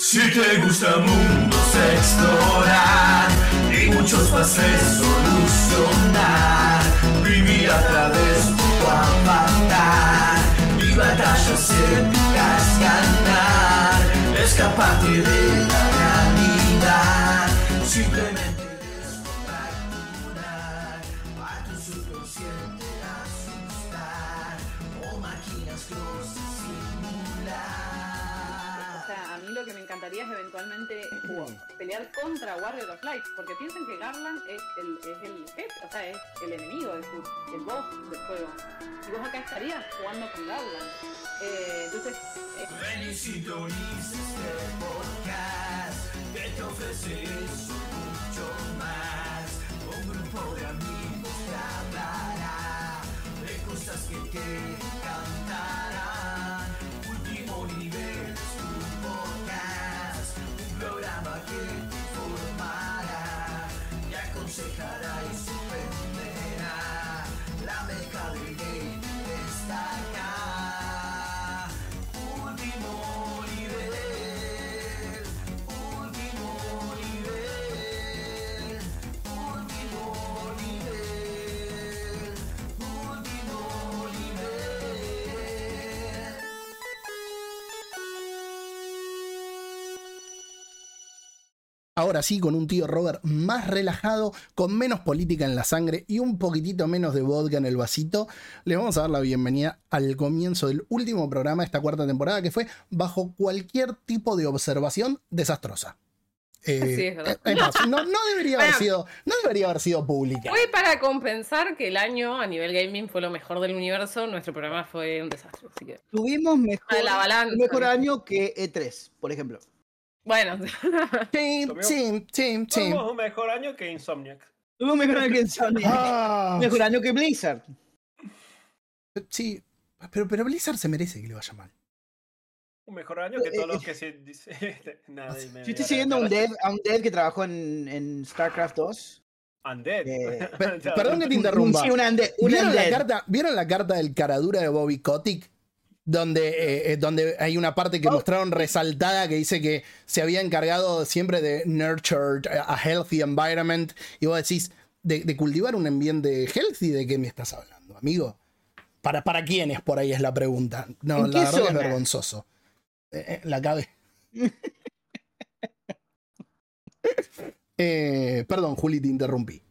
Si te gusta mundos explorar y muchos pases solucionar, vivir a través de tu avatar y batallas épicas ganar, escaparte de la realidad, simplemente encantaría es eventualmente pelear contra Warrior of Light, porque piensen que Garland es el, es el jefe, o sea, es el enemigo, es el, el boss del juego. Y vos acá estarías jugando con Garland. Eh, entonces, eh, Ven y sintoniza este podcast que te ofrece eso mucho más. Un grupo de amigos te hablará de cosas que te aconsejará y Ahora sí, con un tío Robert más relajado, con menos política en la sangre y un poquitito menos de vodka en el vasito, le vamos a dar la bienvenida al comienzo del último programa de esta cuarta temporada, que fue bajo cualquier tipo de observación desastrosa. Eh, Sí, es más, no, no debería haber Bueno. sido, no debería haber sido pública. fue para compensar que el año a nivel gaming fue lo mejor del universo, nuestro programa fue un desastre. Así que, Tuvimos mejor, la balanza. mejor año que E3, por ejemplo. Bueno, Tuvimos- sí, sí, sí. Tuvimos un mejor año que Insomniac. Tuvimos mejor año que Sony. Ah, Mejor año que Blizzard. sí, pero, pero Blizzard se merece que le vaya mal. Un mejor año que todos los que se dice. Nada, y me- Yo estoy siguiendo a un dev, a un dev que trabajó en, en StarCraft 2. Undead. Eh, perdón que te Un- interrumpa. sí, un undead. Un ¿Vieron la, carta, ¿Vieron la carta del caradura de Bobby Kotick? Donde, eh, donde hay una parte que Oh. mostraron resaltada que dice que se había encargado siempre de nurture a healthy environment. Y vos decís, de, de cultivar un ambiente healthy, ¿de qué me estás hablando, amigo? ¿Para, para quiénes por ahí es la pregunta? No, ¿En la qué verdad es vergonzoso. Eh, eh, la cabe. Eh, perdón, Juli, te interrumpí.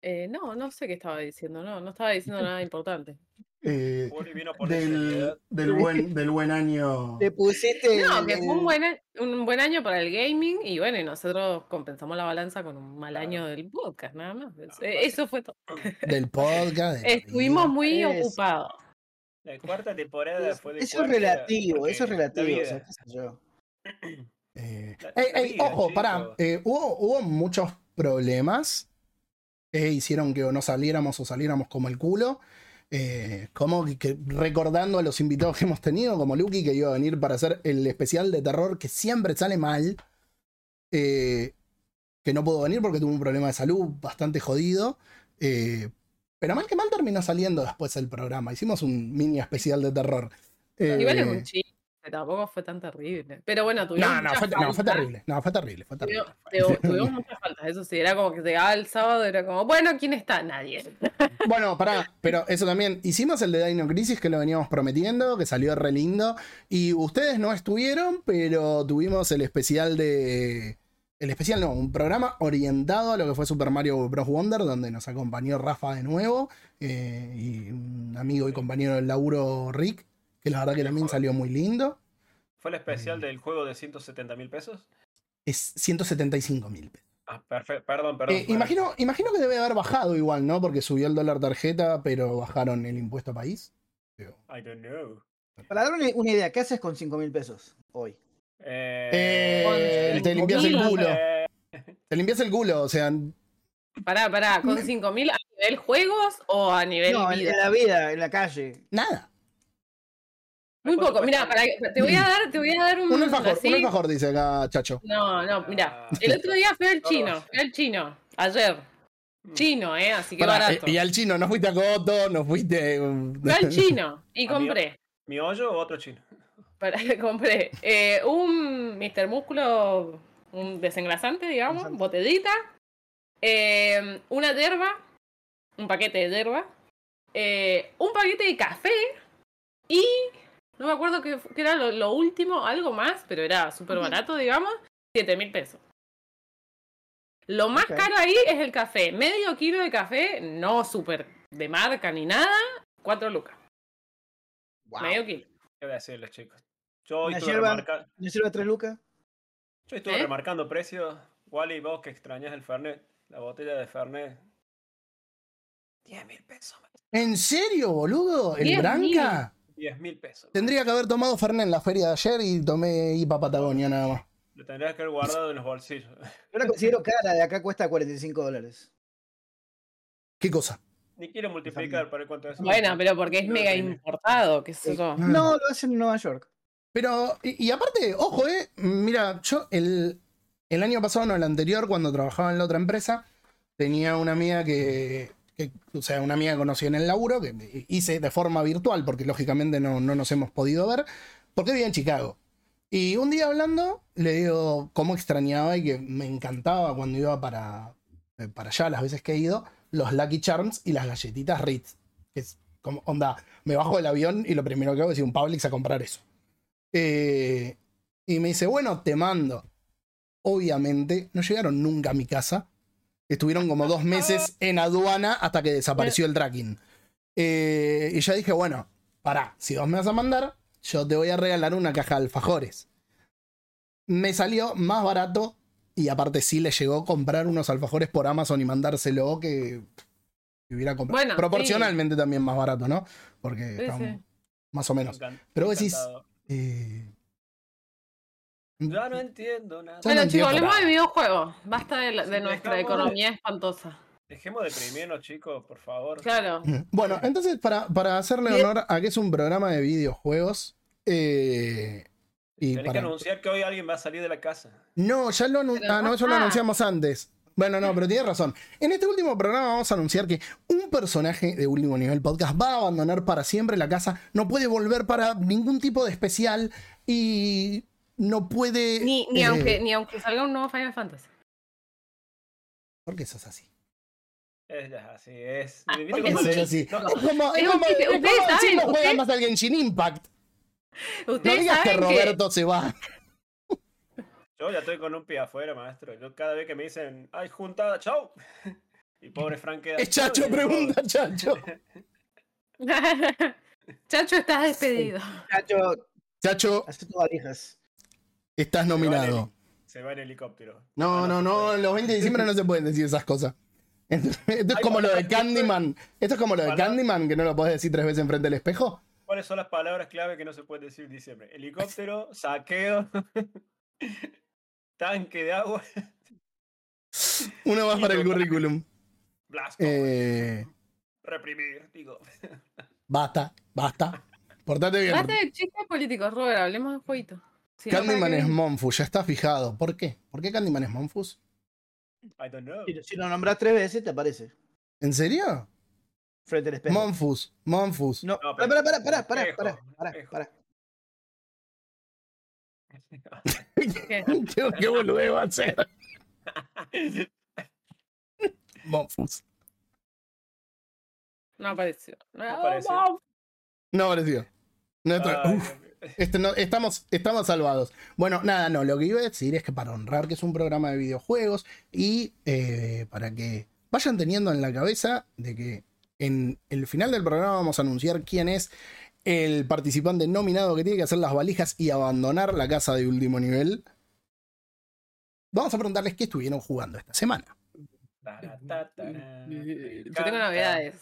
eh, no, no sé qué estaba diciendo, no, no estaba diciendo nada importante. Eh, del, buen, del buen año. Te pusiste. No, que fue un buen, un buen año para el gaming y bueno, y nosotros compensamos la balanza con un mal año del podcast, nada más. Eh, Eso fue todo. Del podcast. Estuvimos muy Es- ocupados. La cuarta temporada fue de Eso es relativo, eso es la relativo. o vida. sea, qué sé yo. Eh, La- ey, la ey, vida, ojo, chico. pará. eh, hubo, hubo muchos problemas que hicieron que o no saliéramos o saliéramos como el culo. Eh, como que- recordando a los invitados que hemos tenido, como Lucky, que iba a venir para hacer el especial de terror que siempre sale mal. eh, que no pudo venir porque tuvo un problema de salud bastante jodido. eh, pero mal que mal terminó saliendo después el programa. Hicimos un mini especial de terror. Igual es Eh, un tampoco fue tan terrible. Pero bueno, tuvimos no, no fue, no, fue terrible. No, fue terrible. Fue terrible. Tuvimos, tuvimos muchas faltas, eso sí, era como que llegaba el sábado, era como, bueno, ¿quién está? Nadie. Bueno, pará, pero eso también. Hicimos el de Dino Crisis que lo veníamos prometiendo, que salió re lindo. Y ustedes no estuvieron, pero tuvimos el especial de. El especial no, un programa orientado a lo que fue Super Mario Bros. Wonder, donde nos acompañó Rafa de nuevo. eh, y un amigo y compañero del laburo Rick, que la verdad que también salió muy lindo. ¿Fue el especial del juego de 170 mil pesos? Es 175 mil pesos. Ah, perfecto. Perdón, perdón. Eh, imagino, imagino que debe haber bajado igual, ¿no? Porque subió el dólar tarjeta, pero bajaron el impuesto a país. Pero- I don't know. Para dar una, una idea, ¿qué haces con 5 mil pesos hoy? Eh, te limpias el culo. Eh, Te limpias el culo, o sea, Pará, pará, ¿con 5.000 a nivel juegos o a nivel No, vida? en la vida, en la calle. nada. Muy ¿Cuánto poco, mira, para, te voy a dar, te voy a dar un, Un alfajor, un alfajor, dice acá Chacho. No, no, mira, Ah. el otro día fui al No, chino, no. fui al chino, ayer. Mm. Chino, eh, así que Pará, barato. eh, y al chino, no fuiste a Coto, no fuiste. Fui al chino y Amigo. compré. ¿Mi hoyo o otro chino? para, compré eh, un Mr. Músculo, un desengrasante, digamos, botellita, eh, una yerba, un paquete de yerba, eh, un paquete de café y no me acuerdo qué, qué era lo, lo último, algo más, pero era súper barato, digamos, 7 mil pesos. Lo más caro ahí es el café. Medio kilo de café, no súper de marca ni nada, 4 lucas. Wow. Medio kilo. ¿Qué voy a decirles, chicos? Yo hoy estuve, yerba- remarca- ¿No sirve tres lucas? yo estuve ¿Eh? remarcando precios. Wally, vos que extrañas el Fernet, la botella de Fernet. 10 mil pesos. ¿En serio, boludo? ¿El 10.000. Branca? 10 mil pesos. Tendría que haber tomado Fernet en la feria de ayer y tomé IPA Patagonia nada más. Lo tendrías que haber guardado en los bolsillos. Yo la considero cara, de acá cuesta 45 dólares. ¿Qué cosa? Ni quiero multiplicar para cuánto es. Bueno, pero porque es No mega tiene. importado, qué sé yo. No, lo hacen en Nueva York. Pero, y, y aparte, ojo, eh, mira, yo el, el año pasado, no, el anterior, cuando trabajaba en la otra empresa, tenía una amiga que, o sea, una amiga que conocí en el laburo, que hice de forma virtual, porque lógicamente no, no nos hemos podido ver, porque vivía en Chicago. Y un día hablando, le digo cómo extrañaba y que me encantaba cuando iba para, eh, para allá, las veces que he ido, los Lucky Charms y las galletitas Ritz. Que es como, onda, me bajo del avión y lo primero que hago es ir a un Publix a comprar eso. Eh, y me dice, bueno, te mando. Obviamente, no llegaron nunca a mi casa. Estuvieron como dos meses en aduana hasta que desapareció el tracking. Eh, y yo dije, bueno, pará, si vos me vas a mandar, yo te voy a regalar una caja de alfajores. Me salió más barato y aparte sí le llegó comprar unos alfajores por Amazon y mandárselo que, que hubiera comprado. Bueno, Proporcionalmente también más barato, ¿no? Porque Sí, están sí. más o menos. Pero vos decís-. Eh, Ya no entiendo nada. No Bueno, chicos, hablemos de videojuegos. Basta de, la- de Sí, nuestra de- economía espantosa. Dejemos de deprimirnos, chicos, por favor. Claro. Bueno, entonces para, para hacerle honor a que es un programa de videojuegos, eh, y Tenés que anunciar que hoy alguien va a salir de la casa. No, ya lo, ah, no, eso lo anunciamos antes. Bueno, no, pero tienes razón. En este último programa vamos a anunciar que un personaje de último nivel podcast va a abandonar para siempre la casa, no puede volver para ningún tipo de especial y no puede... Ni, ni, eh, aunque, ni aunque salga un nuevo Final Fantasy. ¿Por qué sos así? Es ya, así es. Ah, ¿Viste porque cómo ¿Por qué le- sos así? No, Es como, es Es como, chiste. es Ustedes como si saben, no juega ustedes- más al Genshin Impact. No Ustedes digas que saben que, Roberto se va. Yo ya estoy con un pie afuera, maestro. Yo cada vez que me dicen, ay, juntada, chau. Y pobre Frank queda. Es Chacho, pregunta Chacho. Chacho, estás despedido. Chacho, Chacho, hace tus valijas. Estás nominado. Se va en helicóptero. No, Ah, no, no, puede. los 20 de diciembre no se pueden decir esas cosas. Esto, esto es como lo de. Candyman. Esto es como lo de Candyman, que no lo podés decir tres veces enfrente del espejo. ¿Cuáles son las palabras clave que no se pueden decir en diciembre? Helicóptero, saqueo, tanque de agua, Uno más para el currículum. blast, Eh, reprimir, digo. basta, basta. Portate bien. Basta de chistes políticos, Robert, hablemos de jueguito. No, ¿para Candyman es? Monfus, ya está fijado. ¿Por qué? ¿Por qué Candyman es Monfus? I don't know. Si, si lo nombras tres veces, te aparece. ¿En serio? Frente al espejo. Monfus, Monfus. No, No, espejo, para, para, espejo. para. ¿Qué? ¿Qué, boludez va a ser? Monfus. No apareció. No apareció. No pareció. Nuestro- Ay, Uf. Este no- estamos, estamos salvados. Bueno, nada, no, lo que iba a decir es que para honrar que es un programa de videojuegos y eh, para que vayan teniendo en la cabeza de que en el final del programa vamos a anunciar quién es el participante nominado que tiene que hacer las valijas y abandonar la casa de último nivel. Vamos a preguntarles qué estuvieron jugando esta semana. Yo tengo novedades.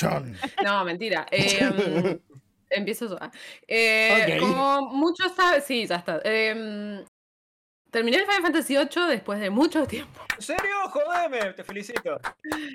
John. No, mentira. Eh, mm, empiezo yo. Eh, Ok. Como muchos saben, sí, ya está. Eh, terminé el Final Fantasy VIII después de mucho tiempo. ¿En serio? Jodeme, te felicito.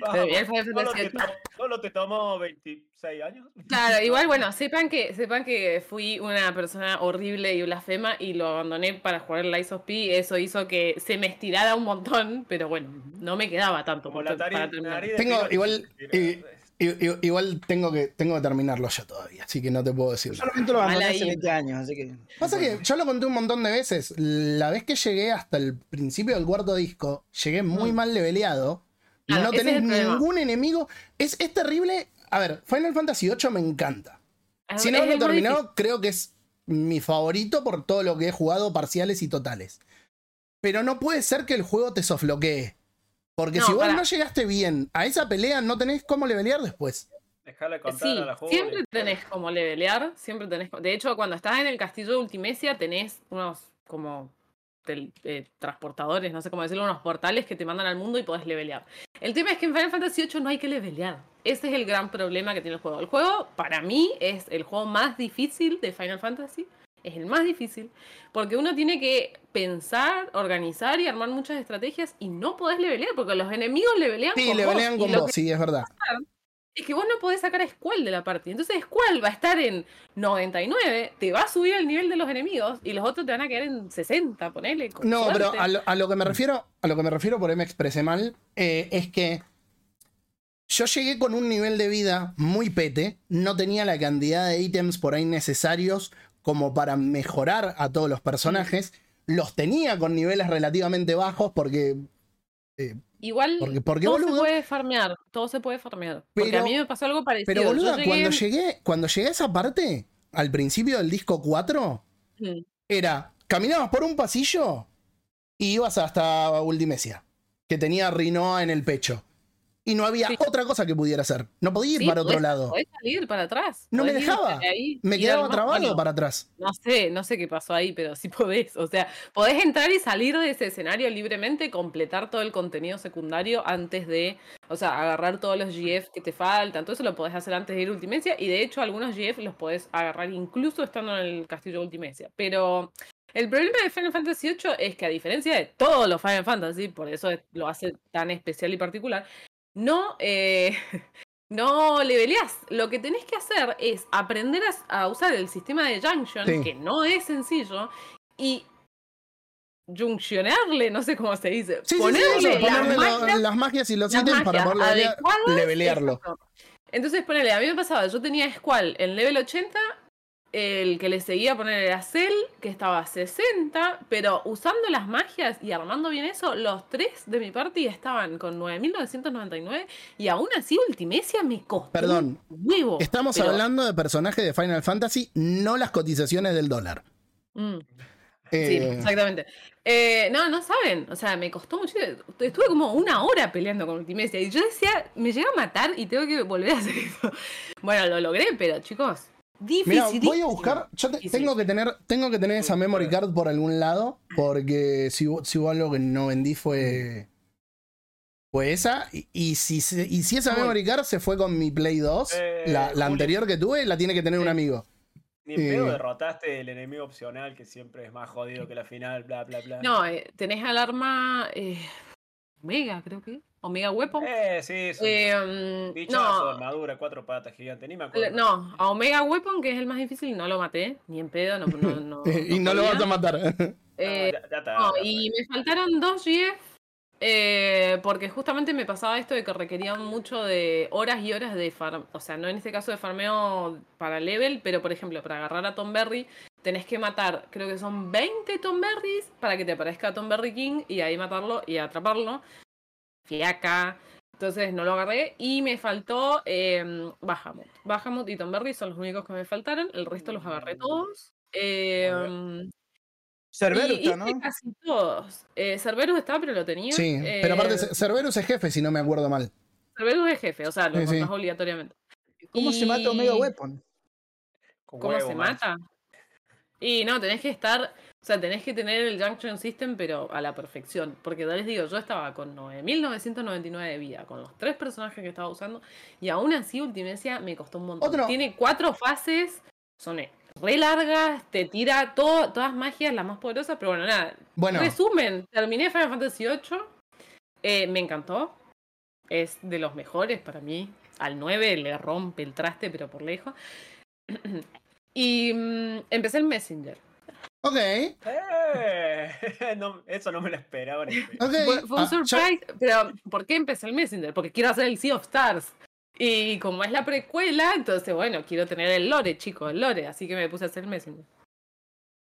Vamos, Terminé el Final Solo Fantasy te, VIII. to- solo te tomó 26 años. Claro, igual, bueno, sepan que, sepan que fui una persona horrible y blasfema y lo abandoné para jugar el Lies of P. Eso hizo que se me estirara un montón, pero bueno, no me quedaba tanto Como por- la tari- para terminar. Tengo igual, eh, Igual tengo que, tengo que terminarlo yo todavía, así que no te puedo decir. Yo realmente lo abandoné Mal hace ahí. 20 años, así que. Pasa que yo lo conté un montón de veces. La vez que llegué hasta el principio del cuarto disco, llegué muy Mm. mal leveleado. Y Claro, no tenés ningún enemigo. Es, es terrible. A ver, Final Fantasy VIII me encanta. Es haberlo muy terminado, creo que es mi favorito por todo lo que he jugado parciales y totales. Pero no puede ser que el juego te sofloquee. Porque No, si vos no llegaste bien a esa pelea, no tenés cómo levelear después. Dejarle contar Sí, a la Juli. siempre tenés como levelear, siempre tenés... De hecho, cuando estás en el castillo de Ultimecia tenés unos como tel- eh, transportadores, no sé cómo decirlo, unos portales que te mandan al mundo y podés levelear. El tema es que en Final Fantasy VIII no hay que levelear. Ese es el gran problema que tiene el juego. El juego, para mí, es el juego más difícil de Final Fantasy. Es el más difícil. Porque uno tiene que pensar, organizar y armar muchas estrategias y no podés levelear porque los enemigos levelean Sí, con levelean con vos, sí, es verdad. es que vos no podés sacar a Squall de la partida. Entonces Squall va a estar en 99, te va a subir el nivel de los enemigos y los otros te van a quedar en 60, ponele. No, suerte. pero a lo, a lo que me refiero, a lo que me refiero, por ahí me expresé mal, eh, es que yo llegué con un nivel de vida muy pete, no tenía la cantidad de ítems por ahí necesarios como para mejorar a todos los personajes. Los tenía con niveles relativamente bajos porque. eh, Igual porque, porque todo boludo. se puede farmear, todo se puede farmear. Porque Pero- a mí me pasó algo parecido. Pero boluda, llegué- cuando llegué, cuando llegué a esa parte, al principio del disco 4, Mm. era, caminabas por un pasillo y ibas hasta Ultimecia, que tenía Rinoa en el pecho. Y no había Sí. otra cosa que pudiera hacer. No podía ir Sí, para otro podés- lado. Podés salir para atrás. No me dejaba. ahí, Me quedaba trabado bueno, para atrás. No sé, no sé qué pasó ahí, pero sí podés. O sea, podés entrar y salir de ese escenario libremente, completar todo el contenido secundario antes de, o sea, agarrar todos los GF que te faltan. Todo eso lo podés hacer antes de ir a Ultimecia. Y de hecho, algunos GF los podés agarrar incluso estando en el castillo de Ultimecia. Pero el problema de Final Fantasy VIII es que, a diferencia de todos los Final Fantasy, por eso es- lo hace tan especial y particular, no. eh, no leveleás. Lo que tenés que hacer es aprender a, a usar el sistema de Junction, Sí. que no es sencillo, y junctionarle, no sé cómo se dice, Sí, sí, sí, ponerle, las ponerle magias- las magias y los ítems para poder levelearlo. Entonces, ponele, a mí me pasaba, yo tenía Squall en level 80, el que le seguía poner era Cell, que estaba a 60, pero usando las magias y armando bien eso, los tres de mi party estaban con 9999 y aún así Ultimecia me costó Perdón, un huevo. Estamos pero- hablando de personajes de Final Fantasy, no las cotizaciones del dólar. Mm. Sí, Eh, exactamente. Eh, no, no saben. O sea, me costó mucho. Estuve como una hora peleando con Ultimecia. Y yo decía, me llega a matar y tengo que volver a hacer eso. Bueno, lo logré, pero chicos, Mira, voy a buscar. Yo te- tengo que tener, tengo que tener esa memory card por algún lado. Porque si, si hubo algo que no vendí fue. Fue esa. Y, y si, se- y si esa Bueno. memory card se fue con mi Play 2, Eh, la, la anterior que tuve, la tiene que tener un amigo. Ni en pedo Eh. derrotaste el enemigo opcional que siempre es más jodido que la final, bla, bla, bla. No, eh, tenés al arma eh, Omega, creo que. Omega Weapon. Eh, sí, son Eh, bichazo, no, armadura, cuatro patas gigante, ni me acuerdo. no, a Omega Weapon, que es el más difícil, no lo maté. Ni en pedo, no. no, no- y no lo vas a matar. No, Eh, ya, ya está, y me faltaron dos GF eh, porque justamente me pasaba esto de que requerían mucho de horas y horas de farm, o sea, no en este caso de farmeo para level, pero por ejemplo, para agarrar a Tom Berry tenés que matar, creo que son 20 Tom Berries para que te aparezca Tom Berry King y ahí matarlo y atraparlo. Fiaca. Entonces no lo agarré y me faltó eh, Bahamut. Bahamut y Tom Berry son los únicos que me faltaron, el resto los agarré todos. Eh, Cerberus, y ¿no? casi todos. Eh, Cerberus está, pero lo tenía. Sí, Eh, pero aparte, Cerberus es jefe, si no me acuerdo mal. Cerberus es jefe, o sea, lo Sí, obligatoriamente. ¿Cómo se mata Omega Weapon? Con ¿Cómo huevo, se man. mata? Y no, tenés que estar, o sea, tenés que tener el Junction System, pero a la perfección. Porque ya les digo, yo estaba con 9.999 de vida, con los tres personajes que estaba usando, y aún así Ultimecia me costó un montón. Otro- Tiene cuatro fases, son re largas, te tira todo, todas magias, las más poderosas, pero bueno, nada. Bueno, Resumen, terminé Final Fantasy VIII, eh, me encantó, es de los mejores para mí. Al 9 le rompe el traste, pero por lejos. y mm, empecé el Messenger. Ok. Eh, no, eso no me lo esperaba ni en pedo. ok. Fue, fue un Ah, yo- surprise, pero ¿por qué empecé el Messenger? Porque quiero hacer el Sea of Stars. Y como es la precuela, entonces, bueno, quiero tener el lore, chicos, el lore. Así que me puse a hacer el Messenger.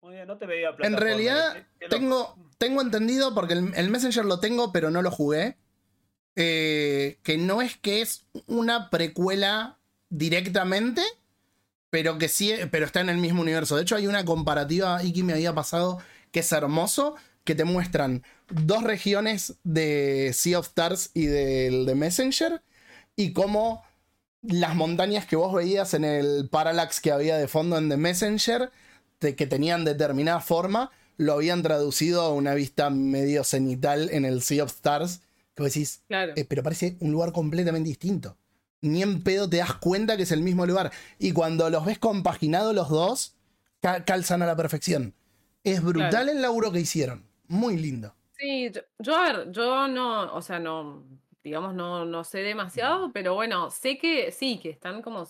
Muy bien, no te veía En realidad, qué- qué loco. tengo, tengo entendido, porque el, el Messenger lo tengo, pero no lo jugué. eh, que no es que es una precuela directamente, pero que sí, pero está en el mismo universo. De hecho, hay una comparativa, Iki me había pasado, que es hermoso, que te muestran dos regiones de Sea of Stars y del de Messenger, y cómo las montañas que vos veías en el Parallax que había de fondo en The Messenger, de- que tenían determinada forma, lo habían traducido a una vista medio cenital en el Sea of Stars, que vos decís, Claro. eh, pero parece un lugar completamente distinto. Ni en pedo te das cuenta que es el mismo lugar. Y cuando los ves compaginados los dos, ca- calzan a la perfección. Es brutal Claro. el laburo que hicieron. Muy lindo. Sí, yo, yo, a ver, yo no, o sea, no, digamos, no, no sé demasiado, pero bueno, sé que sí, que están como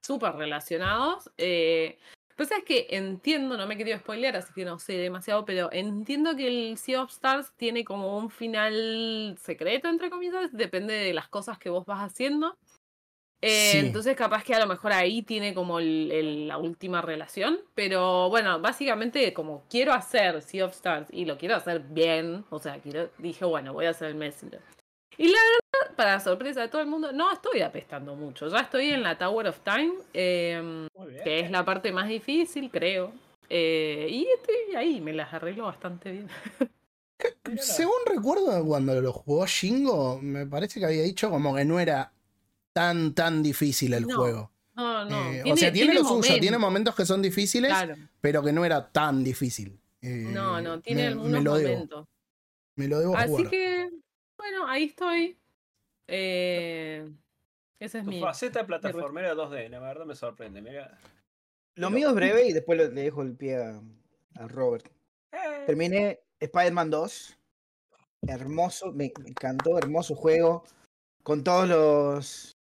súper relacionados. Eh, pues es que entiendo, no me he querido spoilear, así que no sé demasiado, pero entiendo que el Sea of Stars tiene como un final secreto, entre comillas, depende de las cosas que vos vas haciendo. Eh, Sí. Entonces, capaz que a lo mejor ahí tiene como el- el- la última relación. Pero bueno, básicamente, como quiero hacer Sea of Stars y lo quiero hacer bien, o sea, quiero, dije, bueno, voy a hacer el Messenger. Y la verdad, para sorpresa de todo el mundo, no estoy apestando mucho. Ya estoy en la Tower of Time, eh, que es la parte más difícil, creo. Eh, y estoy ahí, me las arreglo bastante bien. Según recuerdo, cuando lo jugó Shingo, me parece que había dicho como que no era tan, tan difícil el No, juego. No, no. Eh, o sea, tiene, lo suyo, momentos, tiene momentos que son difíciles, Claro. pero que no era tan difícil. Eh, No, no, tiene me, algunos me lo debo, momentos. me lo debo Así jugar. que, bueno, ahí estoy. Eh, esa es Tu mi. faceta plataformera 2D, la verdad me sorprende. Mira. Lo mío es breve y después le dejo el pie a, a Robert. Eh, Terminé Spider-Man 2. Hermoso, me encantó, hermoso juego. Con todos los.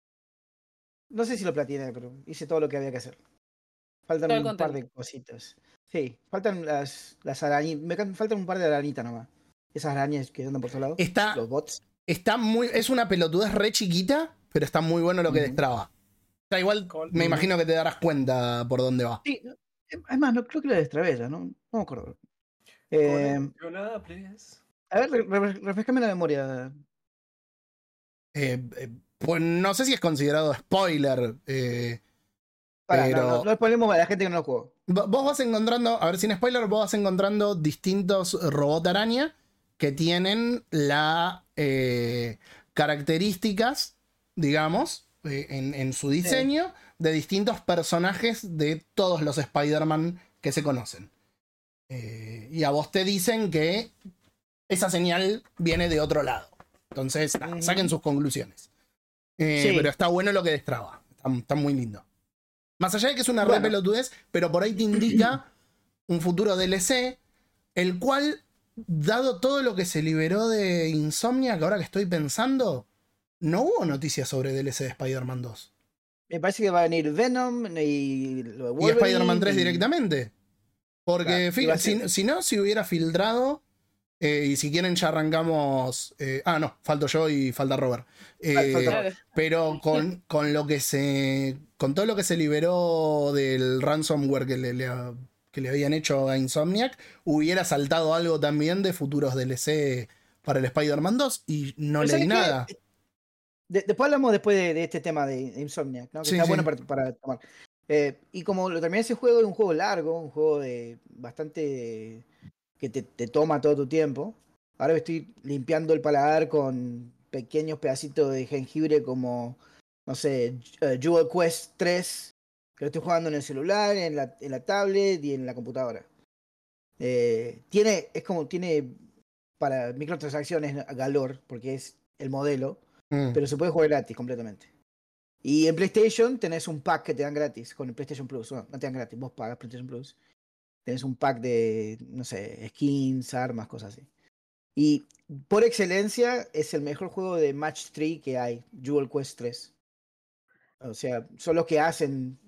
No sé si lo platiné, pero hice todo lo que había que hacer. Faltan un par de cositas. Sí, faltan las, las arañitas. Me faltan un par de arañitas nomás. Esas arañas que andan por todos lados. Está, Los bots. está muy. Es una pelotudez re chiquita, pero está muy bueno lo que destraba. O sea, igual Col- me imagino que te darás cuenta por dónde va. Sí, no, además, no, creo que lo destrabé ya, ¿no? No me acuerdo. Eh, coleccionables. a ver, re- re- refrescame la memoria. Eh, eh, pues no sé si es considerado spoiler. eh, Para, Pero- no, no, a la gente que no lo jugó. vo- vos vas encontrando, a ver, sin spoiler, vos vas encontrando distintos robot araña que tienen la eh, características, digamos, eh, en, en su diseño de distintos personajes de todos los Spider-Man que se conocen. Eh, y a vos te dicen que esa señal viene de otro lado. Entonces, saquen sus conclusiones. Eh, Sí. Pero está bueno lo que destraba. Está, está muy lindo. Más allá de que es una re Bueno. pelotudez, pero por ahí te indica un futuro DLC, el cual, dado todo lo que se liberó de Insomnia, que ahora que estoy pensando, no hubo noticias sobre DLC de Spider-Man 2. Me parece que va a venir Venom y Spider-Man 3 y- directamente. Porque, Claro, si no, si hubiera filtrado, eh, y si quieren ya arrancamos... eh, ah, no, falto yo y falta Robert. Eh, falta Claro. pero con, con lo que se. Con todo lo que se liberó del ransomware que le, le- que le habían hecho a Insomniac, hubiera saltado algo también de futuros DLC para el Spider-Man 2 y no leí nada. De- después hablamos después de, de este tema de Insomniac, ¿no? Que Sí, está sí. bueno para, para tomar. Eh, y como lo terminé ese juego, es un juego largo, un juego de bastante que te, te toma todo tu tiempo. Ahora me estoy limpiando el paladar con pequeños pedacitos de jengibre como, no sé, eh, Jewel Quest 3, que lo estoy jugando en el celular, en la, en la tablet y en la computadora. Eh, tiene, es como, tiene para microtransacciones galor, porque es el modelo Mm. pero se puede jugar gratis completamente. Y en PlayStation tenés un pack que te dan gratis con el PlayStation Plus. No, no te dan gratis, vos pagas PlayStation Plus. Tenés un pack de, no sé, skins, armas, cosas así. Y por excelencia es el mejor juego de Match 3 que hay, Jewel Quest 3. O sea, son los que hacen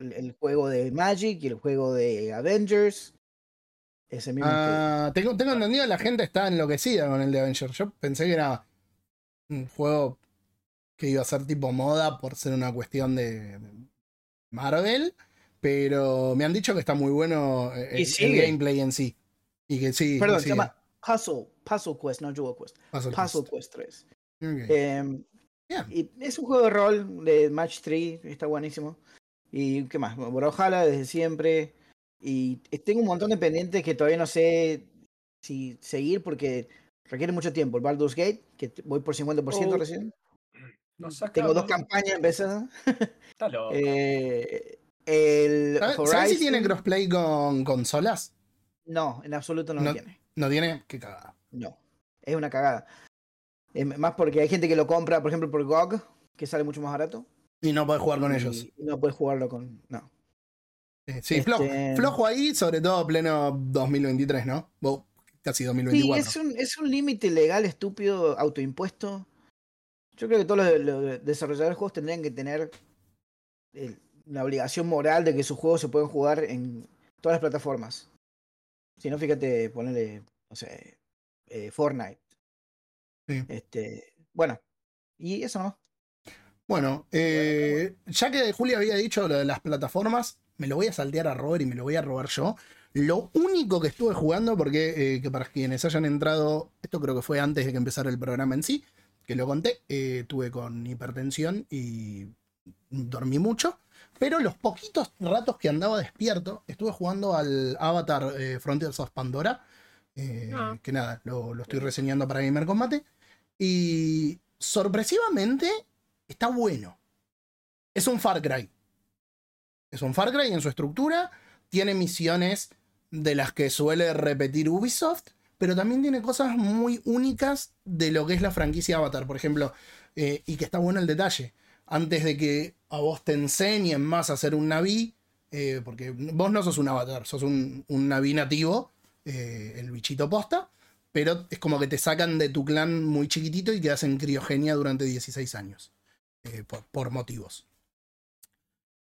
el, el juego de Magic y el juego de Avengers. Es el mismo. Ah, tengo, tengo entendido que la gente está enloquecida con el de Avengers. Yo pensé que era un juego que iba a ser tipo moda por ser una cuestión de, de Marvel, pero me han dicho que está muy bueno eh, el, el gameplay en sí. Y que sí. Perdón, se llama Puzzle, Puzzle Quest, no Jewel Quest. Puzzle Puzzle Quest. Quest 3. Ok. Em, Bien. y es un juego de rol de Match 3, está buenísimo. ¿Y qué más? Brawlhalla desde siempre. Y tengo un montón de pendientes que todavía no sé si seguir porque requiere mucho tiempo. El Baldur's Gate, que voy por 50% Oh. recién. No saca, Tengo dos campañas empezadas. Está loco. Eh, el ¿Sabes si tiene crossplay con consolas? No, en absoluto no, No. lo tiene. No tiene, qué cagada. No. Es una cagada. Eh, más porque hay gente que lo compra, por ejemplo, por GOG, que sale mucho más barato. Y no podés jugar con y ellos. No puedes jugarlo con. No. Eh, Sí, flojo, Este- flojo ahí, sobre todo pleno 2023, ¿no? Bo- casi Sí, 2024. es un, es un límite legal estúpido, autoimpuesto. Yo creo que todos los, los desarrolladores de juegos tendrían que tener el- la obligación moral de que sus juegos se pueden jugar en todas las plataformas. Si no, fíjate, ponerle, no sé, eh, Fortnite. Sí. Este, bueno, y eso no. Bueno, eh, ya que Julio había dicho lo de las plataformas, me lo voy a saltear a Robert y me lo voy a robar yo. Lo único que estuve jugando, porque eh, que para quienes hayan entrado, esto creo que fue antes de que empezara el programa en sí, que lo conté, eh, tuve con hipertensión y dormí mucho, pero los poquitos ratos que andaba despierto, estuve jugando al Avatar eh, Frontiers of Pandora, eh, Ah. que nada, lo, lo estoy reseñando para Gamer Combate, y sorpresivamente está bueno. Es un Far Cry. Es un Far Cry en su estructura. Tiene misiones de las que suele repetir Ubisoft. Pero también tiene cosas muy únicas de lo que es la franquicia Avatar. Por ejemplo, eh, y que está bueno el detalle. Antes de que a vos te enseñen más a ser un Naví. eh, porque vos no sos un avatar, sos un, un Naví nativo. eh, el bichito posta. Pero es como que te sacan de tu clan muy chiquitito y quedas en criogenia durante 16 años eh, por, por motivos.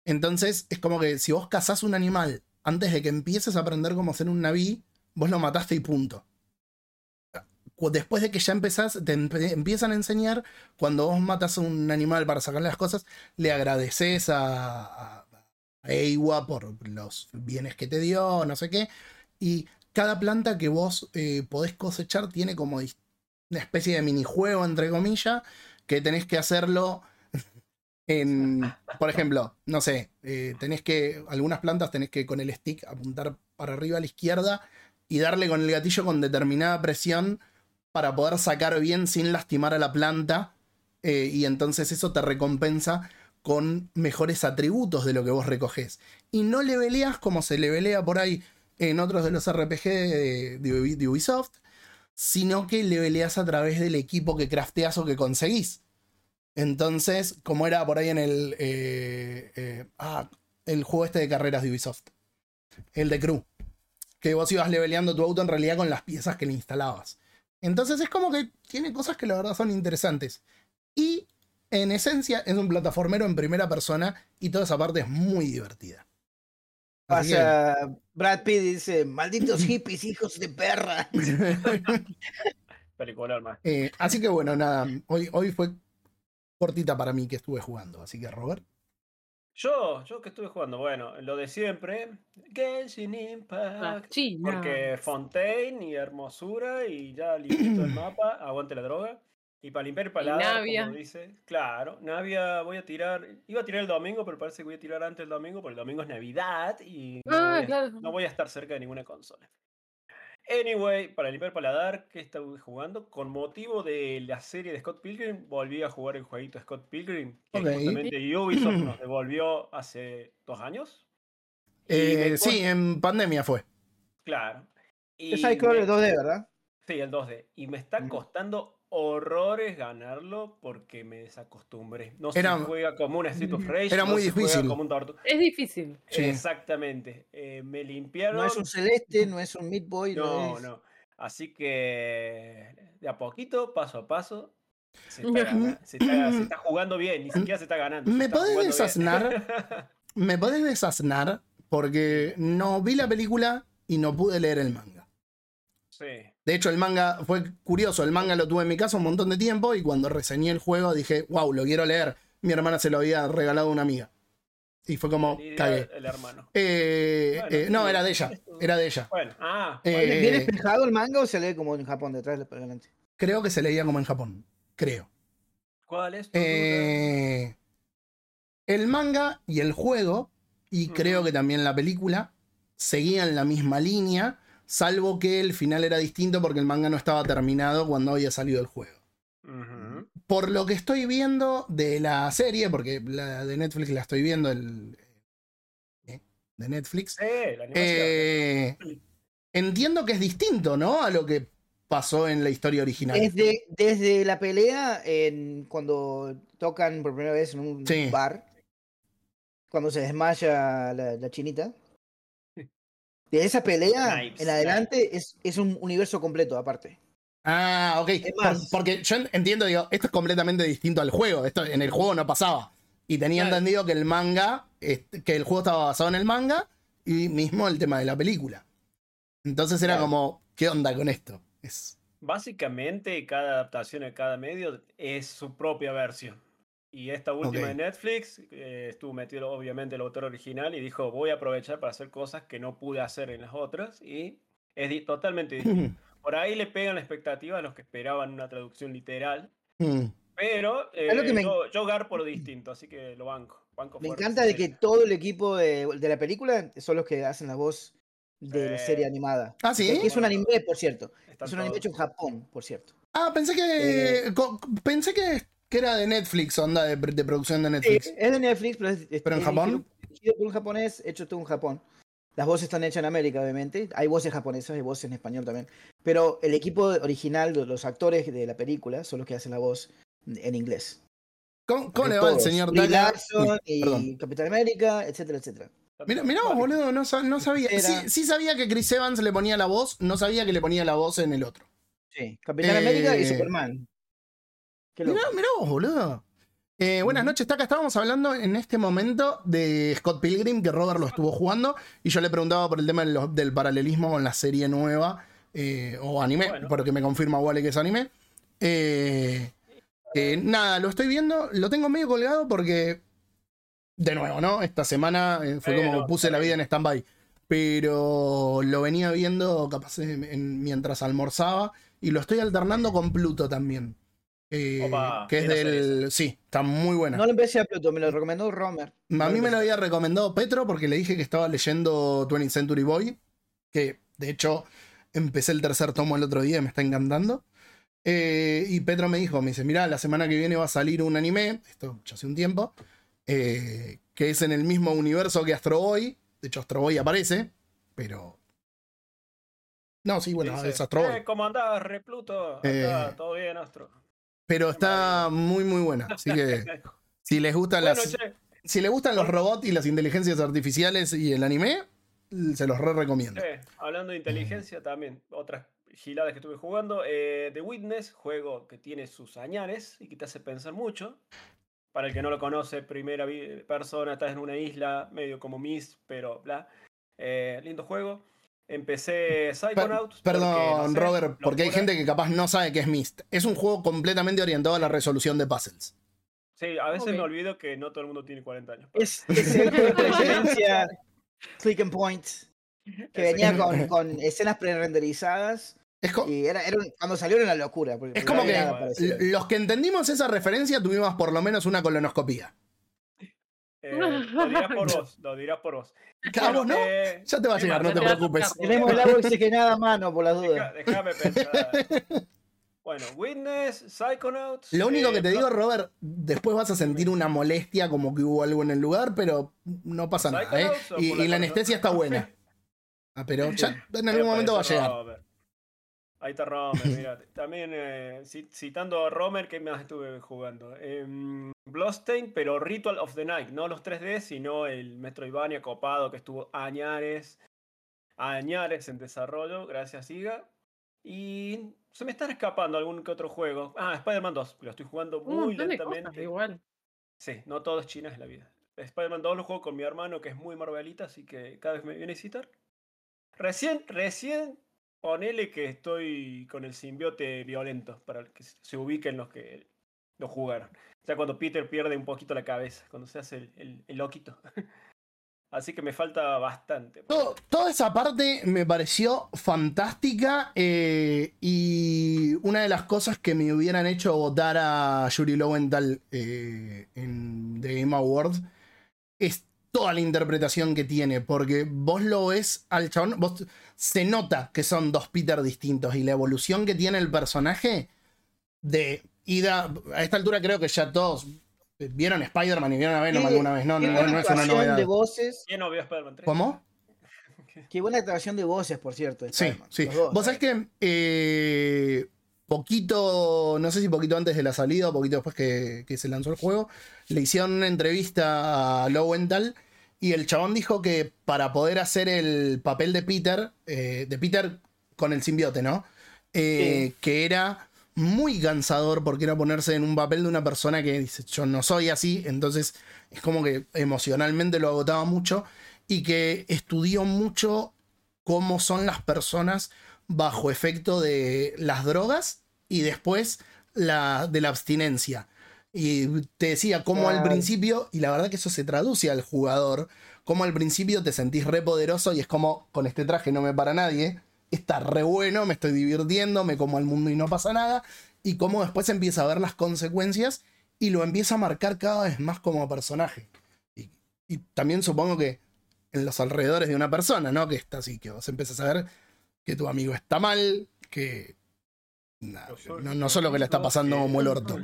Entonces, es como que si vos cazás un animal antes de que empieces a aprender cómo ser un naví, vos lo mataste y punto. Después de que ya empezás, te empiezan a enseñar, cuando vos matas a un animal para sacarle las cosas, le agradeces a, a, por los bienes que te dio, no sé qué. Y cada planta que vos eh, podés cosechar tiene como una especie de minijuego, entre comillas, que tenés que hacerlo en, por ejemplo, no sé, eh, tenés que, algunas plantas tenés que con el stick apuntar para arriba a la izquierda y darle con el gatillo con determinada presión para poder sacar bien sin lastimar a la planta eh, y entonces eso te recompensa con mejores atributos de lo que vos recoges. Y no le leveleas como se levelea por ahí en otros de los RPG de Ubisoft, sino que leveleas a través del equipo que crafteas o que conseguís. Entonces, como era por ahí en el, eh, eh, ah, el juego este de carreras de Ubisoft, el de Crew, que vos ibas leveleando tu auto en realidad con las piezas que le instalabas. Entonces es como que tiene cosas que la verdad son interesantes. Y en esencia es un plataformero en primera persona y toda esa parte es muy divertida. Así que- Pasa, Brad Pitt dice, malditos hippies, hijos de perra. Pelicular más. Eh, así que bueno, nada, hoy, hoy fue cortita para mí que estuve jugando. Así que Robert. Yo, yo que estuve jugando, bueno, lo de siempre, Genshin Ah, Impact. China. Porque Fontaine y Hermosura y ya limpito el mapa, aguante la droga. Y para limpiar el paladar, como dice, claro, Navia voy a tirar, iba a tirar el domingo, pero parece que voy a tirar antes el domingo, porque el domingo es Navidad y no, Ah, voy, a, claro. no voy a estar cerca de ninguna consola. Anyway, para limpiar el paladar, ¿qué estuve jugando? Con motivo de la serie de Scott Pilgrim, volví a jugar el jueguito Scott Pilgrim, que Ok. justamente Ubisoft nos devolvió hace dos años. Eh, sí, en pandemia fue. Claro. Y Es Cyclone me- 2D, ¿verdad? Sí, el 2D. Y me está Mm. costando horrores ganarlo porque me desacostumbré. No Era- se juega como un Street of Rage. Era no muy se juega difícil. como un Tortu- Es difícil. Sí. Exactamente. Eh, me limpiaron. No es un celeste, no es un Meat Boy, no, No, es- no. Así que de a poquito, paso a paso, se está, Ya. gana- se está- se está jugando bien, ni siquiera se está ganando. ¿Me podés desasnar? Me podés desasnar porque no vi la película y no pude leer el manga. Sí. De hecho, el manga fue curioso. El manga lo tuve en mi casa un montón de tiempo y cuando reseñé el juego dije, wow, lo quiero leer. Mi hermana se lo había regalado a una amiga. Y fue como, cagué. el hermano. Eh, Bueno, eh, no, era de ella. Era de ella. Bueno, ah, Eh. ¿Viene espejado el manga o se lee como en Japón, detrás para adelante? Creo que se leía como en Japón. Creo. ¿cuál es? Eh, el manga y el juego, y creo que también la película, seguían la misma línea, salvo que el final era distinto porque el manga no estaba terminado cuando había salido el juego. Por lo que estoy viendo de la serie, porque la de Netflix la estoy viendo, el eh, de Netflix, la eh, entiendo que es distinto, ¿no? A lo que pasó en la historia original. Desde, desde la pelea, en, cuando tocan por primera vez en un Sí. bar, cuando se desmaya la, la chinita, de esa pelea en adelante es, es un universo completo aparte. Ah, ok. Por- porque yo en- entiendo, digo, esto es completamente distinto al juego. Esto en el juego no pasaba. Y tenía Claro. entendido que el manga, este, que el juego estaba basado en el manga y mismo el tema de la película. Entonces era Claro. como, ¿qué onda con esto? Es, Básicamente, cada adaptación de cada medio es su propia versión. Y esta última Ok. de Netflix eh, estuvo metido obviamente el autor original y dijo, voy a aprovechar para hacer cosas que no pude hacer en las otras. Y es di- totalmente distinto. Por ahí le pegan la expectativa a los que esperaban una traducción literal. Mm. Pero Es lo que eh, me- yo, yo garpo lo distinto, así que lo banco. banco Me encanta de que todo el equipo de, de la película son los que hacen la voz de la Sí. serie animada. Ah, ¿sí? Que es un anime, por cierto. Están Es un anime todos. hecho en Japón, por cierto. Ah, pensé que. Eh. pensé que, que era de Netflix, onda de, de producción de Sí, Netflix. es de Netflix, pero es, es- ¿Pero en es Japón? dirigido- por un japonés, hecho todo en Japón. Las voces están hechas en América, obviamente. Hay voces japonesas, hay voces en español también. Pero el equipo original, los actores de la película, son los que hacen la voz en inglés. ¿Cómo, le va el señor? Larson y perdón. Capitán América, etcétera, etcétera. Mira, mirá vos, boludo, no, sa- no sabía. Sí, sí sabía que Chris Evans le ponía la voz, no sabía que le ponía la voz en el otro. Sí, Capitán América y Eh, Superman. Mirá, mirá vos, boludo. Eh, buenas noches, Taca. Estábamos hablando en este momento de Scott Pilgrim, que Robert lo estuvo jugando, y yo le preguntaba por el tema del paralelismo con la serie nueva, eh, o anime, Bueno. porque me confirma Wale que es anime. Eh, nada, lo estoy viendo, lo tengo medio colgado porque, de nuevo, ¿no? Esta semana fue como puse la vida en stand-by. Pero lo venía viendo capaz en- en- mientras almorzaba y lo estoy alternando con Pluto también. Eh, Opa, que es del. Sí, está muy buena. No lo empecé a Pluto, me lo recomendó Romer. a mí me lo había recomendado Petro porque le dije que estaba leyendo 20th Century Boy. Que de hecho empecé el tercer tomo el otro día y me está encantando. Eh, y Petro me dijo: Me dice, Mira, la semana que viene va a salir un anime. Esto ya hace un tiempo. eh, que es en el mismo universo que Astro Boy. De hecho, Astro Boy aparece. Pero. No, sí, bueno, Dice, es Astro Boy. "Eh, ¿Cómo andás, Repluto? Acá, Eh, todo bien, Astro. Pero está muy, muy buena. Así que si les gustan Bueno, las. che, Si les gustan los robots y las inteligencias artificiales y el anime, se los re recomiendo. che, hablando de inteligencia, también otras giladas que estuve jugando. eh, The Witness, juego que tiene sus añares y que te hace pensar mucho. Para el que no lo conoce, primera persona, estás en una isla, medio como Mist, pero bla. Eh, lindo juego. Empecé Psychonauts. perdón, no sé, Robert, porque hay gente que capaz no sabe qué es Myst. Es un juego completamente orientado a la resolución de puzzles. Sí, a veces me olvido que no todo el mundo tiene 40 años. Es, es el juego de referencia Click and Point, que venía con, con escenas pre-renderizadas. Y era, era un- cuando salió era una locura. porque es como que los que entendimos esa referencia tuvimos por lo menos una colonoscopía. Eh, lo dirás por vos, lo dirás por vos. ¿A vos no? eh, Ya te va a ¿qué llegar, no te preocupes. Tenemos el agua oxigenada a mano, por las dudas. déjame pensar. Bueno, Witness, Psychonauts. Lo único eh, que te Pla- digo, Robert, después vas a sentir una molestia como que hubo algo en el lugar, pero no pasa nada, ¿eh? ¿Psychonauts o Y, por y la la anestesia está buena. Ah, pero ya en algún momento va a llegar. Ahí está Romer, mira. También eh, ci- citando a Romer, ¿qué más estuve jugando? Bloodstained, pero Ritual of the Night. No los 3D, sino el Metroidvania copado que estuvo añares, añares en desarrollo, gracias Iga. Y se me están escapando algún que otro juego. Ah, Spider-Man 2, que lo estoy jugando muy de cosas lentamente. igual. Sí, no todo es China, es la vida. Spider-Man 2 lo juego con mi hermano que es muy Marvelita, así que cada vez me viene a visitar. Recién, recién ponele que estoy con el simbiote violento, para que se ubiquen los que lo jugaron. O sea, cuando Peter pierde un poquito la cabeza, cuando se hace el, loquito. Así que me falta bastante. Todo- toda esa parte me pareció fantástica eh, y una de las cosas que me hubieran hecho votar a Yuri Lowenthal eh, en The Game Awards es toda la interpretación que tiene, porque vos lo ves al chabón, se nota que son dos Peter distintos y la evolución que tiene el personaje de ida a esta altura creo que ya todos vieron Spider-Man y vieron a Venom alguna vez, no, Qué no, buena no es una novedad. de voces. ¿Quién no vio Spider-Man 3? ¿Cómo? Qué buena actuación de voces, por cierto. Sí, sí. dos. Vos sabés que eh, poquito, no sé si poquito antes de la salida o poquito después que, que se lanzó el juego, le hicieron una entrevista a Lowenthal y el chabón dijo que para poder hacer el papel de Peter, eh, de Peter con el simbiote, ¿no? Eh, Que era muy cansador porque era ponerse en un papel de una persona que dice, yo no soy así, entonces es como que emocionalmente lo agotaba mucho y que estudió mucho cómo son las personas bajo efecto de las drogas y después la, de la abstinencia. Y te decía cómo al principio, y la verdad que eso se traduce al jugador, cómo al principio te sentís re poderoso y es como, con este traje no me para nadie, está re bueno, me estoy divirtiendo, me como al mundo y no pasa nada, y cómo después empieza a ver las consecuencias y lo empieza a marcar cada vez más como personaje. Y, y también supongo que en los alrededores de una persona, ¿no? Que está así, que vos empezás a ver que tu amigo está mal, que no, no solo que le está pasando como el orto,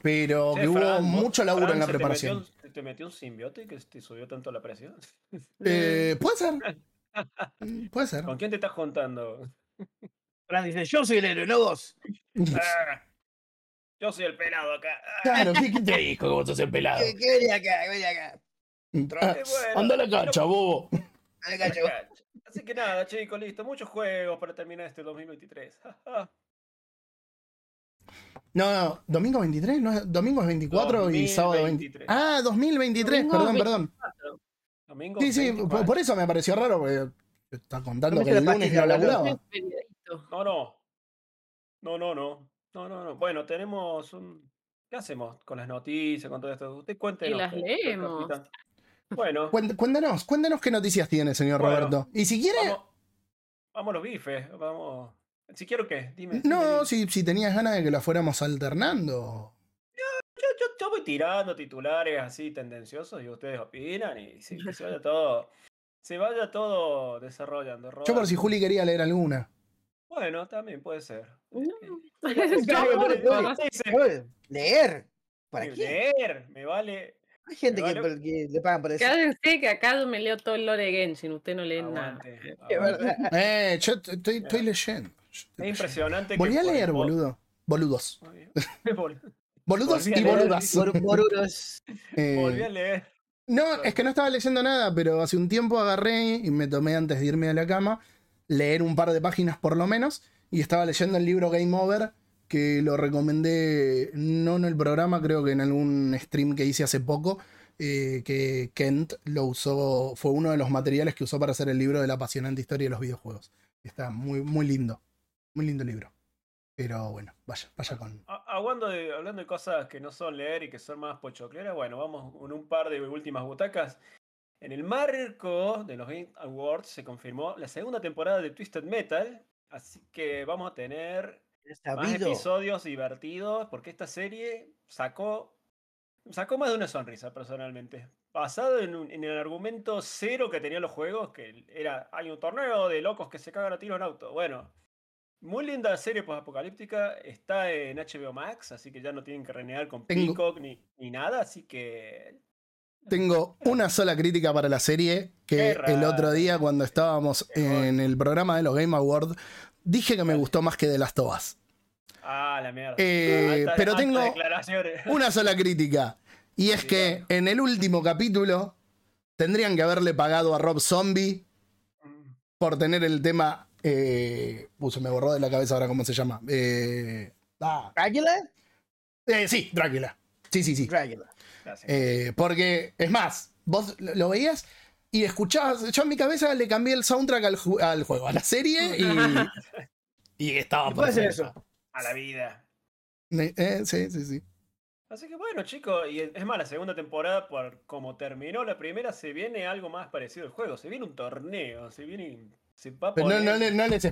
pero Che, que hubo Fran, ¿vos- mucho laburo Fran, en la ¿se te preparación. metió un- ¿Se te metió un simbiote que te subió tanto la presión? Eh, puede ser. Puede ser. ¿Con quién te estás juntando? Fran dice, yo soy el héroe, no vos. Ah, yo soy el pelado acá. Claro, ¿qué, qué te dijo que vos sos el pelado? ¿Qué, qué venía acá? ¿Qué venía acá? Ah, bueno, Anda a la cancha, bobo. Acá, yo. Así que nada, chicos, listo. Muchos juegos para terminar este 2023. No, no, domingo 23, no, domingo es 24 y sábado 20. 2023. Ah, 2023, Domingo perdón, perdón. Domingo Sí, sí, 24. por, por eso me pareció raro, porque está contando No que el lunes no laburaba. No, no. No, no, no. No, no, no. Bueno, tenemos un. ¿Qué hacemos con las noticias, con todo esto? Usted cuéntenos. las que- que leemos. Bueno, Cuént- Cuéntanos, cuéntanos qué noticias tiene, señor Bueno, Roberto. Y si quiere, vamos, vamos a los bifes. Vamos. Si quiero qué, dime. no, dime. si, si tenías ganas de que la fuéramos alternando. Yo, yo, yo voy tirando titulares así tendenciosos y ustedes opinan y sí, que se vaya todo. Se vaya todo desarrollando. Yo por si Juli quería leer alguna. Bueno, también puede ser. Leer. ¿Para qué? Leer, me vale. Hay gente que, Vale. que le pagan por eso. Cállense que acá yo me leo todo el lore de Genshin, usted no lee Aguante, nada. Es verdad. Eh, yo estoy, estoy leyendo. Es impresionante. que Volví a leer, boludo. Boludos. Boludos y boludas. Boruros. Eh, Volví a leer. No, es que no estaba leyendo nada, pero hace un tiempo agarré y me tomé antes de irme a la cama leer un par de páginas por lo menos y estaba leyendo el libro Game Over que lo recomendé no en el programa, creo que en algún stream que hice hace poco, eh, que Kent lo usó, fue uno de los materiales que usó para hacer el libro de la apasionante historia de los videojuegos. Está muy, muy lindo, muy lindo libro. Pero bueno, vaya, vaya con... Hablando de, hablando de cosas que no son leer y que son más pochocleras, bueno, vamos con un par de últimas butacas. En el marco de los Game Awards se confirmó la segunda temporada de Twisted Metal, así que vamos a tener más episodios divertidos, porque esta serie sacó, sacó más de una sonrisa personalmente. Basado en, un- en el argumento cero que tenían los juegos, que era, hay un torneo de locos que se cagan a tiro en auto. Bueno, muy linda serie post-apocalíptica, está en HBO Max, así que ya no tienen que renegar con Tengo- Peacock ni, ni nada, así que... Tengo una sola crítica para la serie, que el otro día cuando estábamos en el programa de los Game Awards, dije que me gustó más que The Last of Us. Ah, la mierda. Eh, pero tengo. Una sola crítica. Y es que en el último capítulo tendrían que haberle pagado a Rob Zombie Mm, por tener el tema. Eh, uh, se me borró de la cabeza ahora cómo se llama. Eh, ah, ¿Drácula? eh, sí, Drácula. Sí, sí, sí. Drácula. gracias. Eh, porque, es más, vos lo veías y escuchabas, yo en mi cabeza le cambié el soundtrack al, ju- al juego, a la serie y, y estaba ¿Y puede hacer perfecto. A la vida. Eh, eh, sí, sí, sí. Así que bueno, chicos, y es más, la segunda temporada, por como terminó la primera, se viene algo más parecido al juego. Se viene un torneo, se viene. Se va a Pero no, no, le- no les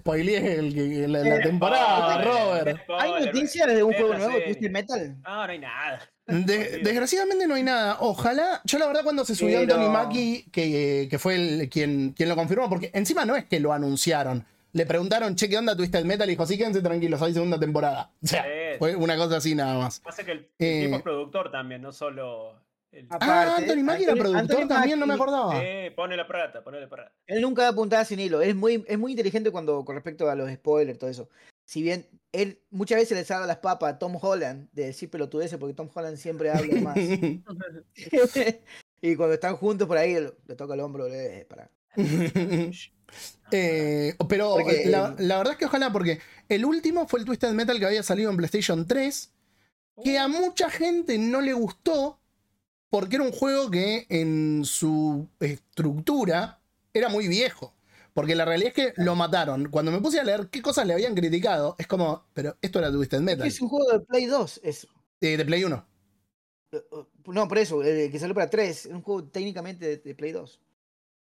el que- la, la Eh, temporada, spoiler, Robert. ¿Hay noticias de un juego nuevo. Twisted Metal? Ah, no hay nada. De- desgraciadamente no hay nada. Ojalá, yo la verdad cuando se subió Pero- Anthony Mackie, que, que fue el, quien, quien lo confirmó, porque encima no es que lo anunciaron. Le preguntaron, che, ¿qué onda Twisted Metal? Y dijo, sí, quédense tranquilos, hay segunda temporada. O sea, Sí. fue una cosa así nada más. Pasa que el, el Eh, tipo es productor también, no solo. El... Ah, Anthony Mackie era productor Anthony también, no me acordaba. Eh, pone la plata, pone la plata. Él nunca apuntaba sin hilo. Es muy, es muy inteligente cuando con respecto a los spoilers, todo eso. Si bien él muchas veces le salga las papas a Tom Holland de decir pelotudeces, porque Tom Holland siempre habla más. y cuando están juntos por ahí, le le toca el hombro, le para. Eh, pero Porque- la, la verdad es que ojalá, porque el último fue el Twisted Metal que había salido en PlayStation 3, que a mucha gente no le gustó, porque era un juego que en su estructura era muy viejo. Porque la realidad es que lo mataron. Cuando me puse a leer qué cosas le habían criticado, es como, pero esto era Twisted Metal, Es un juego de Play 2, eso. eh, de Play 1. Eh, eh, No, por eso, el que salió para 3. Es un juego técnicamente de, de Play 2.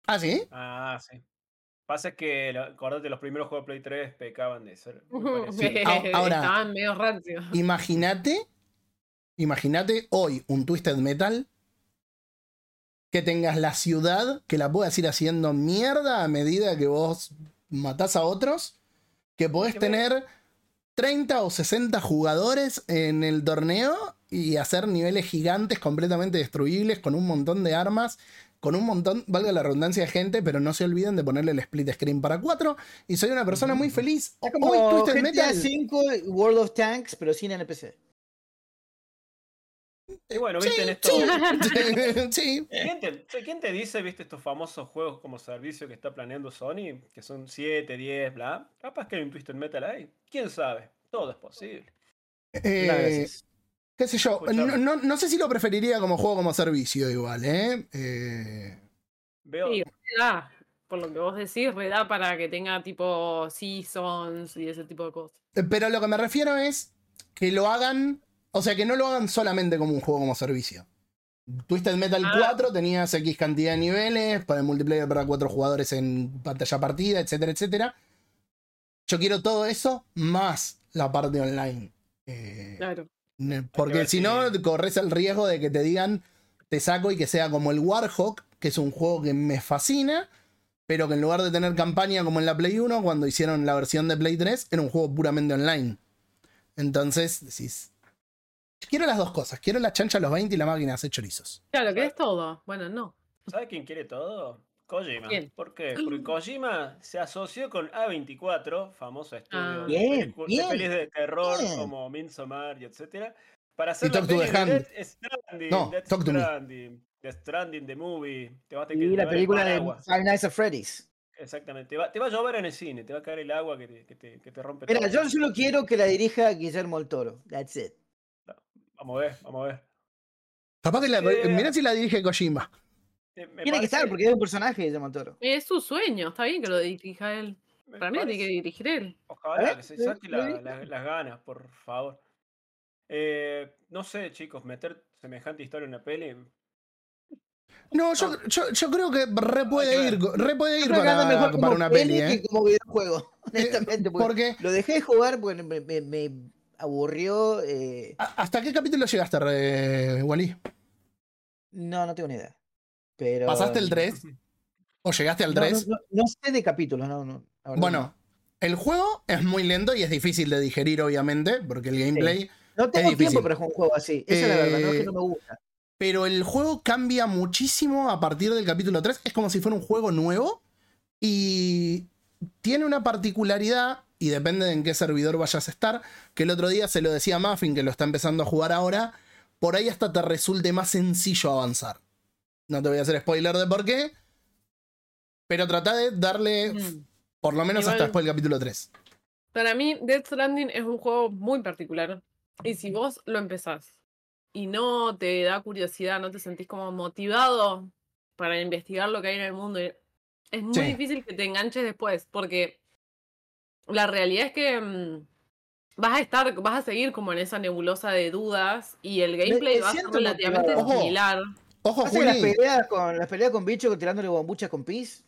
Ah, sí. Ah, sí. Pasa que, acordate, los primeros juegos de Play 3 pecaban de ser muy. Sí, ahora- Estaban medio rancios. Imagínate, imagínate hoy un Twisted Metal que tengas la ciudad que la puedas ir haciendo mierda a medida que vos matás a otros, que podés tener 30 o 60 jugadores en el torneo y hacer niveles gigantes completamente destruibles con un montón de armas, con un montón, valga la redundancia de gente, pero no se olviden de ponerle el split screen para 4 y soy una persona muy feliz. Es como Hoy Twisted GTA Metal 5 World of Tanks, pero sin NPC. Y bueno, viste en esto. sí. ¿Quién te, quién te dice, viste, estos famosos juegos como servicio que está planeando Sony? Que son 7, 10, bla. Capaz que hay un Twisted Metal ahí. ¿Quién sabe? Todo es posible. Eh, qué sé yo, no, no- no sé si lo preferiría como juego como servicio igual, ¿eh? Eh, Veo. Sí, da, por lo que vos decís, da para que tenga tipo seasons y ese tipo de cosas. pero lo que me refiero es que lo hagan, o sea, que no lo hagan solamente como un juego como servicio. Twisted Metal Ah. 4 tenías X cantidad de niveles, para el multiplayer para cuatro jugadores en pantalla partida, etcétera, etcétera. Yo quiero todo eso más la parte online. Eh, Claro. Porque si- no, corres el riesgo de que te digan, te saco y que sea como el Warhawk, que es un juego que me fascina, pero que en lugar de tener campaña como en la Play 1, cuando hicieron la versión de Play 3, era un juego puramente online. Entonces, decís, quiero las dos cosas, quiero la chancha a los 20 y la máquina hace chorizos. Claro, que es todo. Bueno, no. ¿Sabes quién quiere todo? Kojima. ¿Por qué? Porque Kojima se asoció con A24, famoso estudio Ah. de, Bien, pelicu- de bien, pelis de terror bien. como Midsommar y etcétera, para hacer Y la Talk to peli the de Hand. Death Stranding, No, Death Talk to me. Stranding, Death Stranding, the movie. Te vas a tener que Y la película de. Five Nights at Freddy's. Exactamente. Te va, te va a llover en el cine, te va a caer el agua que te, que te, que te rompe Mira, todo. yo solo quiero que la dirija Guillermo el Toro. That's it. Vamos a ver, vamos a ver. Capaz que la, Eh. mirá si la dirige Kojima. Eh, Tiene que estar, porque es un personaje Guillermo el Toro. Es su sueño, está bien que lo dirija él. me Para mí tiene que dirigir él. Ojalá ver, que se eh, saque la- eh. la- las ganas, por favor. Eh, no sé, chicos, meter semejante historia en una peli. No, yo, yo, yo creo que re puede ir, re puede ir para, mejor para como una peli, ¿eh? que como videojuego, honestamente. porque Porque, Lo dejé de jugar porque me, me- me aburrió. eh, ¿a- ¿hasta qué capítulo llegaste, re- Wally? No, no tengo ni idea. Pero... ¿Pasaste el 3? ¿O llegaste al No, 3? No, no- no sé de capítulos, no, Bueno, el juego es muy lento y es difícil de digerir, obviamente, porque el gameplay. No tengo difícil. tiempo para jugar un juego así. Esa es la verdad, no es Eh, que no me gusta. Pero el juego cambia muchísimo a partir del capítulo 3. Es como si fuera un juego nuevo. Y tiene una particularidad, y depende de en qué servidor vayas a estar, que el otro día se lo decía a Muffin, que lo está empezando a jugar ahora, por ahí hasta te resulte más sencillo avanzar. No te voy a hacer spoiler de por qué, pero trata de darle Mm. por lo menos Igual- hasta después del capítulo 3. Para mí, Death Stranding es un juego muy particular. Y si vos lo empezás y no te da curiosidad, no te sentís como motivado, para investigar lo que hay en el mundo. Es muy Sí. difícil que te enganches después, porque la realidad es que mm, vas a estar, vas a seguir como en esa nebulosa de dudas y el gameplay va a ser relativamente. Ojo. similar. Ojo, que las Juli. peleas con las peleas con bicho tirándole bombuchas con pis.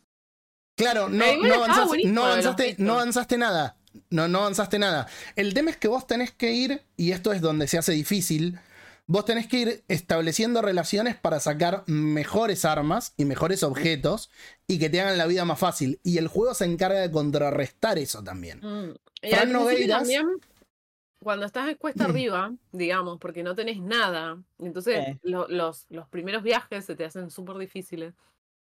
Claro, no, no avanzaste, no, avanzaste, no avanzaste nada. No, no avanzaste nada. El tema es que vos tenés que ir, y esto es donde se hace difícil, vos tenés que ir estableciendo relaciones para sacar mejores armas y mejores objetos y que te hagan la vida más fácil. Y el juego se encarga de contrarrestar eso también. Mm. Y al Nogueiras- también, cuando estás en cuesta arriba, digamos, porque no tenés nada, entonces Eh. lo- los, los primeros viajes se te hacen súper difíciles.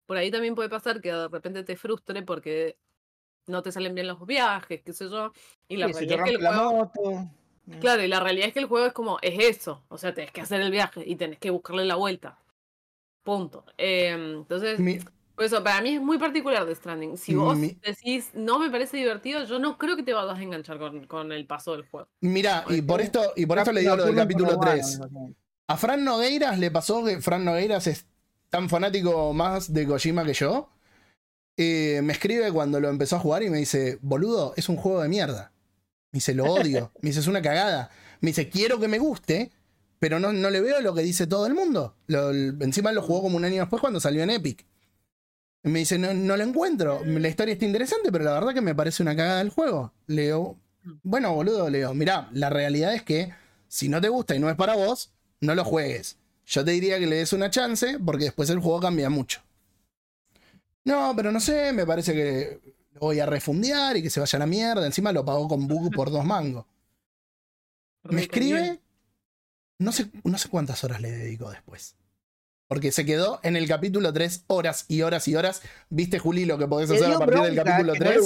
Por ahí también puede pasar que de repente te frustre porque no te salen bien los viajes, qué sé yo. Y la se te es que el rompe la juego, moto. Claro, y la realidad es que el juego es como, es eso. O sea, tenés que hacer el viaje y tenés que buscarle la vuelta. Punto. Em, entonces, Mi- por eso, para mí es muy particular de Stranding. Si vos Mi- decís, no me parece divertido, yo no creo que te vayas a enganchar con, con el paso del juego. Mirá, y por esto, y por esto le digo lo del capítulo urbano, 3. no sé. A Fran Nogueiras le pasó que Fran Nogueiras es tan fanático más de Kojima que yo. Eh, me escribe cuando lo empezó a jugar y me dice, boludo, es un juego de mierda. Me dice, lo odio. Me dice, es una cagada. Me dice, quiero que me guste, pero no, no le veo lo que dice todo el mundo. Lo- encima lo jugó como un año después cuando salió en Epic. Me dice, no, no lo encuentro. La historia está interesante, pero la verdad que me parece una cagada el juego. Leo, bueno, boludo, Leo, mirá, la realidad es que si no te gusta y no es para vos, no lo juegues. Yo te diría que le des una chance porque después el juego cambia mucho. No, pero no sé, me parece que lo voy a refundear y que se vaya a la mierda. Encima lo pagó con bug por dos mangos. Me escribe, no sé, no sé cuántas horas le dedicó después. Porque se quedó en el capítulo 3 horas y horas y horas. ¿Viste, Juli, lo que podés hacer a partir del capítulo que no 3?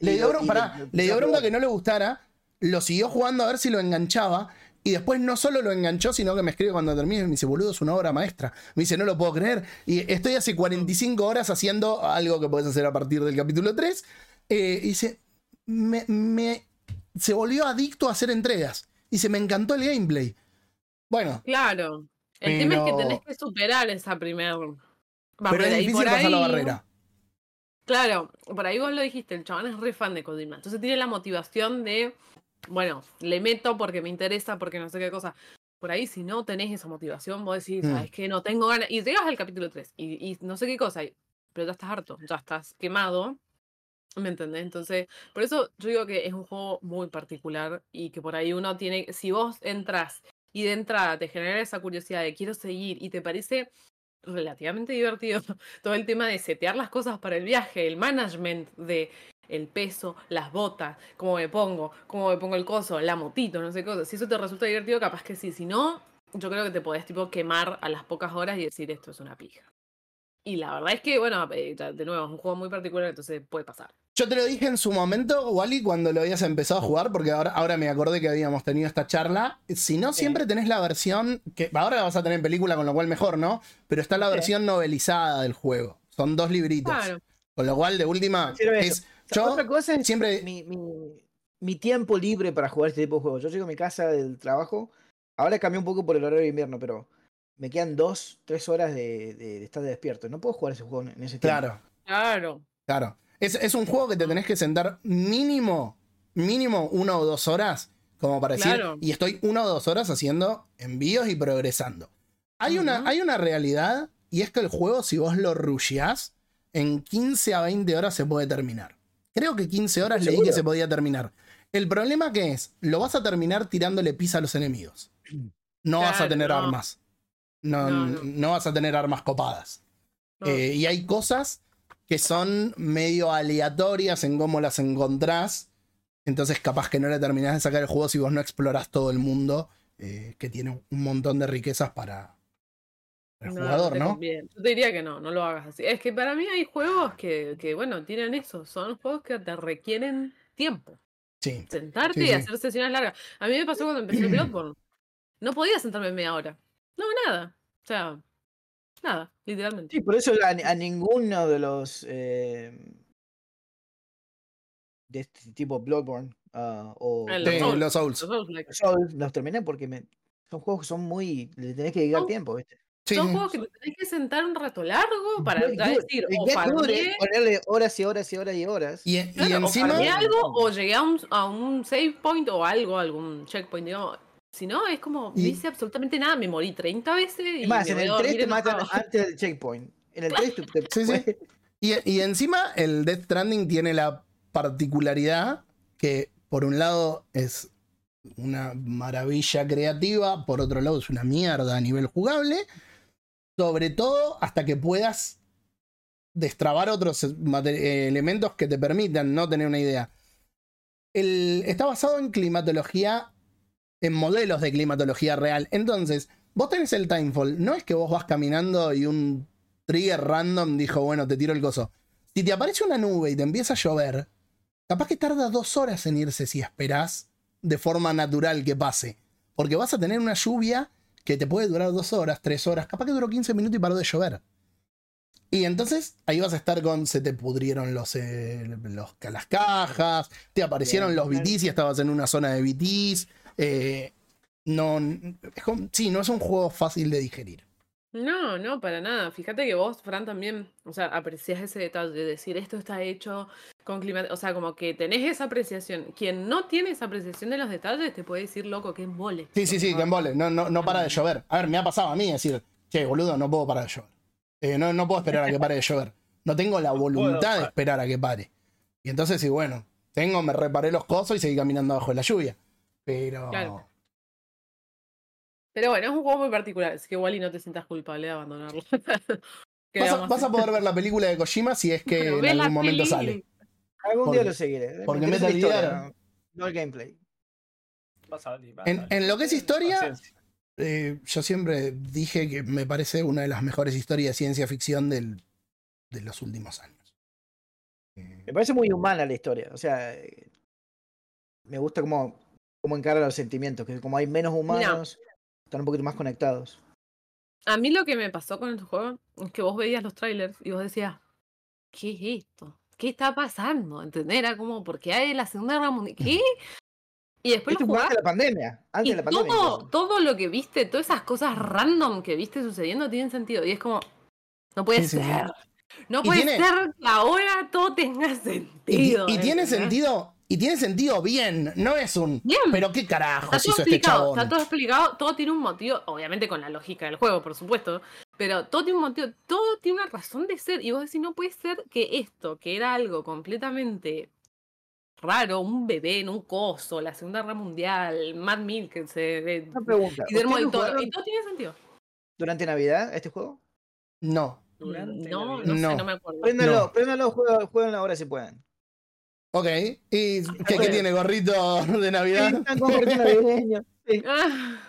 le dio, pará, le bronca que no le gustara, lo siguió jugando a ver si lo enganchaba. Y después no solo lo enganchó, sino que me escribe cuando termine y me dice, boludo, es una obra maestra. Me dice, no lo puedo creer. Y estoy hace 45 horas haciendo algo que podés hacer a partir del capítulo 3. Eh, y dice, me, me- se volvió adicto a hacer entregas. Dice, me encantó el gameplay. Bueno, Claro. El tema es que tenés que superar esa primera pero es y difícil por pasar la ahí- barrera. Claro, por ahí vos lo dijiste, el chabón es re fan de Kojima. Entonces tiene la motivación de, bueno, le meto porque me interesa, porque no sé qué cosa. Por ahí, si no tenés esa motivación, vos decís, Mm. sabes que no tengo ganas. Y llegas al capítulo 3 y, y no sé qué cosa, y- pero ya estás harto, ya estás quemado. ¿Me entendés? Entonces, por eso yo digo que es un juego muy particular y que por ahí uno tiene, si vos entras y de entrada te genera esa curiosidad de quiero seguir y te parece relativamente divertido todo el tema de setear las cosas para el viaje, el management de el peso, las botas, cómo me pongo, cómo me pongo el coso, la motito, no sé qué cosa. Si eso te resulta divertido, capaz que sí. Si no, yo creo que te podés tipo quemar a las pocas horas y decir esto es una pija. Y la verdad es que, bueno, eh, de nuevo, es un juego muy particular, entonces puede pasar. Yo te lo dije en su momento, Wally, cuando lo habías empezado a jugar, porque ahora, ahora me acordé que habíamos tenido esta charla. Si no, Sí. siempre tenés la versión, que ahora la vas a tener en película, con lo cual mejor, ¿no? Pero está la Sí. versión novelizada del juego. Son dos libritos. Claro. Con lo cual, de última, es. Yo otra cosa es siempre. mi, mi- mi tiempo libre para jugar este tipo de juegos. Yo llego a mi casa del trabajo. Ahora cambié un poco por el horario de invierno, pero me quedan dos, tres horas de, de- de estar despierto. No puedo jugar ese juego en ese tiempo. Claro, Claro. claro. Es, es un juego que te tenés que sentar mínimo, mínimo una o dos horas, como para decir. Claro. Y estoy una o dos horas haciendo envíos y progresando. Hay, una, hay una realidad, y es que el juego, si vos lo rusheás, en 15 a 20 horas se puede terminar. Creo que 15 horas leí que se podía terminar. El problema que es, lo vas a terminar tirándole pizza a los enemigos. No vas a tener no. armas. No, No, no. no. vas a tener armas copadas. No. Eh, y hay cosas que son medio aleatorias en cómo las encontrás. Entonces, capaz que no le terminás de sacar el juego si vos no explorás todo el mundo, eh, que tiene un montón de riquezas para el No, jugador, ¿no? Yo te diría que no, no lo hagas así. Es que para mí hay juegos que, que, bueno, tienen eso. Son juegos que te requieren tiempo. Sí. Sentarte Sí, y hacer sesiones largas. A mí me pasó cuando empecé el Bloodborne. No podía sentarme media hora. No, nada. O sea, nada, literalmente. Sí, por eso a, a ninguno de los eh, de este tipo Bloodborne ah, o Sí, Souls. los Souls. Los. Souls los terminé porque me, son juegos que son muy. le tenés que dedicar No. tiempo, ¿viste? Sí, Son juegos que te tenés que sentar un rato largo para good. decir, o Good farmeé, ponerle horas y horas y horas y horas. Y, y claro, o encima. farmeé algo, o llegué a un, a un save point o algo, algún checkpoint, digamos. Si no, es como, no hice absolutamente nada, me morí 30 veces y más, me en el dormir 3 te matan antes del checkpoint. En el 3 te, te Sí, sí. Y, y encima el Death Stranding tiene la particularidad que por un lado es una maravilla creativa, por otro lado es una mierda a nivel jugable, sobre todo hasta que puedas destrabar otros eh, elementos que te permitan no tener una idea. El- está basado en climatología, en modelos de climatología real. Entonces, vos tenés el Timefall, no es que vos vas caminando y un trigger random dijo, bueno, te tiro el coso. Si te aparece una nube y te empieza a llover, capaz que tarda dos horas en irse si esperás de forma natural que pase. Porque vas a tener una lluvia que te puede durar dos horas, tres horas, capaz que duró 15 minutos y paró de llover. Y entonces ahí vas a estar con, se te pudrieron los, eh, los- las cajas, te aparecieron Bien, los bien. BTs y estabas en una zona de BTs. eh, no, es sí, no es un juego fácil de digerir. No, no, para nada. Fíjate que vos, Fran, también, o sea, apreciás ese detalle de decir esto está hecho con clima, o sea, como que tenés esa apreciación. Quien no tiene esa apreciación de los detalles te puede decir, loco, que embole. Sí, sí, sí, que embole. No, no, no para de llover. A ver, me ha pasado a mí decir, che, boludo, no puedo parar de llover. Eh, no, no puedo esperar a que pare de llover. No tengo la voluntad de esperar a que pare. Y entonces, sí, bueno, tengo, me reparé los cosos y seguí caminando bajo la lluvia. Pero. Claro. Pero bueno, es un juego muy particular, así que igual y no te sientas culpable de abandonarlo. ¿Qué Vas a, vas poder ver la película de Kojima si es que Pero en algún momento sale. Algún Porque- día lo seguiré. Porque Metal historia, Gear- no- el gameplay. A a En- lo que es historia, Paciencia. Eh, yo siempre dije que me parece una de las mejores historias de ciencia ficción del- de los últimos años. Eh, Me parece muy humana la historia. O sea, eh, me gusta cómo, cómo encara los sentimientos. Que como hay menos humanos, están un poquito más conectados. A mí lo que me pasó con el juego es que vos veías los trailers y vos decías, ¿qué es esto? ¿Qué está pasando? ¿Entendés? Era como, ¿por qué hay la Segunda Guerra Mundial? ¿Qué? Y después lo jugás antes de la pandemia. Antes y de la pandemia. todo, incluso. todo lo que viste, todas esas cosas random que viste sucediendo tienen sentido. Y es como, no puede Sí, sí, sí. ser. No puede tiene- ser que ahora todo tenga sentido. y tiene sentido, y tiene sentido bien, no es un. Bien. Pero qué carajos Está todo hizo este explicado, chabón. está todo explicado, todo tiene un motivo, obviamente con la lógica del juego, por supuesto, pero todo tiene un motivo, todo tiene una razón de ser, y vos decís, no puede ser que esto, que era algo completamente raro, un bebé en un coso, la Segunda Guerra Mundial, Mad Milk, se, de- Una pregunta. Guillermo del ¿Ustedes lo Toro, jugaron y todo tiene sentido. durante Navidad este juego? No. Durante No, Navidad. no, sé, no me acuerdo. Préndanlo, No. ahora si pueden. Ok. ¿Y qué, qué tiene gorrito de Navidad? Están con gorrito navideño. Sí. Ah,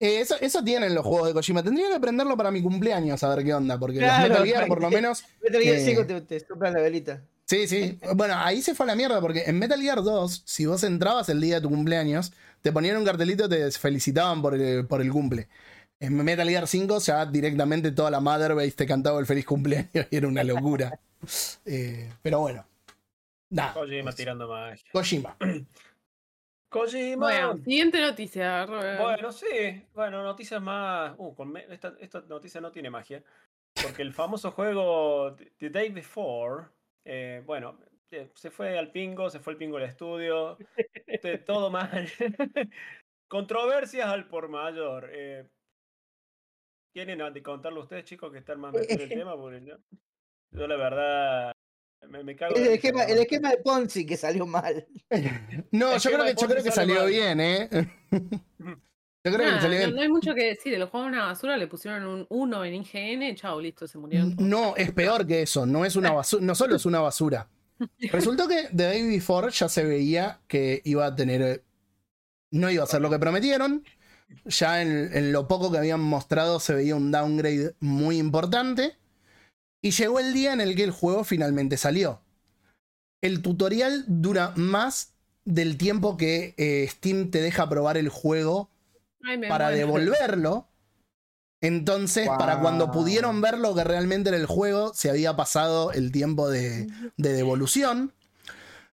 Eh, eso, eso tienen los juegos de Kojima. Tendría que aprenderlo para mi cumpleaños a ver qué onda. Porque Claro, los Metal Gear, por lo menos. Metal Gear Eh. 5 te, te sopla la velita. Sí, sí. Bueno, ahí se fue a la mierda porque en Metal Gear 2, si vos entrabas el día de tu cumpleaños, te ponían un cartelito y te felicitaban por el, por el cumple. En Metal Gear 5 ya directamente toda la Motherbase te cantaba el feliz cumpleaños y era una locura. Eh, pero bueno. Nada. Kojima es- tirando magia. Kojima. Kojima. bueno, siguiente noticia, Robert. Bueno, sí. Bueno, noticias más. Uh, con me- esta, esta noticia no tiene magia. Porque el famoso juego The- Day Before. eh, bueno, eh, se fue al pingo, se fue el pingo al estudio. todo mal. Controversias al por mayor. Eh, ¿Quieren de contarlo ustedes, chicos, que están más metidos en el tema? Porque yo, yo la verdad. Me, me cago Es de el esquema, el de Ponzi que salió mal. No, Es yo creo que, yo creo que salió mal. bien, ¿eh? Yo creo que salió no, bien. no hay mucho que decir, el juego es una basura, le pusieron un 1 en IGN, chao, listo, se murieron todos. No, es peor que eso. No es una basura. No solo es una basura. Resultó que The Day Before ya se veía que iba a tener. eh, No iba a ser lo que prometieron. Ya en, en lo poco que habían mostrado se veía un downgrade muy importante. Y llegó el día en el que el juego finalmente salió. El tutorial dura más del tiempo que eh, Steam te deja probar el juego Ay, para muero. devolverlo. Entonces, para cuando pudieron ver lo que realmente era el juego, se había pasado el tiempo de, de devolución.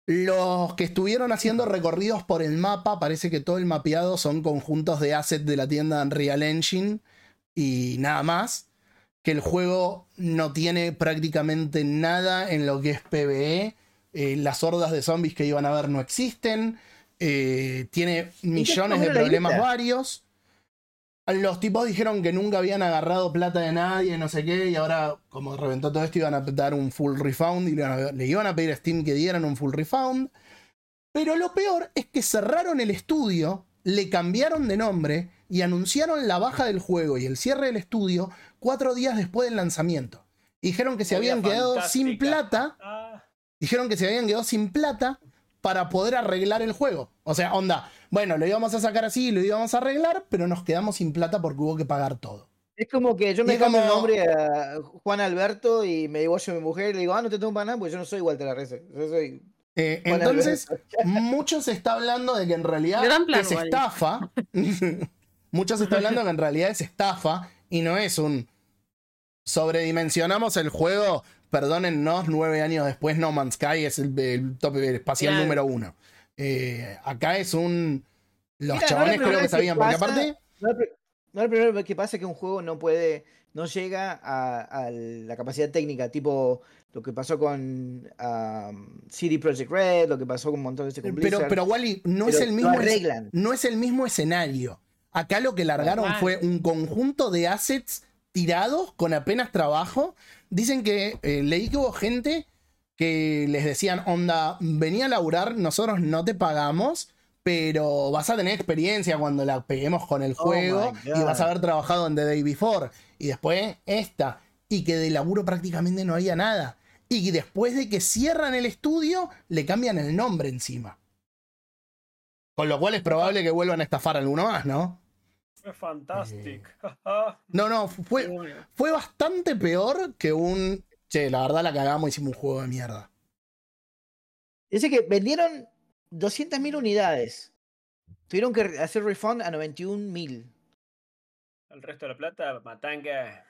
Los que estuvieron haciendo recorridos por el mapa, parece que todo el mapeado son conjuntos de assets de la tienda Unreal Engine y nada más. Que el juego no tiene prácticamente nada en lo que es PvE. eh, las hordas de zombies que iban a ver no existen. eh, tiene millones de problemas varios. Los tipos dijeron que nunca habían agarrado plata de nadie, no sé qué, y ahora, como reventó todo esto, iban a dar un full refund y le iban a, le iban a pedir a Steam que dieran un full refund. Pero lo peor es que cerraron el estudio, le cambiaron de nombre y anunciaron la baja del juego y el cierre del estudio cuatro días después del lanzamiento. Dijeron que se habían quedado sin plata Ah, dijeron que se habían quedado sin plata para poder arreglar el juego. O sea, onda, bueno, lo íbamos a sacar así, lo íbamos a arreglar, pero nos quedamos sin plata porque hubo que pagar todo. Es como que yo me cambio el nombre a Juan Alberto y me divorcio de mi mujer y le digo, ah, no te tengo para nada, porque yo no soy Walter Arrece. Yo soy Eh, entonces, Alberto. mucho se está hablando de que en realidad es estafa. mucho se está hablando que en realidad es estafa y no es un sobredimensionamos el juego. Perdónennos, nueve años después No Man's Sky es el, el top espacial Claro. número uno. Eh, acá es un... Los Mira, es chabones creo que sabían, porque aparte... No es, no es la primera vez que pasa que un juego no puede, no llega a, a la capacidad técnica, tipo lo que pasó con um, CD Projekt Red, lo que pasó con un montón de Pero, pero Wally, no pero es el lo mismo. es- no es el mismo escenario. Acá lo que largaron Normal. fue un conjunto de assets tirados con apenas trabajo. Dicen que eh, leí que hubo gente que les decían, onda, venía a laburar, nosotros no te pagamos, pero vas a tener experiencia cuando la peguemos con el Oh juego y vas a haber trabajado en The Day Before. Y después esta. Y que de laburo prácticamente no había nada. Y que después de que cierran el estudio, le cambian el nombre encima. Con lo cual es probable que vuelvan a estafar a alguno más, ¿no? Fue fantástico. Eh. No, no, fue, fue bastante peor que un. Che, la verdad la cagamos, hicimos un juego de mierda. Dice que vendieron 200.000 unidades. Tuvieron que hacer refund a 91.000. El resto de la plata, matanga.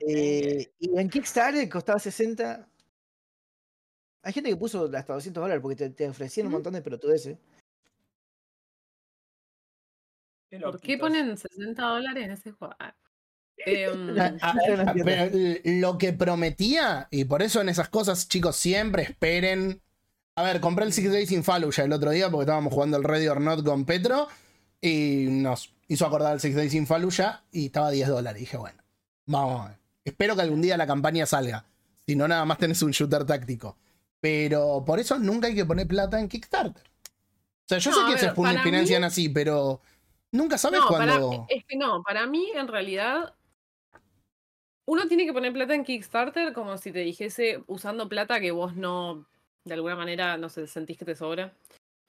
Eh, y en Kickstarter costaba 60. Hay gente que puso hasta 200 dólares porque te, te ofrecían un montón de pelotudeces. Qué ¿Por qué ponen 60 dólares en ese juego? Ah. Em, Ah, ah, pero l- lo que prometía, y por eso en esas cosas, chicos, siempre esperen. A ver, compré el Six Days in Fallujah el otro día porque estábamos jugando el Ready or Not con Petro y nos hizo acordar el Six Days in Fallujah y estaba a 10 dólares. Y dije, bueno, vamos a ver. Espero que algún día la campaña salga. Si no, nada más tenés un shooter táctico. Pero por eso nunca hay que poner plata en Kickstarter. O sea, yo No, sé a que ver, se financian mí- así, pero nunca sabes no, para- cuándo. es que no, para mí en realidad uno tiene que poner plata en Kickstarter como si te dijese usando plata que vos no, de alguna manera, no sé, sentís que te sobra.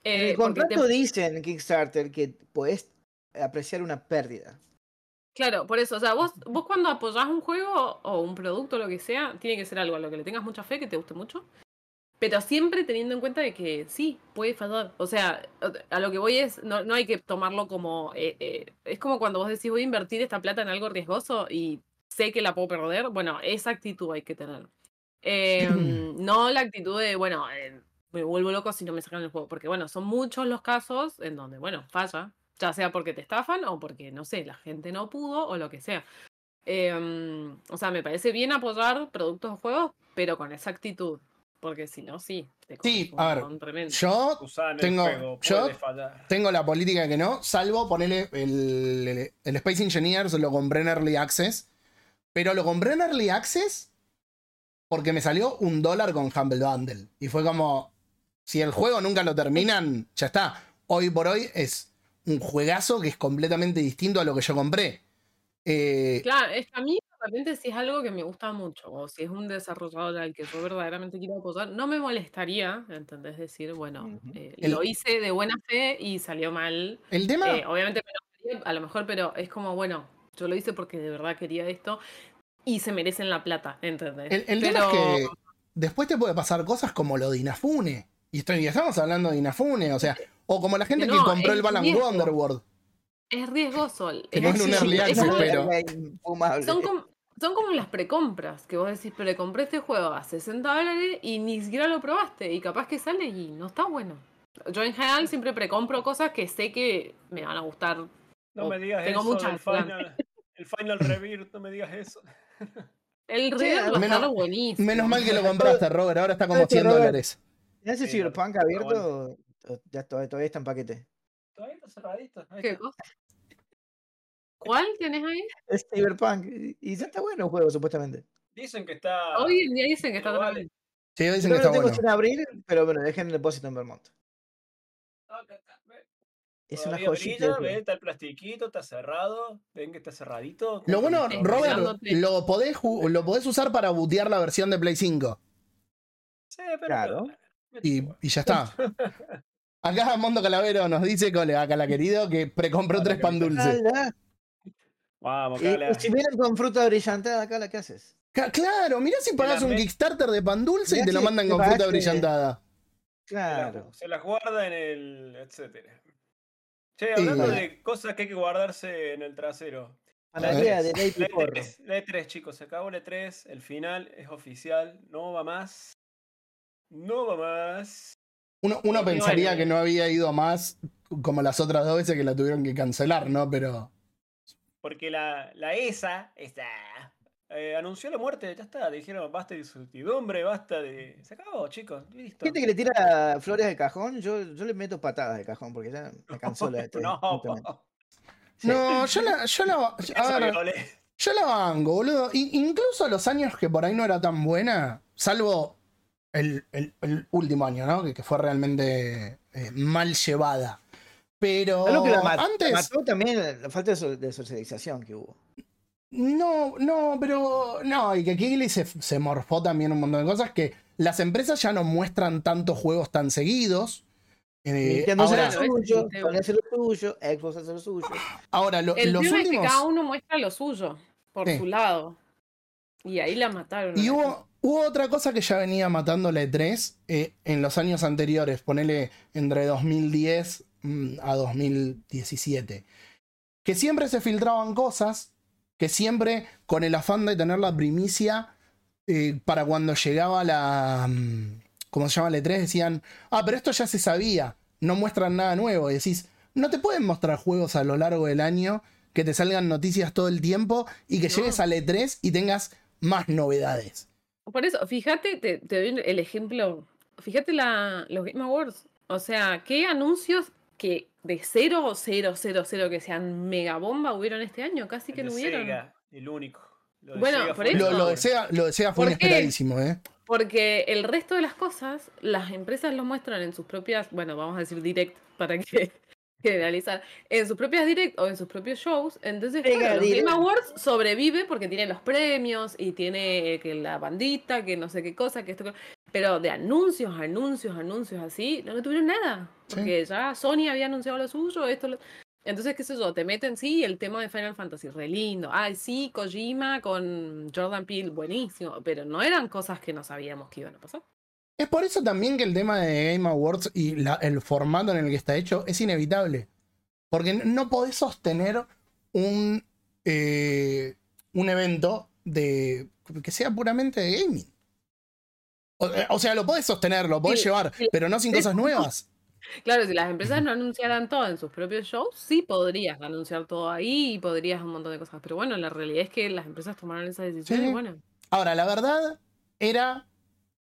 En Eh, el te- contrato dice en Kickstarter que podés apreciar una pérdida. Claro, por eso, o sea, vos, vos cuando apoyás un juego o un producto, lo que sea, tiene que ser algo a lo que le tengas mucha fe, que te guste mucho, pero siempre teniendo en cuenta de que sí, puede fallar. O sea, a lo que voy es, no, no hay que tomarlo como, eh, eh, es como cuando vos decís voy a invertir esta plata en algo riesgoso y sé que la puedo perder, bueno, esa actitud hay que tener. Eh, no la actitud de, bueno, eh, me vuelvo loco si no me sacan el juego, porque bueno, son muchos los casos en donde, bueno, falla, ya sea porque te estafan o porque, no sé, la gente no pudo o lo que sea. Em, o sea, me parece bien apoyar productos o juegos, pero con esa actitud, porque si no, sí, te Sí, a ver, tremendo. Yo Tengo- yo- tengo la política que no, salvo ponerle el, el, el Space Engineers, lo compré en Early Access, pero lo compré en Early Access porque me salió un dólar con Humble Bundle. Y fue como, si el juego nunca lo terminan, ya está. Hoy por hoy es un juegazo que es completamente distinto a lo que yo compré. Eh, Claro, es que a mí de repente si es algo que me gusta mucho, o si es un desarrollador al que yo verdaderamente quiero apoyar, no me molestaría, ¿entendés? Decir, bueno, eh, El- lo hice de buena fe y salió mal. el tema... Eh, obviamente a lo mejor, pero es como, bueno, yo lo hice porque de verdad quería esto y se merecen la plata, ¿entendés? El, el pero, tema es que después te puede pasar cosas como lo de Inafune. Y, estoy, y estamos hablando de Inafune, o sea, o como la gente que no, compró el Balan. Wonderworld. Es riesgoso. Es es un early es access, pero-. Son como, son como las precompras, que vos decís, pero compré este juego a 60 dólares y ni siquiera lo probaste, y capaz que sale y no está bueno. Yo en general siempre precompro cosas que sé que me van a gustar. No me digas tengo eso muchas ganas. Final, El Final Rebirth, no me digas eso. El Sí, River va a menos- buenísimo. Menos mal que lo compraste, Robert. Ahora está como ¿Sabes qué, 100 Robert? dólares. ¿Tienes el Sí, Cyberpunk abierto? Ya todavía, está en paquete. Todavía está cerradito. ¿Qué cosa? ¿Cuál tenés ahí? Es Cyberpunk. y- ya está bueno el juego, supuestamente. Dicen que está. Hoy en día dicen que está atrás. vale. Sí, Yo dicen que está lo tengo bueno. pero bueno, dejen el depósito en Vermont. Acá. Es una joyita. brilla, está el plastiquito, está cerrado. Ven que está cerradito. Lo bueno, Robert, lo podés, lo podés usar para bootear la versión de Play 5. Sí, pero. Claro. Y, y ya está. Acá Mondo Calavero nos dice, colega, Cala querido, que precompró tres pan querido. Vamos, Y, Cala. y si vienen con fruta brillantada acá, ¿qué haces? Ca- Claro, mirá si pagás un Kickstarter de pan dulce y te lo mandan con fruta brillantada. Claro. Se las guarda en el. etcétera. Che, hablando Y- de cosas que hay que guardarse en el trasero. De La Lady Porro. E3, la E3, chicos, se acabó la E3, el final es oficial, no va más. No va más. Uno, uno pensaría que no había ido más como las otras dos veces que la tuvieron que cancelar, ¿no? Pero. Porque la, la ESA está, eh, anunció la muerte, ya está. Dijeron basta de incertidumbre, basta de. Se acabó, chicos, listo. Gente que le tira flores al cajón, yo, yo le meto patadas al cajón porque ya me cansó la de no. Sí. No, yo la. Yo la, a ver, yo la banco, boludo. I- incluso los años que por ahí no era tan buena, salvo el, el- el último año, ¿no? Que, que fue realmente eh, mal llevada. Pero Algo que la mat- antes. mató también la falta de, so- de socialización que hubo. No, no, pero no, y que Kigley se, se morfó también un montón de cosas que las empresas ya no muestran tantos juegos tan seguidos. Eh, Nintendo hace ahora, lo es suyo, hace lo suyo, Xbox hace lo suyo. ahora lo- El los tema es últimos. que cada uno muestra lo suyo, por Sí. su lado. Y ahí la mataron. Y hubo, hubo otra cosa que ya venía matando la E3 eh, en los años anteriores, ponele entre 2010 mm, a 2017. Que siempre se filtraban cosas, que siempre con el afán de tener la primicia eh, para cuando llegaba la. mm, ¿Cómo se llama la E3? Decían, ah, pero esto ya se sabía, no muestran nada nuevo. Y decís, no te pueden mostrar juegos a lo largo del año que te salgan noticias todo el tiempo y que No. llegues a la E3 y tengas más novedades. Por eso, fíjate, te, te doy el ejemplo. Fíjate la, los Game Awards. O sea, ¿qué anuncios que de 0, 0, 0, 0 que sean mega bomba hubieron este año? Casi que El no hubieron. Sega, el único. Lo de Bueno, Sega por fue eso. Lo, lo de Sega, lo de Sega fue inesperadísimo, ¿eh? Porque el resto de las cosas, las empresas lo muestran en sus propias, bueno, vamos a decir direct para que generalizar, en sus propias direct o en sus propios shows. Entonces, Venga, claro, los. Game Awards sobrevive porque tiene los premios y tiene que la bandita, que no sé qué cosa, que esto. que- Pero de anuncios, anuncios, anuncios así, no tuvieron nada. Sí. Porque ya Sony había anunciado lo suyo, esto. lo- Entonces, qué sé yo, te meten, sí, el tema de Final Fantasy, re lindo. Ay, sí, Kojima con Jordan Peele, buenísimo. Pero no eran cosas que no sabíamos que iban a pasar. Es por eso también que el tema de Game Awards y la- el formato en el que está hecho es inevitable. Porque no podés sostener un, eh, un evento de que sea puramente de gaming. O, eh, o sea, lo podés sostener, lo podés Sí, llevar, sí. pero no sin cosas nuevas. Claro, si las empresas no anunciaran todo en sus propios shows, sí podrías anunciar todo ahí y podrías un montón de cosas. Pero bueno, la realidad es que las empresas tomaron esa decisión Sí. y bueno. Ahora, la verdad era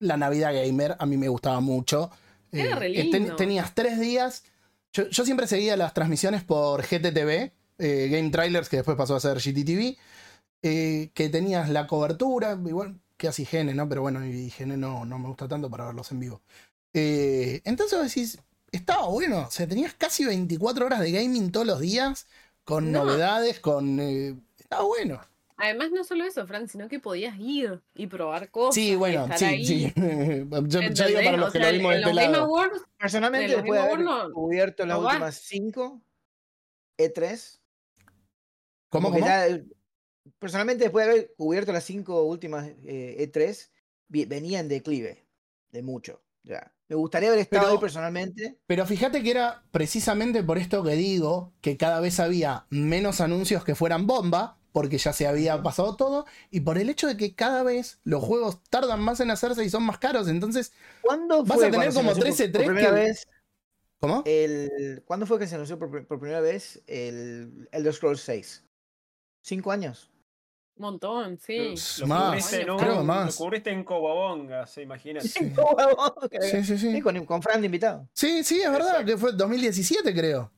la Navidad Gamer, a mí me gustaba mucho. Era re ten- lindo. tenías tres días. Yo, yo siempre seguía las transmisiones por GTTV, eh, Game Trailers, que después pasó a ser GTTV, eh, que tenías la cobertura, igual que así IGN, ¿no? Pero bueno, IGN no, no me gusta tanto para verlos en vivo. Eh, entonces decís, estaba bueno, o sea, tenías casi 24 horas de gaming todos los días, con No. novedades, con... eh, estaba bueno. Además, no solo eso, Fran, sino que podías ir y probar cosas. Sí, y bueno, estar sí, ahí. sí. yo, yo digo para los O que sea, lo vimos en de los este Game. Awards, Personalmente, De después de haber no- cubierto las no últimas 5 E3, ¿Cómo, como que cómo? ya, personalmente, después de haber cubierto las 5 últimas eh, E3, vi- venía en declive, de mucho. Ya. Me gustaría haber estado Pero- ahí personalmente. Pero fíjate que era precisamente por esto que digo que cada vez había menos anuncios que fueran bomba, porque ya se había pasado todo, y por el hecho de que cada vez los juegos tardan más en hacerse y son más caros. Entonces, ¿Cuándo Vas fue a tener como anunció por- 13 por primera que- vez ¿cómo? el ¿Cuándo fue que se anunció por, por primera vez el Elder Scrolls 6? cinco años. Un montón, sí. Lo Más, cubriste en un- creo que Lo más. cubriste en Cobabonga, se imagina. Sí. sí, Sí, sí, sí. con, con Fran de invitado. Sí, sí, es verdad, Exacto. que fue 2017, creo.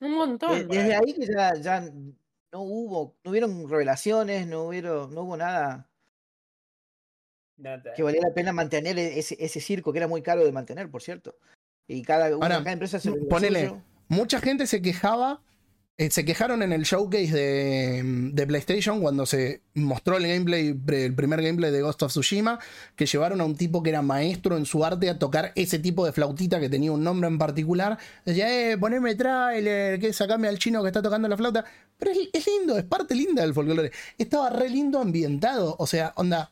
Un De- montón. desde ahí que ya, ya no hubo, no hubieron revelaciones, no hubieron, no hubo nada Nada. que valía la pena mantener e- ese, ese circo que era muy caro de mantener, por cierto. Y cada, una, Ahora, cada empresa se ponele, suyo. Mucha gente se quejaba, eh, se quejaron en el showcase de, de PlayStation cuando se mostró el gameplay, el primer gameplay de Ghost of Tsushima, que llevaron a un tipo que era maestro en su arte a tocar ese tipo de flautita que tenía un nombre en particular. Decía, eh, poneme trailer, que sacame al chino que está tocando la flauta. Pero es, es lindo, es parte linda del folclore. Estaba re lindo ambientado, o sea, onda,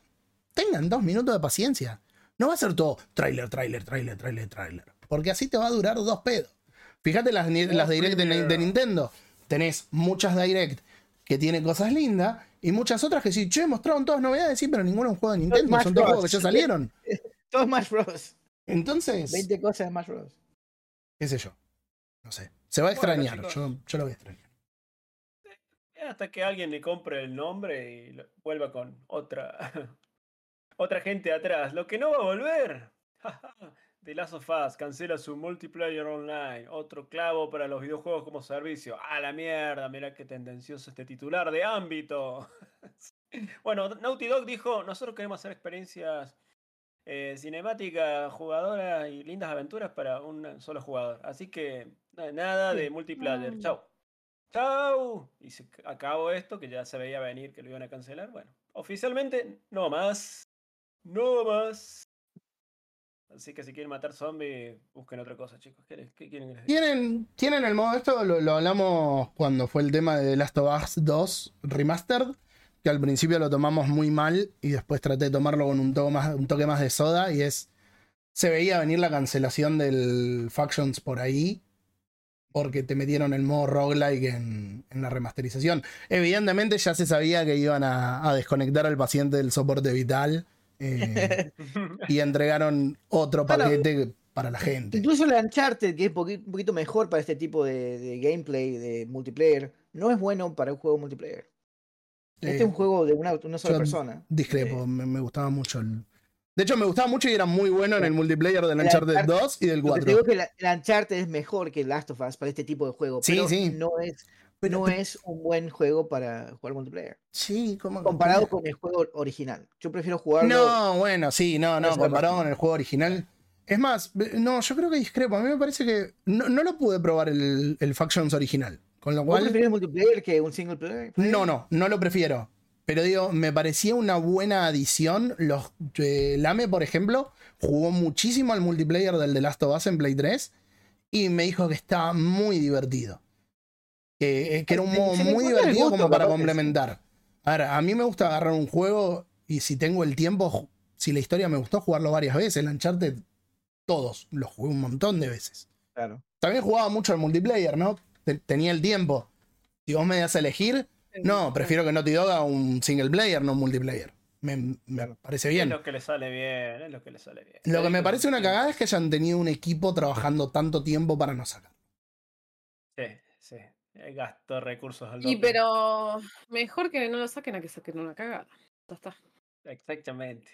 tengan dos minutos de paciencia. No va a ser todo trailer, trailer, trailer, trailer, trailer. Porque así te va a durar dos pedos. Fíjate las, las direct de Nintendo. Tenés muchas direct que tienen cosas lindas y muchas otras que sí, che, mostraron todas novedades, sí, pero ninguno es un juego de Nintendo, Smash son todos juegos que ya salieron. Todo Smash Bros. Entonces, 20 cosas de Smash Bros. qué sé yo. No sé. Se va a Bueno, extrañar. chicos. yo, yo lo voy a extrañar. Hasta que alguien le compre el nombre y lo- vuelva con otra otra gente atrás. Lo que no va a volver. The Last of Us cancela su multiplayer online. Otro clavo para los videojuegos como servicio. A la mierda, mira qué tendencioso este titular de ámbito. bueno, Naughty Dog dijo, nosotros queremos hacer experiencias eh, cinemáticas, jugadoras y lindas aventuras para un solo jugador. Así que na- nada de multiplayer. Chau. ¡Chau! Y se acabó esto, que ya se veía venir que lo iban a cancelar. Bueno, oficialmente no más. No más. Así que si quieren matar zombies, busquen otra cosa, chicos. ¿Qué, quieren que les diga? Tienen, tienen el modo, esto lo, lo hablamos cuando fue el tema de Last of Us 2 Remastered, que al principio lo tomamos muy mal y después traté de tomarlo con un toque más, un toque más de soda y es... Se veía venir la cancelación del Factions por ahí, porque te metieron el modo roguelike en, en la remasterización. Evidentemente ya se sabía que iban a, a desconectar al paciente del soporte vital eh, y entregaron otro Bueno, paquete para la gente. Incluso el Uncharted, que es un poquito mejor para este tipo de, de gameplay, de multiplayer, no es bueno para un juego multiplayer. Este Eh, es un juego de una, una sola persona. Discrepo, me, me gustaba mucho el. De hecho, me gustaba mucho y era muy bueno en el multiplayer del El Uncharted Uncharted- 2 y del Lo que 4. te digo es que la- el Uncharted es mejor que Last of Us para este tipo de juego. Sí, pero sí. no es Pero no es un buen juego para jugar multiplayer. Sí, como. Comparado con el juego original. Yo prefiero jugarlo. No, bueno, sí, no, no, comparado con el juego original. Es más, no, yo creo que discrepo. A mí me parece que. No, no lo pude probar el, el Factions original. Con lo ¿Vos cual. prefieres multiplayer que un single player? No, no, no lo prefiero. Pero digo, me parecía una buena adición. Los, eh, Lame, por ejemplo, jugó muchísimo al multiplayer del The Last of Us en Play 3 y me dijo que estaba muy divertido. Que, eh, que era un modo muy divertido gusto, como para complementar. A ver, a mí me gusta agarrar un juego y si tengo el tiempo, si la historia me gustó, jugarlo varias veces. El Uncharted, todos, los jugué un montón de veces. Claro. También jugaba mucho al multiplayer, ¿no? Te- tenía el tiempo. Si vos me das a elegir, no, prefiero que Naughty Dog haga un single player, no un multiplayer. Me, me parece Es bien. lo que le sale bien, es lo que le sale bien. Lo que me parece una cagada es que hayan tenido un equipo trabajando tanto tiempo para no sacar. Sí, sí. Eh, Gasto recursos al Y pero mejor que no lo saquen a que saquen una cagada. Ya está. Exactamente.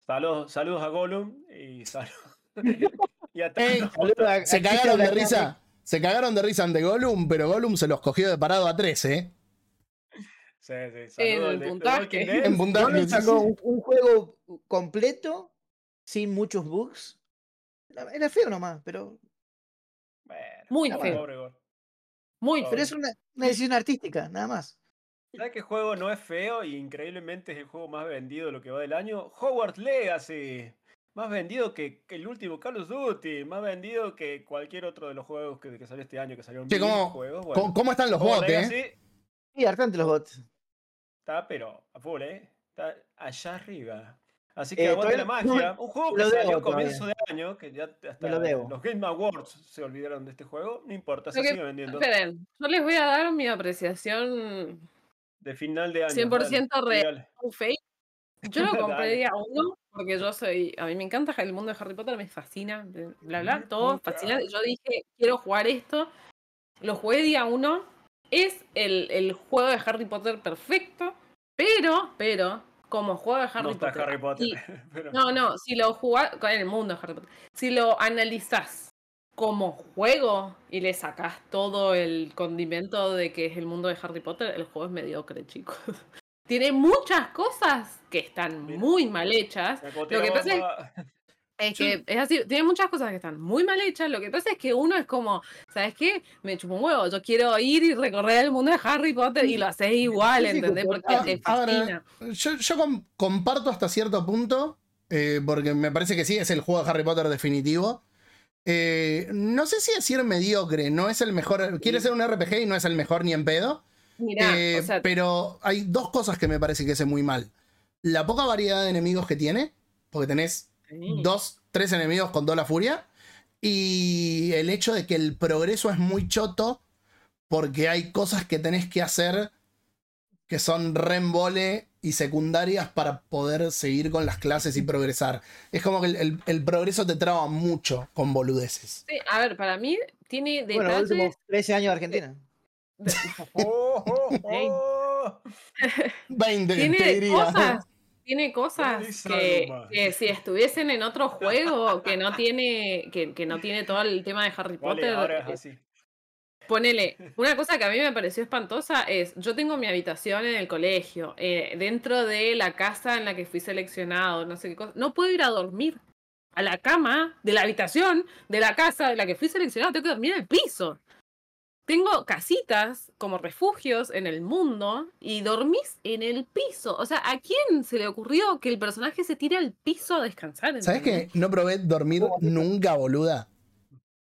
Saludos, saludos a Gollum y saludos. y a Ey, Thanos. Saludos a- Se a cagaron de risa. Se cagaron de risa ante Gollum, pero Gollum se los cogió de parado a tres, ¿eh? Sí, sí, saludos En puntaje. En puntaje, Gollum sacó un, un juego completo, sin muchos bugs. Era feo nomás, pero, Bueno, Muy feo. Muy Oh. pero es una, una decisión artística, nada más. ¿Sabes qué juego no es feo y increíblemente es el juego más vendido de lo que va del año? Hogwarts Legacy. Más vendido que, que el último Call of Duty. Más vendido que cualquier otro de los juegos que, que salió este año, que salieron mil ¿cómo- juegos. ¿Cómo, Bueno, cómo están los bots, eh? Legacy Y hartante los bots. está, pero a full, ¿eh? Está allá arriba. Así que Eh, aguante la magia. Un juego que salió a comienzo de año, que ya hasta lo debo. los Game Awards se olvidaron de este juego. No importa, se sigue vendiendo. Esperen, yo les voy a dar mi apreciación De final de año. 100% dale, real. fake. Yo lo compré día uno porque yo soy. A mí me encanta el mundo de Harry Potter, me fascina, bla, bla, Harry todo fascinante. Yo dije, quiero jugar esto. Lo jugué día uno es el, el juego de Harry Potter perfecto, pero, pero, como juego de Harry no está Potter. Harry Potter. y- pero- no, no, si lo jugás en el mundo de Harry Potter, si lo analizás como juego y le sacás todo el condimento de que es el mundo de Harry Potter, el juego es mediocre, chicos. Tiene muchas cosas que están Mira. muy mal hechas. Lo que pasa es. Es que es así, tiene muchas cosas que están muy mal hechas. Lo que pasa es que uno es como, ¿sabes qué? Me chupo un huevo. Yo quiero ir y recorrer el mundo de Harry Potter y lo haces igual, Sí, ¿entendés? Porque te fascina. Yo, yo com- comparto hasta cierto punto, eh, porque me parece que sí, es el juego de Harry Potter definitivo. Eh, no sé si decir mediocre, no es el mejor. Quiere ser un RPG y no es el mejor ni en pedo. Mirá, Eh, o sea, pero hay dos cosas que me parece que hace muy mal. La poca variedad de enemigos que tiene, porque tenés. Dos, tres enemigos con toda la furia. Y el hecho de que el progreso es muy choto, porque hay cosas que tenés que hacer que son reembole y secundarias para poder seguir con las clases y progresar. Es como que el, el- el progreso te traba mucho con boludeces. Sí, a ver, para mí tiene Bueno, los detalles. últimos 13 años de Argentina. de- Oh, oh, oh. 20, te tiene diría. cosas, tiene cosas que, que si estuviesen en otro juego que no tiene, que, que no tiene todo el tema de Harry Vale, Potter, ahora es eh, así. Ponele, una cosa que a mí me pareció espantosa es, yo tengo mi habitación en el colegio, eh, dentro de la casa en la que fui seleccionado, no sé qué cosa, no puedo ir a dormir a la cama de la habitación de la casa de la que fui seleccionado, tengo que dormir en el piso. Tengo casitas como refugios en el mundo y dormís en el piso. O sea, ¿a quién se le ocurrió que el personaje se tire al piso a descansar? ¿Sabes que no probé dormir nunca, boluda?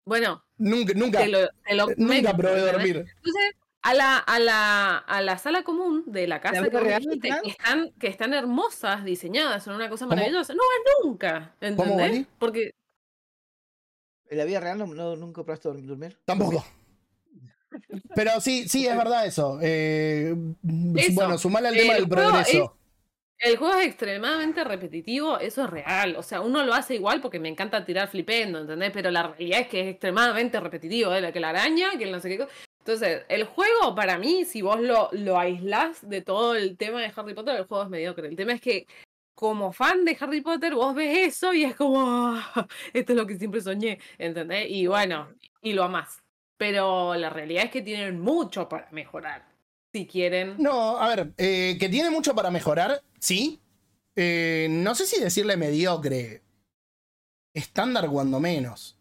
Bueno, Nunca, nunca. te lo, te lo Nunca meto, probé dormir. Entonces, a la, a la, a la sala común de la casa que que están, que están hermosas, diseñadas, son una cosa ¿Cómo? maravillosa. No es nunca, ¿Cómo, ¿entendés? Wally? Porque, En la vida real no, no- nunca probaste dorm- dormir. Tampoco. Pero sí, sí, es verdad eso. Eh, Eso. Bueno, sumale al El tema del progreso. el juego es extremadamente repetitivo, eso es real. O sea, uno lo hace igual porque me encanta tirar flipendo, ¿entendés? Pero la realidad es que es extremadamente repetitivo, ¿eh? que la araña, que el no sé qué cosa. Entonces, el juego, para mí, si vos lo, lo aislás de todo el tema de Harry Potter, el juego es mediocre. El tema es que, como fan de Harry Potter, vos ves eso y es como, "Ah, esto es lo que siempre soñé, ¿entendés? Y bueno, y lo amás. Pero la realidad es que tienen mucho para mejorar. Si quieren. No, a ver, eh, que tiene mucho para mejorar, sí. Eh, no sé si decirle mediocre. Estándar cuando menos.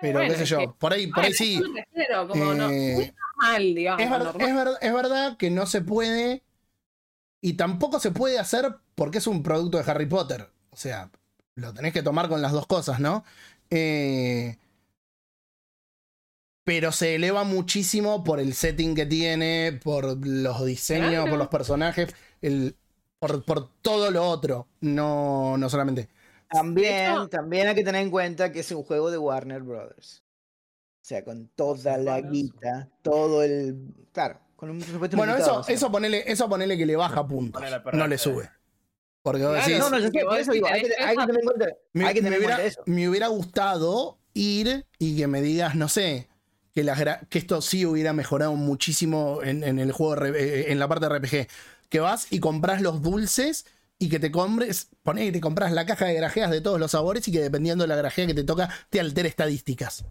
Pero Bueno, qué sé yo, que- por ahí, por ahí sí. eso me refiero, como no, Eh, muy normal, digamos. es, ver- normal. es ver- es verdad que no se puede. Y tampoco se puede hacer porque es un producto de Harry Potter. O sea, lo tenés que tomar con las dos cosas, ¿no? Eh, pero se eleva muchísimo por el setting que tiene, por los diseños, Claro. por los personajes, el, por, por todo lo otro. No, no solamente. También, hecho- también hay que tener en cuenta que es un juego de Warner Brothers. O sea, con toda la guita, todo el. Claro, con un presupuesto Bueno, eso, o sea. eso ponele, eso ponele que le baja puntos. No le sube. Porque vos Claro, decís, No, no, yo sé, que por eso digo, hay que, tenés hay que tener en cuenta, Me, hay que me tener en cuenta eso. me hubiera gustado ir y que me digas, no sé, que, las gra- que esto sí hubiera mejorado muchísimo en, en el juego, re- eh, en la parte de RPG. Que vas y compras los dulces y que te compres, poné que te compras la caja de grajeas de todos los sabores y que dependiendo de la grajea que te toca, te altera estadísticas.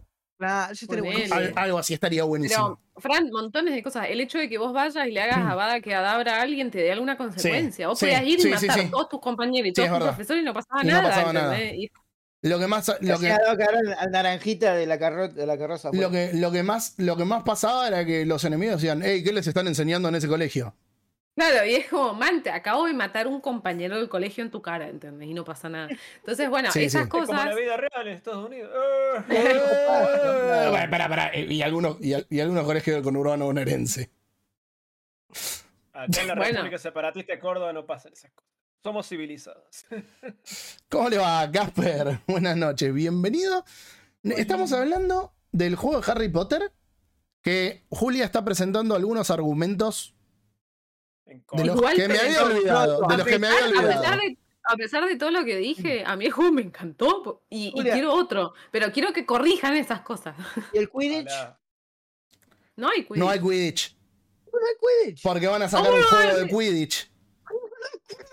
Ponele. buenísimo. Al- algo así estaría buenísimo. Pero, Fran, montones de cosas. El hecho de que vos vayas y le hagas a Bada que adabra a alguien te dé alguna consecuencia. vos sí, podías ir y sí, matar sí. a todos tus compañeros y todos tus verdad. profesores y no pasaba Y no nada. pasaba nada. Y- Lo que más, lo que, al naranjita de la, carro- de la carroza. lo pues. que, lo que más, lo que más pasaba era que los enemigos decían, hey, ¿qué les están enseñando en ese colegio? Claro, y es como, man, te acabo de matar un compañero del colegio en tu cara, ¿entendés? Y no pasa nada. Entonces, bueno, Sí, esas sí. Es como cosas. la vida real en Estados Unidos. Bueno, pará, pará. eh, Y algunos, y, al- y algunos colegios del conurbano bonaerense. Acá en la Bueno. República Separatista de Córdoba no pasan esas cosas. Somos civilizados. ¿Cómo le va, Casper? Buenas noches, bienvenido. Estamos hablando del juego de Harry Potter, que Julia está presentando algunos argumentos En de los Igual, que me había olvidado. De a los que me pesar- había olvidado. de, a pesar de todo lo que dije, a mí el juego me encantó y, quiero otro, pero quiero que corrijan esas cosas. Y el Quidditch. No hay Quidditch. No hay Quidditch. No hay Quidditch. Porque van a sacar ¿Cómo un juego de Quidditch.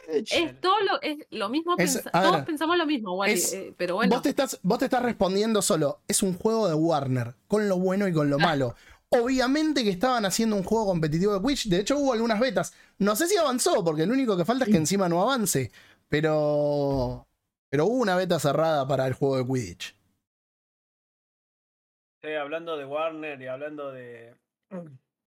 Es todo lo, es lo mismo, Es- pensa- a ver, todos pensamos lo mismo, Wally, es- eh, pero bueno. Vos, te estás, vos te estás respondiendo solo. Es un juego de Warner, con lo bueno y con lo malo. Obviamente que estaban haciendo un juego competitivo de Quidditch. De hecho, hubo algunas betas. No sé si avanzó, porque lo único que falta es que encima no avance. Pero. Pero hubo una beta cerrada para el juego de Quidditch. Sí, hablando de Warner y hablando de,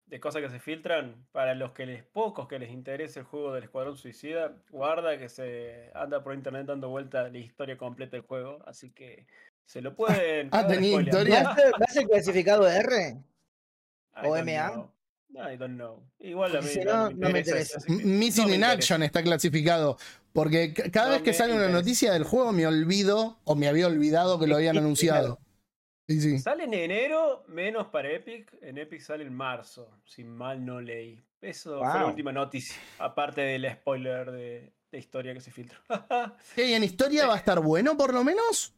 de cosas que se filtran, para los que les pocos que les interese el juego del Escuadrón Suicida, guarda que se anda por internet dando vuelta la historia completa del juego, así que se lo pueden. ah, tenía historia. ¿Va a ser- va a ser clasificado R? I ¿O don't MA? know. I don't know. Igual a mí si no, no, no me interesa Missing no in. Action está clasificado. Porque ca- cada No vez que sale una noticia del juego me olvido o me había olvidado que lo habían anunciado. Sí, sí. Sale en enero, menos para Epic. En Epic sale en marzo, si mal no leí. Eso fue la última noticia, aparte del spoiler de, de historia que se filtró. ¿Y en historia va a estar bueno por lo menos?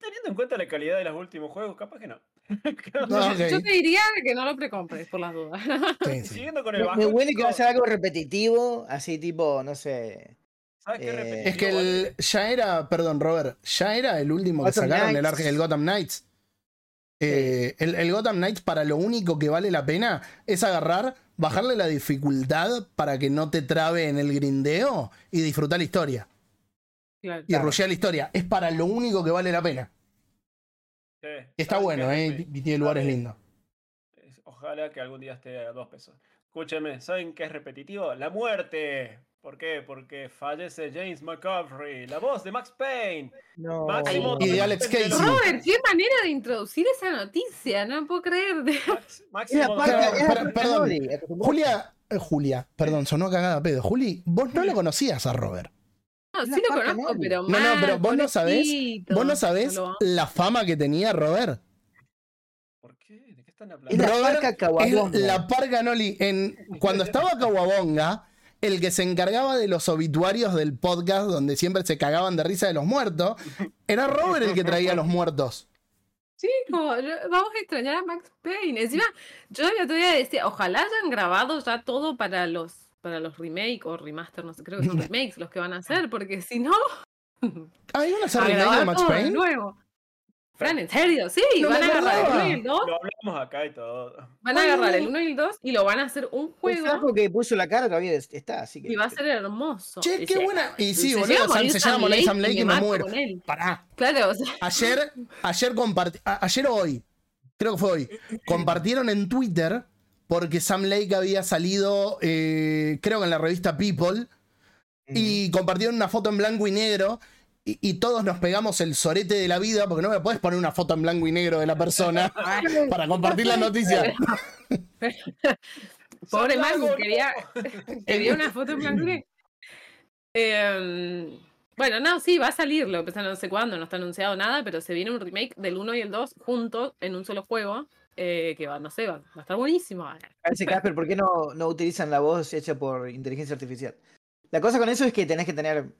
Teniendo en cuenta la calidad de los últimos juegos, capaz que no. No, ok. Yo te diría que no lo precompres, por las dudas. Sí, sí. Siguiendo con el bajo. me huele que va a ser algo repetitivo, así tipo, no sé. ¿Sabes qué eh, repetitivo, Es que el, ya era, perdón, Robert, ya era el último que sacaron, el, Knights. Arge- el Gotham Knights. Eh, el, el Gotham Knights, para lo único que vale la pena es agarrar, bajarle la dificultad para que no te trabe en el grindeo y disfrutar la historia. Claro. Y Claro. rushear la historia. Es para lo único que vale la pena. Sí, Y está ¿sabes bueno, eh, y tiene lugares lindos. Ojalá que algún día esté a dos pesos. Escúcheme, ¿saben qué es repetitivo? La muerte. ¿Por qué? Porque fallece James McCaffrey, la voz de Max Payne. No. Máximo Y de Alex Casey. Robert, qué manera de introducir esa noticia, no puedo creer. Max- la Máximo la perdón. Julia, eh, Julia, perdón, sonó cagada pedo. Juli, vos no lo conocías a Robert. No, sí la lo conozco, pero No, no, pero vos no sabés- pobrecito. ¿Vos no sabés No lo- la fama que tenía Robert? ¿Por qué? ¿De qué están Es hablando? la Robert parca Es Caguabonga. la parca Noli. En, cuando estaba Caguabonga, el que se encargaba de los obituarios del podcast, donde siempre se cagaban de risa de los muertos, era Robert el que traía a los muertos. Chico, yo- vamos a extrañar a Max Payne. Encima, yo el otro día decía, ojalá hayan grabado ya todo para los para los remake o remaster, no sé, creo que son remakes los que van a hacer, porque si no, Ah, ¿iban a hacer a remake de Max Payne? nuevo. Fran, ¿en serio? Sí, No van a agarrar el acordaba. 1 y el 2, Lo hablamos acá y todo. van a agarrar el 1 y el 2 y lo van a hacer un El juego flaco que puso la cara todavía es- está, así que. y va a ser hermoso. Che, qué buena. Y sí, boludo, se llama Monet Sam Lake y me muero. Pará. Claro, o sea, Ayer, ayer compartí, ayer o hoy, creo que fue hoy, compartieron en Twitter porque Sam Lake había salido, eh, creo que en la revista People, y compartieron una foto en blanco y negro. Y, y todos nos pegamos el sorete de la vida, porque no me puedes poner una foto en blanco y negro de la persona para compartir la noticia. Pobre no. quería, quería una foto en blanco y negro. Em, bueno, no, sí, va a salir, lo que pasa no sé cuándo, no está anunciado nada, pero se viene un remake del 1 y el 2 juntos en un solo juego, eh, que va, no sé, va, va a estar buenísimo. Parece Casper, ¿por qué no, no utilizan la voz hecha por inteligencia artificial? La cosa con eso es que tenés que tener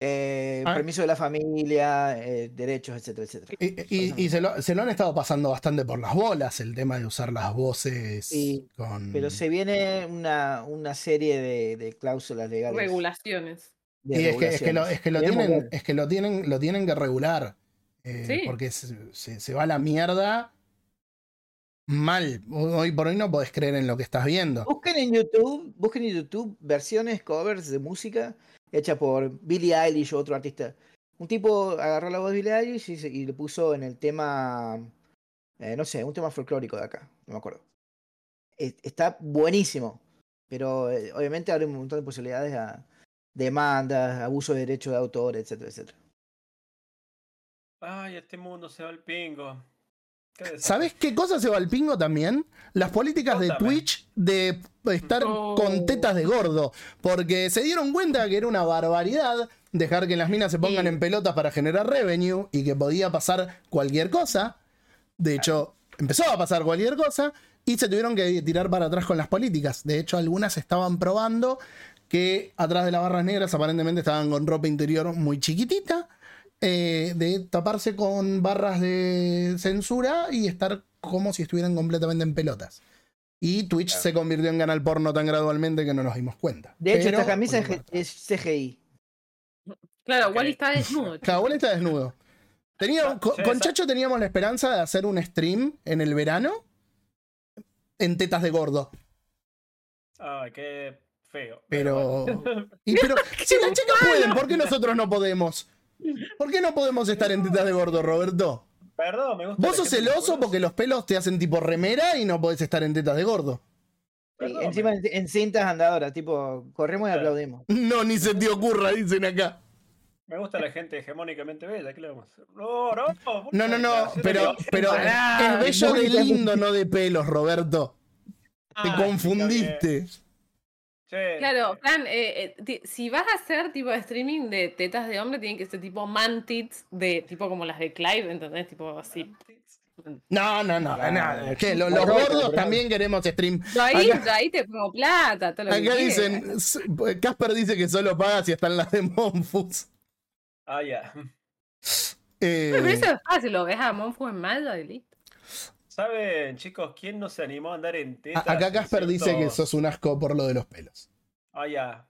eh, Ah. permiso de la familia, eh, derechos, etcétera, etcétera. Y, y- y se, lo, se lo han estado pasando bastante por las bolas el tema de usar las voces Sí, con... Pero se viene una, una serie de, de cláusulas legales. Regulaciones. de Y es que, es que lo, regulaciones. es que lo Queremos tienen, es que lo tienen, lo tienen que regular. eh, Sí. Porque se, se- se va a la mierda mal. Hoy por hoy no podés creer en lo que estás viendo. Busquen en YouTube, busquen en YouTube versiones, covers de música hecha por Billie Eilish o otro artista. Un tipo agarró la voz de Billie Eilish y, y le puso en el tema, eh, no sé, un tema folclórico de acá, no me acuerdo. Es- Está buenísimo, pero eh, obviamente abre un montón de posibilidades a demandas, abuso de derechos de autor, etcétera, etcétera. Ay, este mundo se va al pingo. Qué. ¿Sabes qué cosa se va al pingo también? Las políticas de. Twitch de estar Oh. con tetas de gordo. Porque se dieron cuenta que era una barbaridad dejar que las minas se pongan Sí. en pelotas para generar revenue y que podía pasar cualquier cosa. De hecho, empezó a pasar cualquier cosa y se tuvieron que tirar para atrás con las políticas. De hecho, algunas estaban probando que atrás de las barras negras aparentemente estaban con ropa interior muy chiquitita eh, de taparse con barras de censura y estar como si estuvieran completamente en pelotas. Y Twitch Claro. se convirtió en canal porno tan gradualmente que no nos dimos cuenta. De hecho, Pero, esta camisa bueno, es, es CGI. Claro, Ok. Wally está desnudo. Cagón está desnudo. Tenía, Ah, con, Chacho teníamos la esperanza de hacer un stream en el verano en tetas de gordo. Ay, qué feo. Pero. y pero si las chicas pueden, ¿por qué nosotros no podemos? ¿Por qué no podemos estar en tetas de gordo, Roberto? Perdón, me gusta. Vos sos celoso que- porque los pelos te hacen tipo remera y no podés estar en tetas de gordo. Sí, encima en, en cintas andadoras, tipo, corremos y Claro. aplaudimos. No, ni se te ocurra, dicen acá. Me gusta la gente hegemónicamente bella, ¿qué le vamos a hacer? No, no, No, no, no, pero, pero es bello de lindo, no de pelos, Roberto. Te Ah, confundiste. Che, Claro, Fran, eh, eh, ti- si vas a hacer tipo de streaming de tetas de hombre, tienen que ser tipo mantits, de tipo como las de Clive, ¿entendés? Tipo así. No, no, no, nada. lo- los gordos también queremos stream. Yo ahí, Acá- yo ahí te pongo plata, todo lo que Acá dicen, s- Casper dice que solo paga si están las de Monfus. Ah, ya. Eh, Pero eso es fácil, lo ves a Monfu en malla y listo. ¿Saben, chicos, quién no se animó a andar en tetas? acá Casper dice que sos un asco por lo de los pelos. Ah, ya.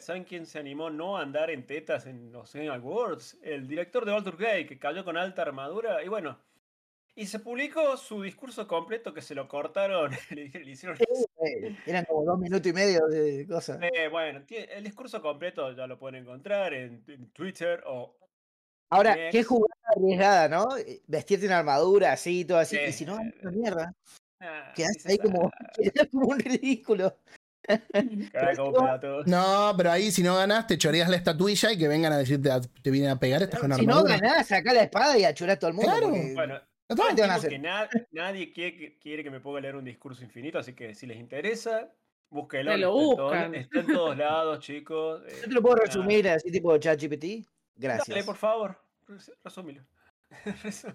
¿Saben quién se animó no a andar en tetas en los Game Awards? El director de Walter Gay, que cayó con alta armadura. Y bueno, y se publicó su discurso completo que se lo cortaron. le, le hicieron. Eh, Eran como dos minutos y medio de cosas. Eh, bueno, el discurso completo ya lo pueden encontrar en, en Twitter o. Ahora, Next. qué jugada arriesgada, ¿no? Eh, Vestirte en armadura, así, todo así. Y si no, una mierda. Ah, Quedas ahí como, "Ah, quedás como un ridículo. caray, como pelotudo". No, pero ahí si no ganás, te choreas la estatuilla y que vengan a decirte, "Ah, te vienen a pegar, estás con Si no ganás, sacá la espada y achurás a todo el mundo. Claro. porque- Bueno, Ya está. ¿Qué te van a hacer? que na- nadie quiere que, quiere que me ponga a leer un discurso infinito, así que si les interesa, búsquenlo. Que lo está en todo- buscan. Está en todos lados, chicos. eh, Yo te lo puedo resumir así tipo ChatGPT. Gracias. Dale, por favor, res- resúmelo. Eso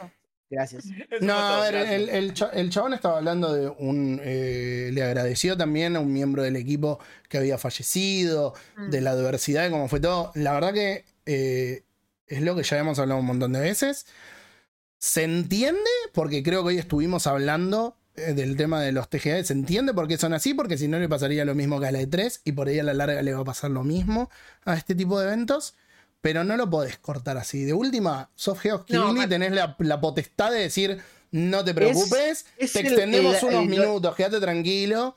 no. Gracias. No, a ver, gracias. el, el chabón estaba hablando de un. eh, le agradeció también a un miembro del equipo que había fallecido, Mm. de la adversidad, de cómo fue todo. La verdad que eh, es lo que ya hemos hablado un montón de veces. Se entiende, porque creo que hoy estuvimos hablando eh, del tema de los TGA. Se entiende por qué son así, porque si no le pasaría lo mismo que a la E3 y por ahí a la larga le va a pasar lo mismo a este tipo de eventos. Pero no lo podés cortar así. De última, Soft Geos No, tenés la, la potestad de decir, no te preocupes, es te el- extendemos el- unos el- minutos, quédate tranquilo.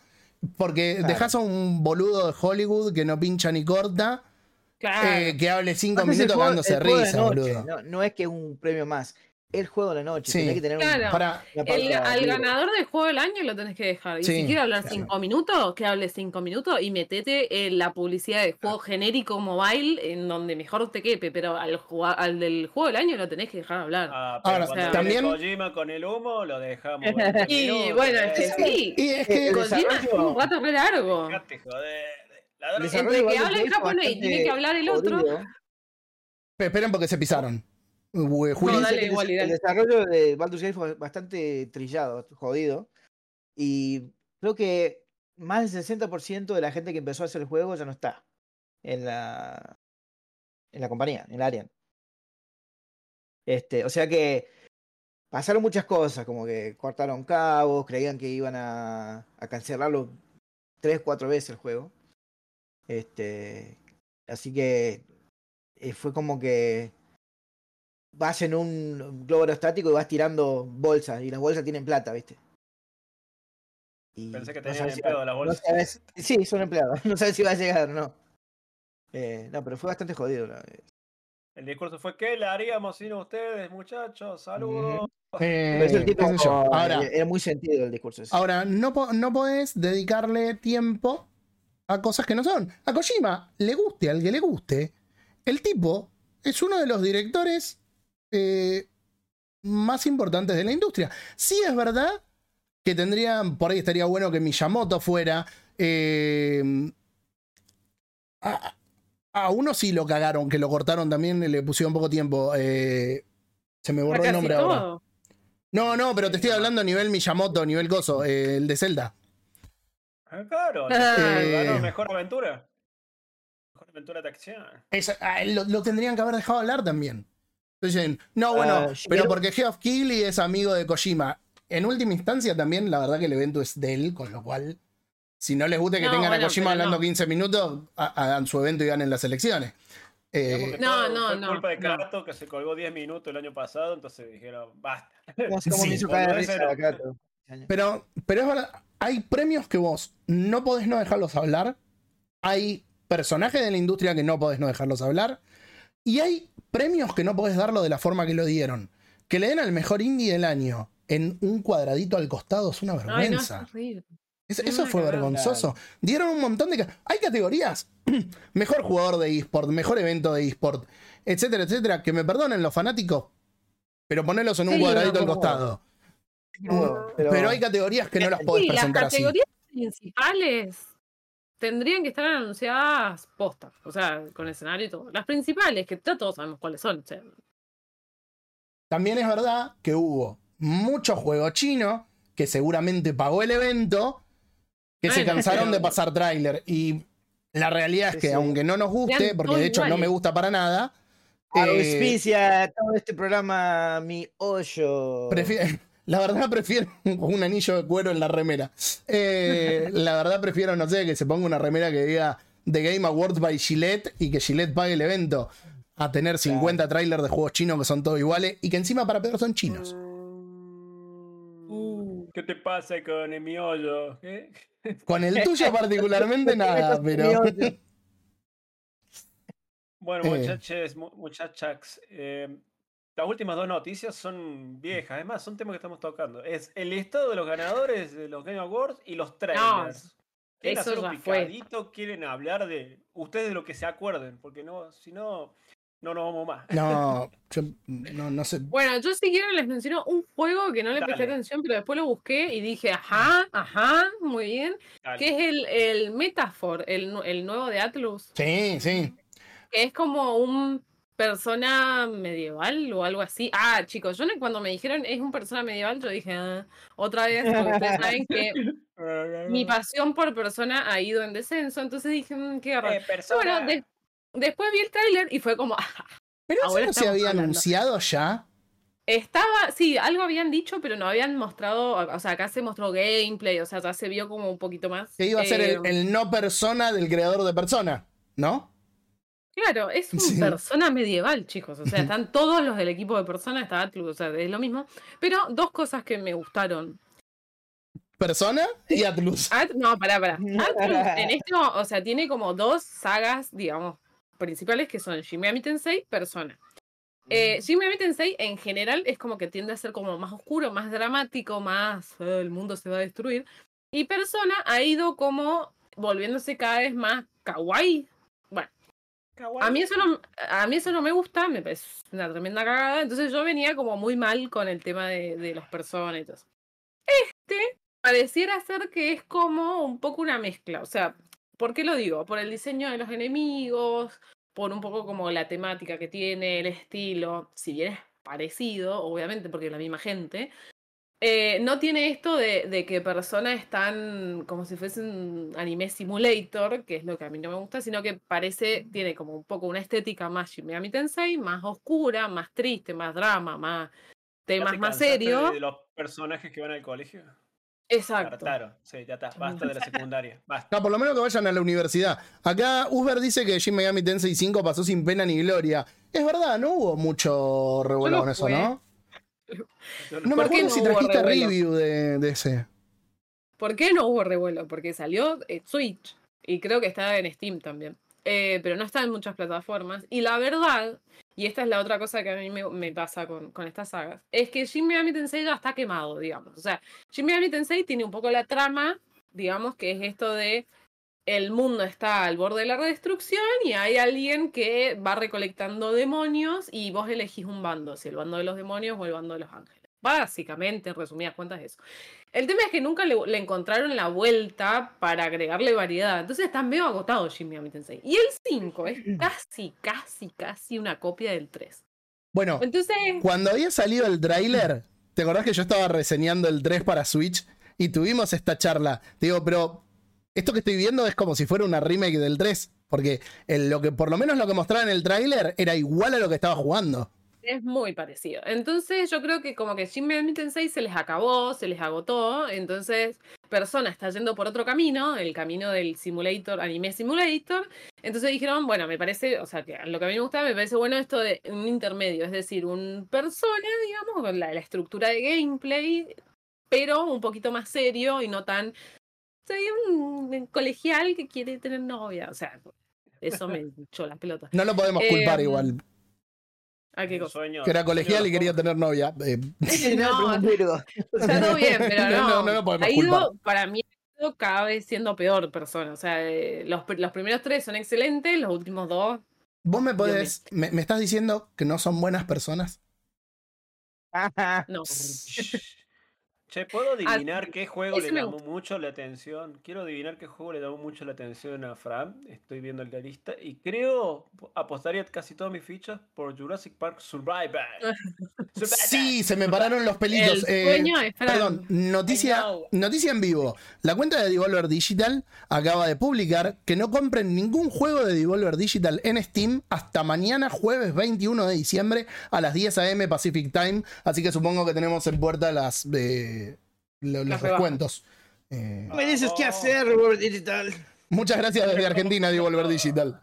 Porque Claro. dejás a un boludo de Hollywood que no pincha ni corta, Claro. eh, que hable cinco es minutos juego- de risa, boludo. No, no es que un premio más. El juego de la noche. Sí. Tenés que tener un- Claro. Para, El- al libre. ganador del juego del año lo tenés que dejar. Y Sí, si quiere hablar claro. cinco minutos, que hable cinco minutos y metete en la publicidad de juego genérico mobile en donde mejor te quepe, pero al, al del juego del año lo tenés que dejar hablar. Ah, pero Ahora, cuando también- viene Kojima con el humo, lo dejamos. 20 y minutos, bueno, es que eh, sí. y es que El Kojima es un rato re largo. dejate joder. La El Entre que habla japonés y tiene que hablar el otro. esperen porque se pisaron. No, dale, el, igual, desarrollo de Baldur's Gate fue bastante trillado, jodido. Y creo que más del 60% de la gente que empezó a hacer el juego ya no está en la, en la compañía, en Arian. Este, o sea que pasaron muchas cosas, como que cortaron cabos, creían que iban a, a cancelarlo tres, cuatro veces el juego. Este, así que eh, fue como que vas en un globo aerostático y vas tirando bolsas y las bolsas tienen plata, ¿viste? Y Pensé que no tenían si empleado va- las no sabes- sí, son empleados. No sabes si va a llegar o no. Eh, no, pero fue bastante jodido. la- El discurso fue: ¿qué le haríamos sin ustedes, muchachos? Saludos. eh, el tipo, yo. eh, Ahora, era muy sentido el discurso. ese. ahora no, po- no podés dedicarle tiempo a cosas que no son. A Kojima, le guste al que le guste, el tipo es uno de los directores eh, más importantes de la industria. Sí es verdad que tendrían, por ahí estaría bueno que Miyamoto fuera. eh, a, a uno sí lo cagaron, que lo cortaron también, le pusieron poco tiempo. eh, se me borró el nombre ahora. No, no, pero te estoy hablando a nivel Miyamoto, nivel gozo, eh, el de Zelda. Ah, claro, Eh. mejor aventura. Mejor Aventura de acción. Esa- ah, lo, lo tendrían que haber dejado hablar también. Dicen, no, bueno, Ah, pero porque Geoff Keighley es amigo de Kojima. En última instancia también, la verdad que el evento es de él, con lo cual, si no les gusta que No, tengan a Kojima hablando no. 15 minutos, ha- hagan su evento y ganen las elecciones. Eh, No, todo no, fue no, culpa de que se colgó 10 minutos el año pasado, entonces dijeron, basta. Sí, me hizo caer risa. Pero, pero es verdad, hay premios que vos no podés no dejarlos hablar. Hay personajes de la industria que no podés no dejarlos hablar. Y hay premios que no podés darlo de la forma que lo dieron. Que le den al mejor indie del año en un cuadradito al costado es una Ay, no, es vergüenza. eso fue vergonzoso. Dieron un montón de... Hay categorías. mejor jugador de eSport, mejor evento de eSport, etcétera, etcétera. Que me perdonen los fanáticos, pero ponelos en un Sí, cuadradito no, al costado. Pero, hay categorías que no las podés Sí, las presentar así. categorías principales tendrían que estar anunciadas postas, o sea, con escenario y todo. Las principales, que ya todos sabemos cuáles son. o sea, También es verdad que hubo mucho juego chino que seguramente pagó el evento que se cansaron pero- de pasar tráiler. Y la realidad es que sí. aunque no nos guste, porque de hecho no me gusta para nada, eh, Auspicia todo este programa mi hoyo. prefi- la verdad prefiero un anillo de cuero en la remera. Eh, la verdad prefiero, no sé, que se ponga una remera que diga The Game Awards by Gillette y que Gillette pague el evento. A tener 50 trailers de juegos chinos que son todos iguales y que encima para Pedro son chinos. ¿Qué te pasa con el miollo? ¿Eh? Con el tuyo particularmente nada, pero... Bueno, Eh. muchachos, mu- muchachas, eh, las últimas dos noticias son viejas, además son temas que estamos tocando. Es el listado de los ganadores de los Game Awards y los trailers. ¿Quieren eso hacer un ya fue. picadito? ¿Quieren hablar de ustedes de lo que se acuerden? Porque no, si no, no nos vamos más. No, yo no, no sé. Bueno, yo si quieren les menciono un juego que no le presté atención, pero después lo busqué y dije, ajá, ajá, muy bien, Dale. que es el, el Metaphor, el, el nuevo de Atlus, Sí, sí. que es como un persona medieval o algo así. Ah, chicos, yo cuando me dijeron es un persona medieval, yo dije, "Ah, otra vez, porque ustedes saben que mi pasión por persona ha ido en descenso, entonces dije, "Mm, qué raro. Eh, Bueno, de- después vi el tráiler y fue como, "Ah, Pero eso Ahora no se había hablando. anunciado ya. Estaba, sí, algo habían dicho, pero no habían mostrado, o sea, acá se mostró gameplay, o sea, ya se vio como un poquito más. Que iba a ser el, eh, el no persona del creador de persona, ¿no? Claro, es un Sí. persona medieval, chicos. O sea, están todos los del equipo de persona, está Atlus, o sea, es lo mismo. Pero dos cosas que me gustaron. Persona y Atlus. At- no, pará, pará. Atlus en esto, o sea, tiene como dos sagas, digamos, principales que son Shin Megami Tensei, Persona. Eh, Shin Megami Tensei en general es como que tiende a ser como más oscuro, más dramático, más "Eh, el mundo se va a destruir. Y Persona ha ido como volviéndose cada vez más kawaii. A mí eso no, a mí eso no me gusta, me parece una tremenda cagada. Entonces yo venía como muy mal con el tema de, de los personas y todo eso. Este pareciera ser que es como un poco una mezcla. O sea, ¿por qué lo digo? Por el diseño de los enemigos, por un poco como la temática que tiene, el estilo. Si bien es parecido, obviamente, porque es la misma gente. Eh, no tiene esto de, de que personas están como si fuesen anime simulator, que es lo que a mí no me gusta, sino que parece, tiene como un poco una estética más Shin Megami Tensei, más oscura, más triste, más drama, más ¿Ya temas te más serios. De los personajes que van al colegio. Exacto. Hartaron. Sí, ya está. Basta de la secundaria. Basta. No, por lo menos que vayan a la universidad. Acá Uber dice que Shin Megami Tensei 5 pasó sin pena ni gloria. Es verdad, no hubo mucho revuelo No con eso, fue. ¿No? Yo No me ¿Por qué acuerdo no si hubo trajiste revuelo? review de, de ese. ¿Por qué no hubo revuelo? Porque salió eh, Switch y creo que está en Steam también. Eh, pero no está en muchas plataformas. Y la verdad, y esta es la otra cosa que a mí me, me pasa con, con estas sagas, es que Shin Megami Tensei ya está quemado, digamos. O sea, Shin Megami Tensei tiene un poco la trama, digamos, que es esto de el mundo está al borde de la destrucción y hay alguien que va recolectando demonios y vos elegís un bando, si el bando de los demonios o el bando de los ángeles. Básicamente, en resumidas cuentas, eso. El tema es que nunca le, le encontraron la vuelta para agregarle variedad. Entonces está medio agotado Megami Tensei. Y el 5 es casi, casi, casi una copia del 3. Bueno, Entonces, cuando había salido el tráiler, ¿te acordás que yo estaba reseñando el 3 para Switch? Y tuvimos esta charla. Digo, pero esto que estoy viendo es como si fuera una remake del 3. Porque lo que, por lo menos lo que mostraba en el tráiler era igual a lo que estaba jugando. Es muy parecido. Entonces yo creo que como que Shin Megami Tensei se les acabó, se les agotó. Entonces Persona está yendo por otro camino, el camino del simulator, anime simulator. Entonces dijeron, bueno, me parece, o sea, que lo que a mí me gusta, me parece bueno esto de un intermedio, es decir, un Persona, digamos, con la, la estructura de gameplay, pero un poquito más serio y no tan... Soy un colegial que quiere tener novia. O sea, eso me echó la pelota. No lo podemos culpar Em, igual. ¿A qué Un cosa? sueño- Que era colegial y quería tener novia. Eh, No, Está todo bien, pero No, no. no, no lo podemos ha ido, culpar. para mí, ha ido cada vez siendo peor persona. O sea, eh, los, los primeros tres son excelentes, los últimos dos. Vos me podés. Me, me estás diciendo que no son buenas personas? No. Che, ¿puedo adivinar qué juego le llamó mucho la atención? Quiero adivinar qué juego le llamó mucho la atención a Fran. Estoy viendo el lista y creo apostaría casi todas mis fichas por Jurassic Park Survivor. Sí, se me pararon los pelitos. El Eh, sueño. Perdón, noticia, noticia en vivo. La cuenta de Devolver Digital acaba de publicar que no compren ningún juego de Devolver Digital en Steam hasta mañana jueves 21 de diciembre a las 10 a.m. Pacific Time. Así que supongo que tenemos en puerta las, eh, lo- los descuentos. Eh, Me dices qué hacer, Robert Digital. muchas gracias desde Argentina, Devolver Digital.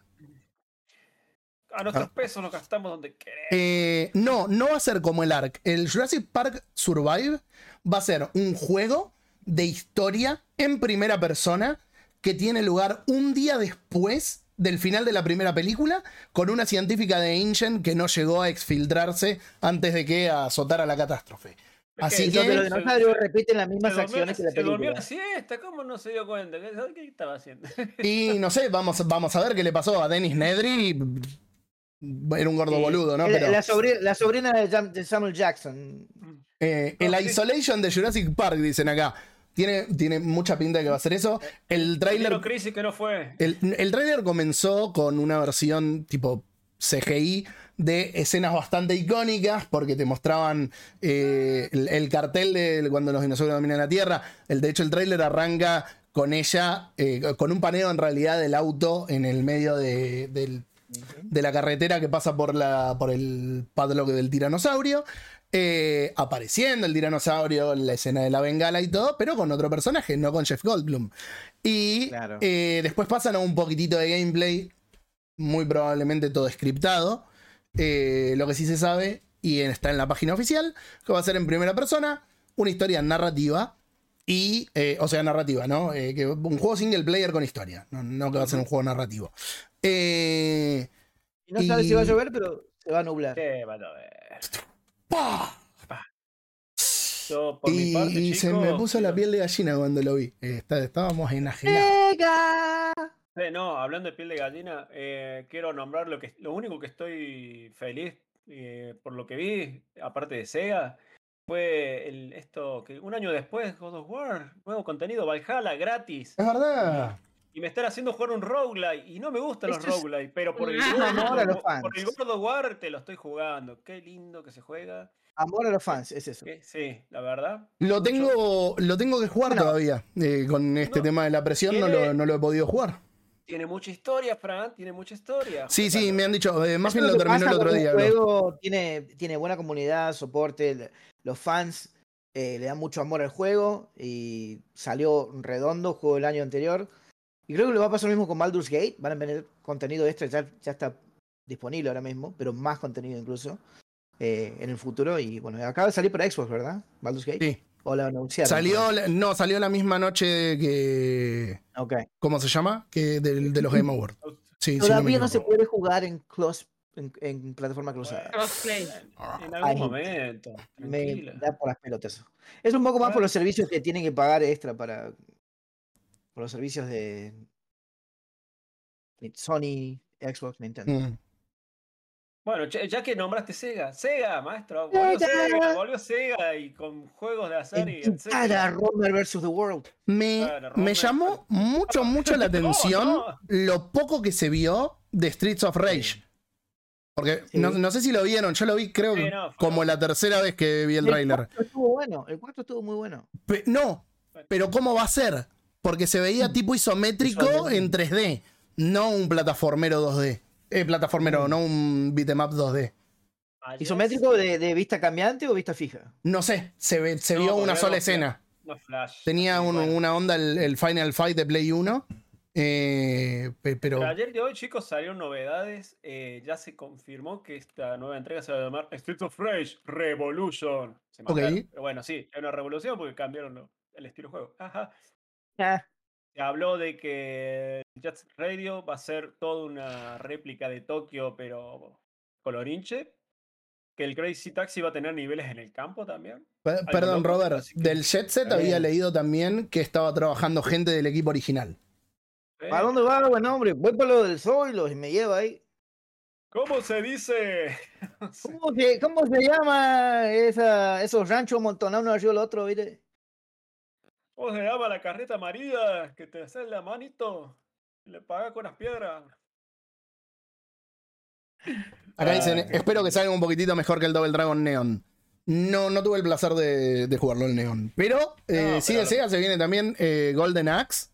A nuestros pesos los gastamos donde queremos. Eh, no, no va a ser como el ARC. El Jurassic Park Survive va a ser un juego de historia en primera persona que tiene lugar un día después del final de la primera película con una científica de Ingen que no llegó a exfiltrarse antes de que azotara la catástrofe. Así que- los se- dinosaurios repiten las mismas durmió, acciones que la se durmió película. la siesta, ¿cómo no se dio cuenta? ¿Qué, ¿Qué estaba haciendo? Y no sé, vamos, vamos a ver qué le pasó a Dennis Nedry. Era un gordo Sí. boludo, ¿no? La- Pero, la, sobrina, la sobrina de, Samuel Jackson. Eh, el No, sí. Isolation de Jurassic Park, dicen acá. Tiene, tiene mucha pinta de que va a ser eso. El Trailer crisis que no fue. el, el tráiler comenzó con una versión tipo CGI de escenas bastante icónicas porque te mostraban eh, el, el cartel de cuando los dinosaurios dominan la Tierra. El, de hecho, el tráiler arranca con ella, eh, con un paneo en realidad del auto en el medio de, del- de la carretera que pasa por, la, por el padlock del tiranosaurio. eh, apareciendo el tiranosaurio en la escena de la bengala y todo, pero con otro personaje, no con Jeff Goldblum. Y Claro. eh, después pasan a un poquitito de gameplay, muy probablemente todo scriptado. Eh, lo que sí se sabe, y está en la página oficial, que va a ser en primera persona, una historia narrativa. Y, eh, o sea, narrativa, ¿no? Eh, que un juego single player con historia, no, no que va a ser un juego narrativo. Eh, Y no sabe si va a Y- llover, pero se va a nublar. Qué van a ver. ¡pah! Yo, por mi Y, parte, y se me puso la piel de gallina cuando lo vi. Está- estábamos enajenados. ¡Venga! Eh, no, hablando de piel de gallina, eh, quiero nombrar lo que lo único que estoy feliz eh, por lo que vi, aparte de Sega, fue el, esto que un año después, God of War, nuevo contenido, Valhalla, gratis. Es verdad. Y me están haciendo jugar un roguelike. Y no me gustan los es roguelike, pero por el, God- amor a los por el fans. God of War te lo estoy jugando. Qué lindo que se juega. Amor a los fans, es eso. Que- Sí, la verdad. Lo tengo, lo tengo que jugar Bueno. todavía. Eh, con este No, tema de la presión no lo, no lo he podido jugar. Tiene mucha historia, Fran, tiene mucha historia. Sí, sí, me han dicho. eh, más bien lo que terminó el otro día. Bro. juego tiene, tiene buena comunidad, soporte, los fans eh, le dan mucho amor al juego y salió redondo, juego del año anterior. Y creo que le va a pasar lo mismo con Baldur's Gate. Van a tener contenido extra, ya, ya está disponible ahora mismo, pero más contenido incluso eh, en el futuro. Y bueno, acaba de salir para Xbox, ¿verdad? Baldur's Gate. Sí. O la anunciaron. Salió, no, salió la misma noche que. Ok. ¿Cómo se llama? Que del- de, los Game Awards. Sí, Todavía no se puede jugar en, close, en, en plataforma cruzada. Crossplay. En algún Ay, momento. Me da por las pelotas. Es un poco más por los servicios que tienen que pagar extra para. Por los servicios de. Sony, Xbox, Nintendo. Mm. Bueno, ya que nombraste Sega, Sega, maestro, volvió Sega. Sega, volvió Sega y con juegos de azar y cara. Romer vs. The World. Me, Claro, me llamó mucho, mucho la atención no. lo poco que se vio de Streets of Rage. Porque Sí. no, no sé si lo vieron, yo lo vi creo Sí, como la tercera vez que vi el El cuarto estuvo bueno. El cuarto estuvo muy bueno. Pe- no, pero ¿cómo va a ser? Porque se veía tipo isométrico en 3D. No un plataformero 2D. Eh, plataformero, no un beat'em up 2D. Ayer ¿Isométrico de, de vista cambiante o vista fija? No sé, se, ve- se No, vio una sola escena. No Flash. Tenía así, un- bueno. una onda el, el Final Fight de Play 1. eh, pe- pero Pero ayer y hoy, chicos, salieron novedades. eh, ya se confirmó que esta nueva entrega se va a llamar Streets of Rage Revolution. Se Ok. mataron, Pero bueno, sí, es una revolución porque cambiaron lo- el estilo de juego. Ajá. Ah, Se habló de que Jet Set Radio va a ser toda una réplica de Tokio, pero colorinche. Que el Crazy Taxi va a tener niveles en el campo también. perdón, loco, Robert. que- Del Jet Set había leído también que estaba trabajando gente del equipo original. ¿Para dónde va, buen hombre? Voy por lo del Zoilo y me lleva ahí. ¿Cómo se dice? ¿Cómo se, cómo se llama esa, esos ranchos montonados uno arriba del otro, viste? ¿Cómo se llama la carreta amarilla que te hace la manito? y Le paga con las piedras. Acá dicen, Ay. espero que salga un poquitito mejor que el Double Dragon Neon. No, no tuve el placer de, de jugarlo el Neon. Pero, eh, No, sí pero- de Sega se viene también eh, Golden Axe.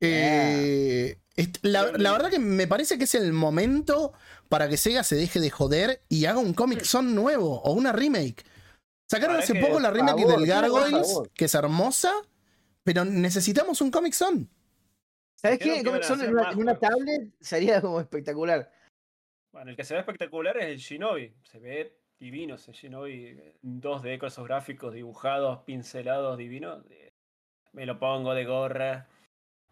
Eh, est- la, la verdad que me parece que es el momento para que Sega se deje de joder y haga un Comic Son nuevo o una remake. Sacaron hace poco la remake favor, del Gargoyles, que es hermosa, pero necesitamos un Comic Son. ¿Sabes qué? que Comic hacer en una, en tablet sería como espectacular. Bueno, el que se ve espectacular es el Shinobi. Se ve divino ese Shinobi. 2D con esos gráficos dibujados, pincelados divinos. Me lo pongo de gorra.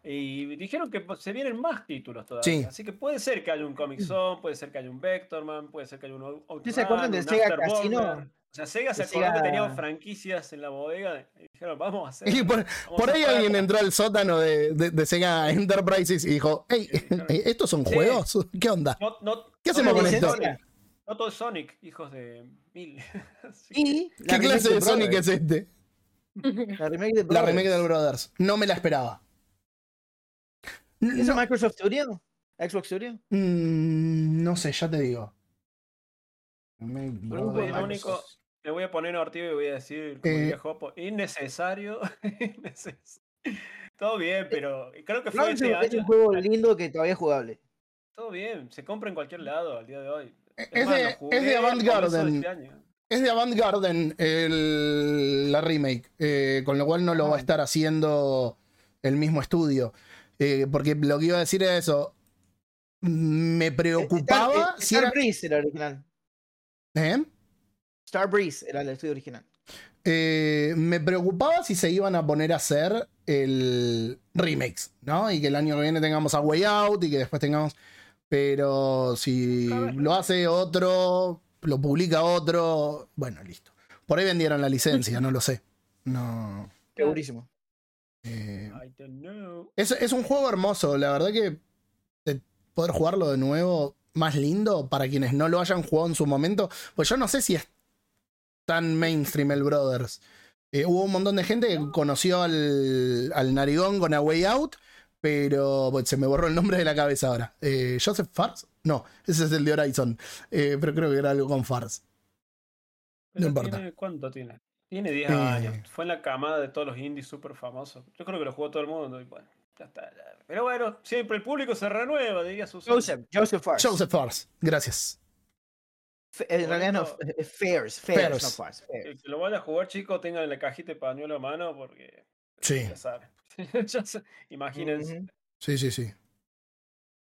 Y dijeron que se vienen más títulos todavía. Sí. Así que puede ser que haya un Comic Zone, puede ser que haya un Vectorman, puede ser que haya un ¿Ustedes se acuerdan del Sega. Casino? O sea, Sega se acordó que tenía Sega- franquicias en la bodega y dijeron, vamos a hacer. Y por, vamos por a ahí alguien entró al sótano de, de- de Sega Enterprises y dijo, hey, ¿estos son Sí. juegos? ¿Qué onda? No, no, ¿Qué hacemos con es esto? Sonic, No todo es Sonic, hijos de mil. Y ¿Qué la clase de de Sonic es este? La remake de La Brothers. remake del Brothers. No me la esperaba. ¿Eso es No, Microsoft Studio? ¿Xbox Studio? mm, no sé, ya te digo. Único. Le voy a poner ortivo y voy a decir, Eh. Jopo, innecesario. innecesario. Todo bien, pero creo que fue Brothers este es un juego lindo que todavía es jugable. Todo bien, se compra en cualquier lado al día de hoy. Es más, de- lo es de Avant Garden. este. Es de Avant Garden el- la remake, eh, con lo cual no lo va a Ah. estar haciendo el mismo estudio. Eh, porque lo que iba a decir era eso. Me preocupaba si era. Breeze era el original. ¿Eh? Star Breeze era el estudio original. Eh, me preocupaba si se iban a poner a hacer el remakes, ¿no? Y que el año que viene tengamos a Way Out y que después tengamos. Pero si lo hace otro, lo publica otro, bueno, listo. Por ahí vendieron la licencia, no lo sé. No. Segurísimo. eh, es, es un juego hermoso, la verdad que de poder jugarlo de nuevo, más lindo para quienes no lo hayan jugado en su momento, pues yo no sé si es tan mainstream el Brothers. Eh, hubo un montón de gente que conoció al, al narigón con A Way Out, pero pues, se me borró el nombre de la cabeza ahora. Eh, ¿Joseph Fars? No, ese es el de Horizon, Eh, pero creo que era algo con Fars. Pero importa. tiene- ¿Cuánto tiene? Tiene 10 Eh. años. Fue en la camada de todos los indies súper famosos. Yo creo que lo jugó todo el mundo y bueno. Pero bueno, siempre el público se renueva, diría Susana. Joseph, Joseph Fars. Joseph Fars, gracias. F- En realidad no, Fairs, Fairs, no Fars. Fairs. El que lo vaya a jugar, chicos, tengan la cajita de pañuelo a mano porque Sí, ya saben. Imagínense. Sí, sí, sí.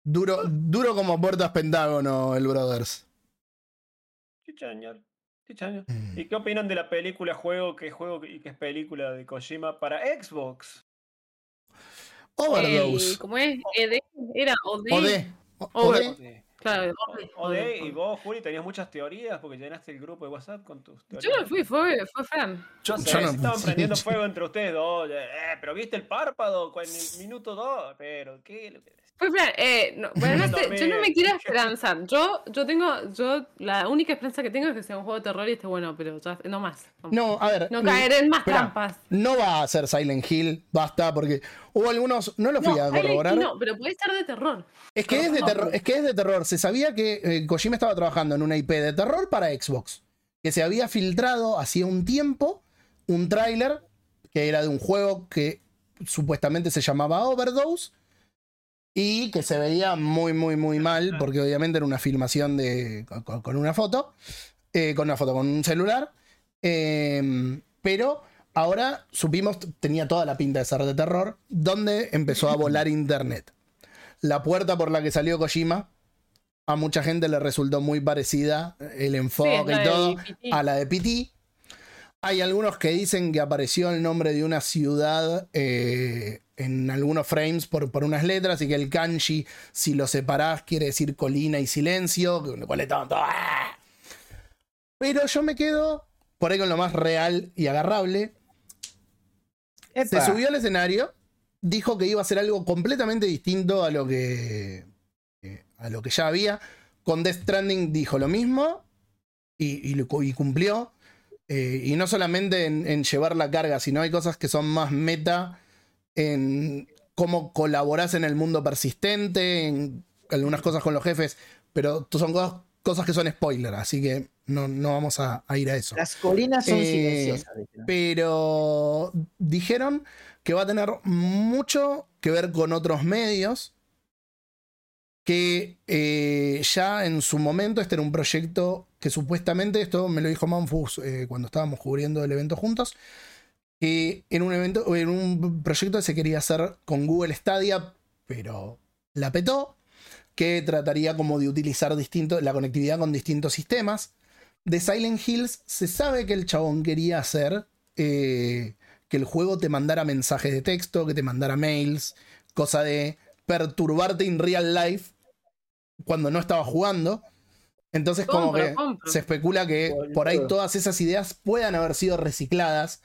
Duro, duro como puertas pentágono el Brothers. Chichañar, chichañar. Mm. ¿Y qué opinan de la película juego que juego y que es película de Kojima para Xbox? Overdose. El- ¿Cómo es? ED, era OD. OD. OD. Claro, OD, Ode, y vos, Juli, tenías muchas teorías porque llenaste el grupo de WhatsApp con tus teorías. Yo no fui, fue, fue fan. Yo, No sé, yo no- estaban prendiendo fuego entre ustedes dos. eh, pero viste el párpado en el minuto dos. Pero, ¿qué? Lo que- Fue fan. Eh, no, bueno, no sé, yo no me quiero esperanzar. Yo, yo tengo, yo, la única esperanza que tengo es que sea un juego de terror y esté bueno, pero ya, no más. No, No, a ver. no caer en más trampas. No va a ser Silent Hill, basta, porque hubo algunos. No lo fui No, a Hill corroborar. no, pero puede estar de terror. Es que es de terror. Es que es de terror. Se sabía que eh, Kojima estaba trabajando en una IP de terror para Xbox. Que se había filtrado hacía un tiempo un tráiler que era de un juego que supuestamente se llamaba Overdose. Y que se veía muy, muy, muy mal, porque obviamente era una filmación de, con, con una foto, eh, con una foto, con un celular. eh, pero ahora supimos, tenía toda la pinta de ser de terror, donde empezó a volar internet. La puerta por la que salió Kojima, a mucha gente le resultó muy parecida el Sí, enfoque y todo a la de PT. Hay algunos que dicen que apareció el nombre de una ciudad eh, en algunos frames por, por unas letras y que el kanji, si lo separás, quiere decir colina y silencio, lo cual estaban todos, ¡ah! Pero yo me quedo por ahí con lo más real y agarrable. Se subió al escenario, dijo que iba a hacer algo completamente distinto a lo que, eh, a lo que ya había. Con Death Stranding dijo lo mismo y, y cumplió. Eh, y no solamente en, en llevar la carga, sino hay cosas que son más meta en cómo colaborás en el mundo persistente, en algunas cosas con los jefes, pero son cosas, cosas que son spoiler, así que no, no vamos a- a ir a eso. Las colinas son Eh, silenciosas. Pero dijeron que va a tener mucho que ver con otros medios. Que eh, ya en su momento este era un proyecto que supuestamente, esto me lo dijo Manfus eh, cuando estábamos cubriendo el evento juntos, que en un evento, en un proyecto que se quería hacer con Google Stadia, pero la petó, que trataría como de utilizar distinto, la conectividad con distintos sistemas. De Silent Hills se sabe que el chabón quería hacer eh, que el juego te mandara mensajes de texto, que te mandara mails, cosa de perturbarte en real life cuando no estaba jugando. Entonces como que se especula que por ahí todas esas ideas puedan haber sido recicladas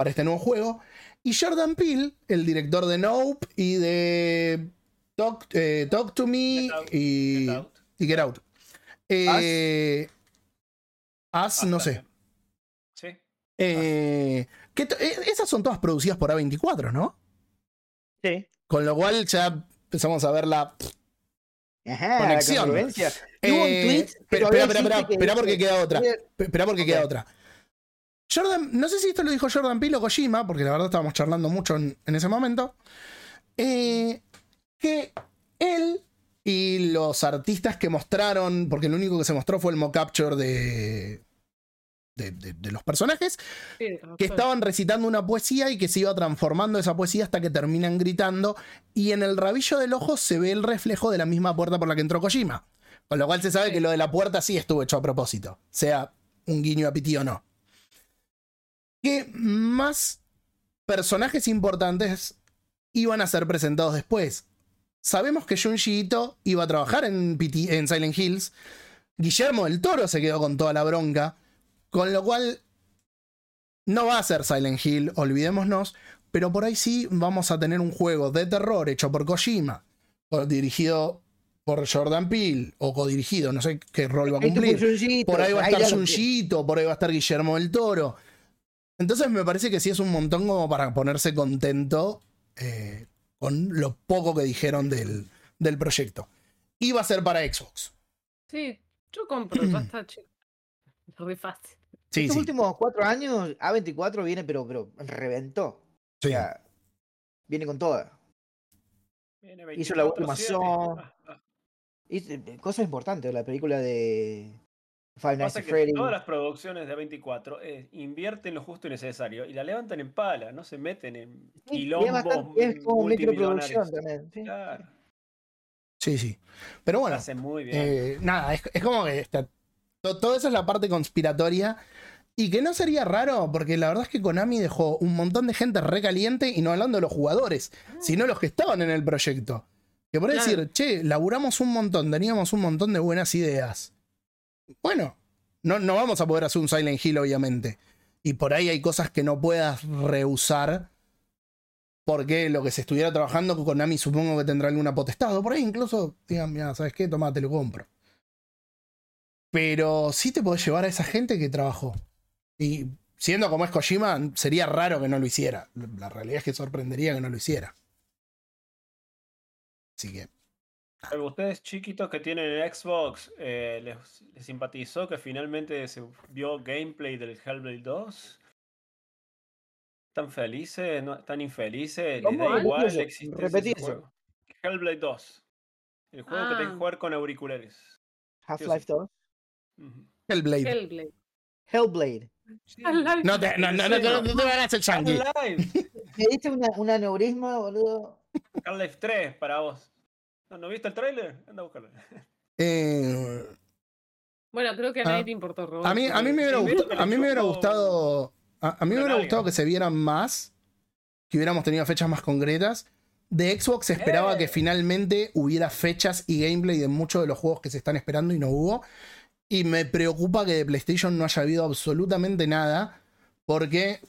para este nuevo juego. Y Jordan Peele, el director de Nope y de Talk, eh, Talk to Me Get Out, y, Get Out. y Get Out. Eh, As, no sé. Sí. Eh, que eh, esas son todas producidas por A24, ¿no? Sí. Con lo cual ya empezamos a ver la. Ajá, Conexión. hubo un tweet. que espera, espera, espera, porque queda otra. "Oye, Pe- Espera porque queda otra. Jordan, no sé si esto lo dijo Jordan Peele o Kojima, porque la verdad estábamos charlando mucho en, en ese momento. eh, que él y los artistas que mostraron, porque lo único que se mostró fue el mocapture de, de, de- de los personajes, Sí, que estaban recitando una poesía y que se iba transformando esa poesía hasta que terminan gritando. Y en el rabillo del ojo se ve el reflejo de la misma puerta por la que entró Kojima. Con lo cual se sabe que lo de la puerta sí estuvo hecho a propósito, sea un guiño a Piti o no. ¿Qué más personajes importantes iban a ser presentados después? Sabemos que Junji Ito iba a trabajar en, PT en Silent Hills. Guillermo del Toro se quedó con toda la bronca. Con lo cual no va a ser Silent Hill, olvidémonos, pero por ahí sí vamos a tener un juego de terror hecho por Kojima, o dirigido por Jordan Peele, o codirigido, no sé qué rol va a cumplir. Por ahí va a estar Junjito, por ahí va a estar Guillermo del Toro. Entonces me parece que sí es un montón como para ponerse contento eh, con lo poco que dijeron del, del proyecto. Iba a ser para Xbox. Sí, yo compro, ya está, chico. Re fácil. Sí, Estos sí. últimos cuatro años, A24 viene, pero, pero reventó. sí. O sea, viene con toda. Viene Hizo la 24/7. última. Y eh, cosas importantes, la película de Five Nights at Freddy. todas las producciones de A24 eh, invierten lo justo y necesario y la levantan en pala, no se meten en Sí, quilombos bastante, es como multimillonarios. microproducción también. sí. Claro, Sí, sí. Pero bueno, hacen muy bien. Eh, nada, es, es como que está, to- todo eso es la parte conspiratoria. Y que no sería raro, porque la verdad es que Konami dejó un montón de gente recaliente, y no hablando de los jugadores, sino los que estaban en el proyecto. Que por ahí Claro. decir, che, laburamos un montón, teníamos un montón de buenas ideas. Bueno, no, no vamos a poder hacer un Silent Hill, obviamente. Y por ahí hay cosas que no puedas rehusar. Porque lo que se estuviera trabajando con Konami supongo que tendrá alguna potestad. O por ahí incluso digan, mira, ¿sabes qué? Tomá, te lo compro. Pero sí te podés llevar a esa gente que trabajó. Y siendo como es Kojima, sería raro que no lo hiciera. La realidad es que sorprendería que no lo hiciera. Así que. Pero ustedes chiquitos que tienen el Xbox, eh, les, les simpatizó que finalmente se vio gameplay del Hellblade 2? ¿Están felices? ¿No? ¿Están infelices? ¿Les da igual la existencia juego? Hellblade 2. El juego que tenés Ah. que jugar con auriculares. Half-Life 2. Ujú. Hellblade. Hellblade. Hellblade. Sí. No te, no, no, no, no, no te hagas el yankee. Half-Life. ¿Me diste una, un aneurisma, boludo? Half-Life 3 para vos. ¿No, ¿no viste el tráiler? Anda a buscarlo. Eh, Bueno, creo que a Ah. nadie te importó, Roberto. a mí, a mí me hubiera Sí, gustado, a mí me hubiera gustado, a, a mí me una hubiera nalga. gustado que se vieran más, que hubiéramos tenido fechas más concretas. De Xbox se esperaba Eh. que finalmente hubiera fechas y gameplay de muchos de los juegos que se están esperando y no hubo. Y me preocupa que de PlayStation no haya habido absolutamente nada, porque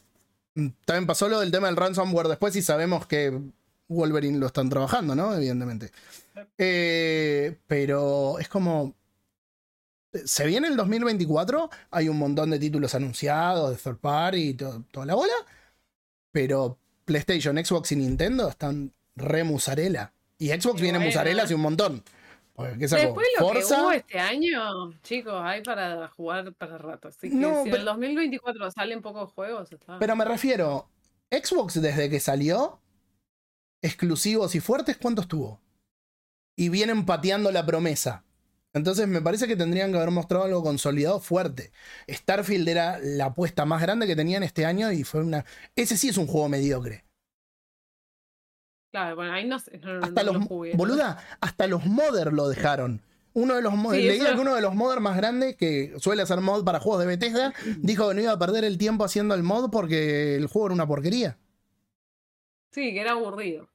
mm, también pasó lo del tema del ransomware después y sabemos que Wolverine lo están trabajando, ¿no? Evidentemente. Eh, pero es como. Se viene el 2024, hay un montón de títulos anunciados, de third party y to- toda la bola. Pero PlayStation, Xbox y Nintendo están re musarela. Y Xbox Y viene bueno. musarela hace un montón. Después lo que Forza. hubo este año, chicos, hay para jugar para rato. Así que No, si pero- el 2024 salen pocos juegos, está. Pero me refiero, Xbox desde que salió, exclusivos y fuertes, ¿cuántos tuvo? Y vienen pateando la promesa. Entonces me parece que tendrían que haber mostrado algo consolidado fuerte. Starfield era la apuesta más grande que tenían este año y fue una... Ese sí es un juego mediocre. Claro, bueno, ahí no sé. No, Hasta no los... lo jugué. Boluda, hasta los modder lo dejaron. Uno de los mod- Sí, leía eso- que uno de los modder más grandes que suele hacer mod para juegos de Bethesda dijo que no iba a perder el tiempo haciendo el mod porque el juego era una porquería. Sí, que era aburrido.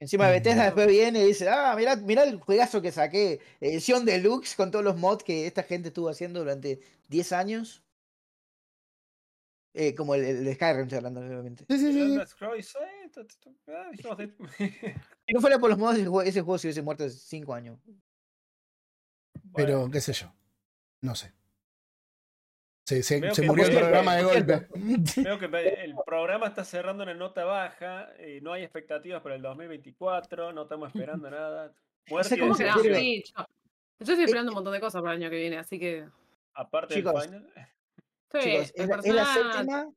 Encima Mm. Bethesda después viene y dice, ah, mirá, mirá el juegazo que saqué, edición deluxe con todos los mods que esta gente estuvo haciendo durante 10 años. Eh, como el, el de Skyrim estoy hablando, obviamente. Sí, sí, sí. De- Si no fuera por los mods, ese juego, ese juego se hubiese muerto hace 5 años. Pero qué sé yo. No sé. Se, murió el programa de golpe. Veo que el programa está cerrando en nota baja, eh, no hay expectativas para el 2024, no estamos esperando nada. ¿Cómo ¿Cómo que no? Sí, yo, yo estoy esperando un montón de cosas para el año que viene, así que. Aparte Chicos, del final. Sí, Chicos, es la, es la Persona- séptima.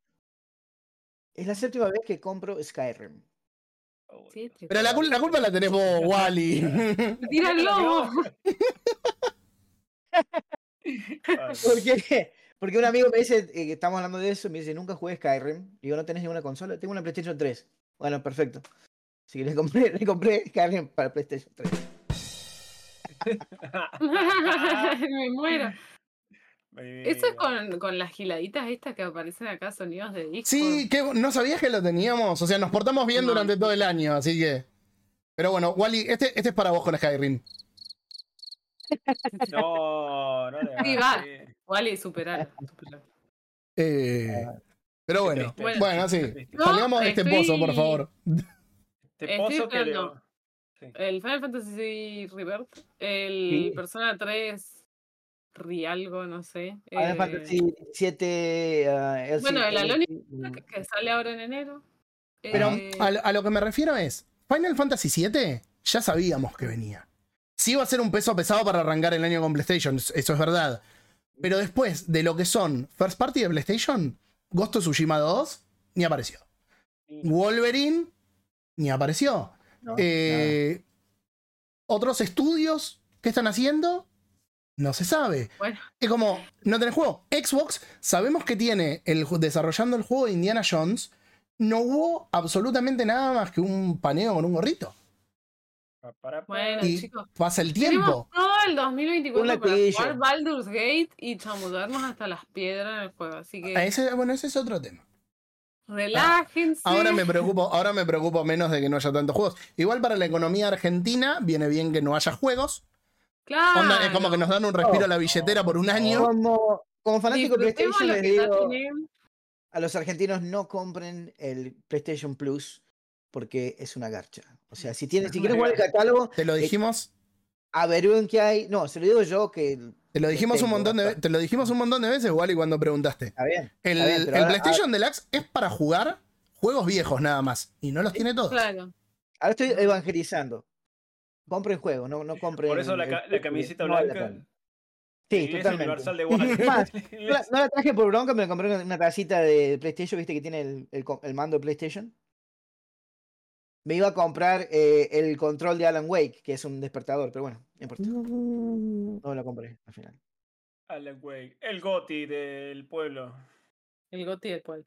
Es la séptima vez que compro Skyrim. Oh, Sí. Pero la, cul- la culpa la tenés vos, Wally. Tira el lobo. Ay, ¿Por qué? Porque un amigo me dice, eh, que estamos hablando de eso, me dice, nunca jugué Skyrim. Digo, ¿no tenés ninguna consola? Tengo una PlayStation 3. Bueno, perfecto. Así que le compré, le compré Skyrim para PlayStation 3. Me muero. Eso es con, con las giladitas estas que aparecen acá, sonidos de disco. Sí, que no sabías que lo teníamos. O sea, nos portamos bien No. durante todo el año, así que. Pero bueno, Wally, este, este es para vos con Skyrim. No, no le Sí, hagas va. Wally, superar. superar. Eh, pero Qué bueno. Bueno. bueno, sí. No, Salgamos de este estoy- pozo, por favor. Este estoy pozo que Sí. El Final Fantasy Rebirth, el Sí. Persona 3 Rialgo, no sé. Final eh, Fantasy 7. bueno, el Alone que, que sale ahora en enero. Pero Eh, a, lo- a lo que me refiero es, Final Fantasy VII ya sabíamos que venía. Sí iba a ser un peso pesado para arrancar el año con PlayStation, eso es verdad. Pero después de lo que son First Party de PlayStation, Ghost of Tsushima 2, ni apareció. Wolverine, ni apareció. Eh, Otros estudios, ¿qué están haciendo? No se sabe. Bueno. Es como, no tenés juego. Xbox, sabemos que tiene el, desarrollando el juego de Indiana Jones. No hubo absolutamente nada más que un paneo con un gorrito. Bueno, Y chicos. pasa el tiempo. todo el 2024 Un para jugar Baldur's Gate y chamudarnos hasta las piedras en el juego. Así que Ah, ese- bueno, ese es otro tema. relájense. Ahora me preocupo, ahora me preocupo menos de que no haya tantos juegos. Igual para la economía argentina viene bien que no haya juegos. Claro. Onda, es como que nos dan un respiro a la billetera por un año. Como, como fanático de PlayStation, les digo a los argentinos no compren el PlayStation Plus porque es una garcha. O sea, si, tienes, si quieres jugar el catálogo, Te lo dijimos, averigüen qué hay. No, se lo digo yo que. te lo dijimos un montón de te lo dijimos un montón de veces, Wally, cuando preguntaste. Está bien. El, está bien, pero el ahora- PlayStation Deluxe es para jugar juegos viejos nada más. Y no los tiene todos. Claro. Ahora estoy evangelizando. Compren juegos, no, no compren. Por eso la, el- la camiseta blanca. Sí, totalmente. Universal de Wally. Más, No la, no la traje por bronca, me la compré una, una tacita de PlayStation, viste que tiene el, el mando de PlayStation. Me iba a comprar eh, el control de Alan Wake, que es un despertador, pero bueno, no importa. No lo compré al final. Alan Wake, el Goti del pueblo. El goti del pueblo.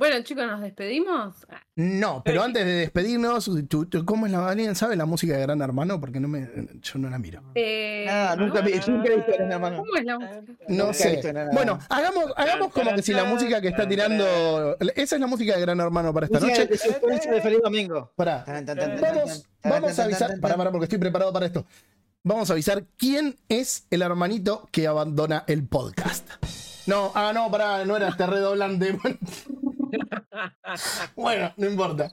Bueno, chicos, ¿nos despedimos? No, pero antes de despedirnos, tú- tú- ¿cómo es la alguien sabe la música de Gran Hermano? Porque no me, yo no la miro. eh, Ah, nunca, vi- nunca he visto Gran Hermano. ¿Cómo es la música? No sé. Bueno, hagamos, hagamos como que si la música que está tirando. Esa es la música de Gran Hermano para esta noche. de Feliz Domingo. Pará. Vamos, vamos a avisar. Pará, pará, porque estoy preparado para esto. Vamos a avisar quién es el hermanito que abandona el podcast. No, ah, no, pará, no era este redoblante. bueno, no importa.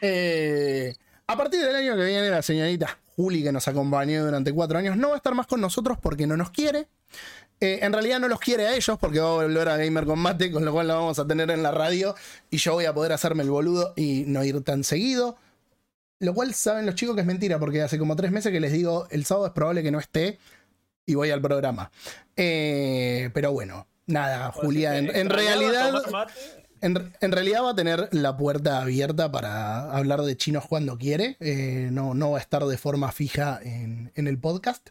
Eh, a partir del año que viene, la señorita Juli, que nos acompañó durante cuatro años, no va a estar más con nosotros porque no nos quiere. Eh, en realidad no los quiere a ellos porque va a volver a Gamer Combate, con lo cual la vamos a tener en la radio y yo voy a poder hacerme el boludo y no ir tan seguido. Lo cual saben los chicos que es mentira porque hace como tres meses que les digo el sábado es probable que no esté y voy al programa. Eh, pero bueno, nada, Julia, en, en realidad... En, en realidad va a tener la puerta abierta para hablar de chinos cuando quiere. Eh, no, no va a estar de forma fija en, en el podcast.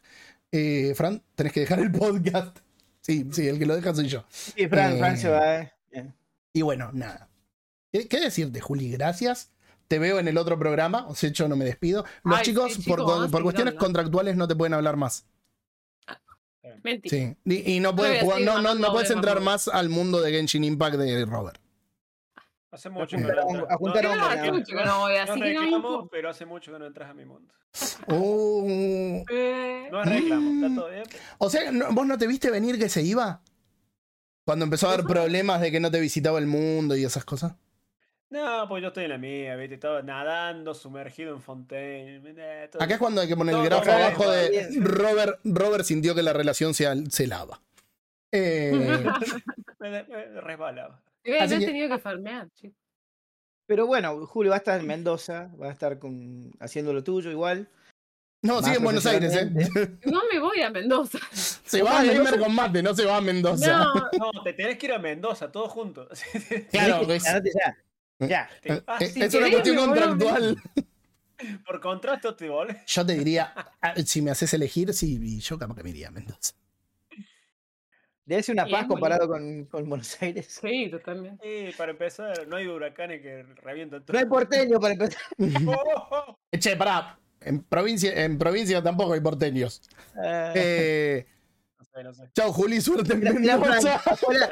Eh, Fran, tenés que dejar el podcast. Sí, sí, el que lo deja soy yo. Sí, Fran, Eh, Fran se va. eh. Bien. Y bueno, nada. ¿Qué, qué decirte, Juli? Gracias. Te veo en el otro programa. O sea, yo no me despido. Los Ay, chicos, sí, por, por cuestiones contractuales, no te pueden hablar más. Mentira. Sí. Y, y no puedes jugar, no, no, no puedes entrar más al mundo de Genshin Impact de Robert. Hace mucho que no entras. a juntar No, que no voy, así no que no reclamo, pero hace mucho que no entras a mi mundo. Uh, Eh, No es reclamo, está todo bien. O sea, ¿no- ¿vos no te viste venir que se iba? Cuando empezó a haber problemas de que no te visitaba el mundo y esas cosas. No, pues yo estoy en la mía, ¿viste? Estaba nadando, sumergido en Fontaine. eh, todo- Acá es cuando hay que poner el grafo no, no, abajo de bien. Robert, Robert sintió que la relación se, se lava. Eh, Me, me resbalaba. Eh, Así no he que- tenido que farmear, chicos. Pero bueno, Julio va a estar en Mendoza, va a estar con, haciendo lo tuyo igual. no, Más sigue en Buenos Aires, ¿eh? No me voy a Mendoza. Se va a. Gamer con mate, no se va a Mendoza. No, No, te tenés que ir a Mendoza, todos juntos. Claro, es, Anote ya. Ya. eh, Ah, eh, sí, es una cuestión contractual. Por contraste te. Yo te diría, ah, si me haces elegir, sí, yo capaz que me iría a Mendoza. Debe ser una paz comparado con, con Buenos Aires. sí, totalmente. Sí, para empezar, no hay huracanes que revientan todo. No hay porteño para empezar. Oh, Che, pará. En provincia, en provincia tampoco hay porteños. Ah, Eh, no sé, no sé. chao, Juli, suerte en Mendoza. afuera,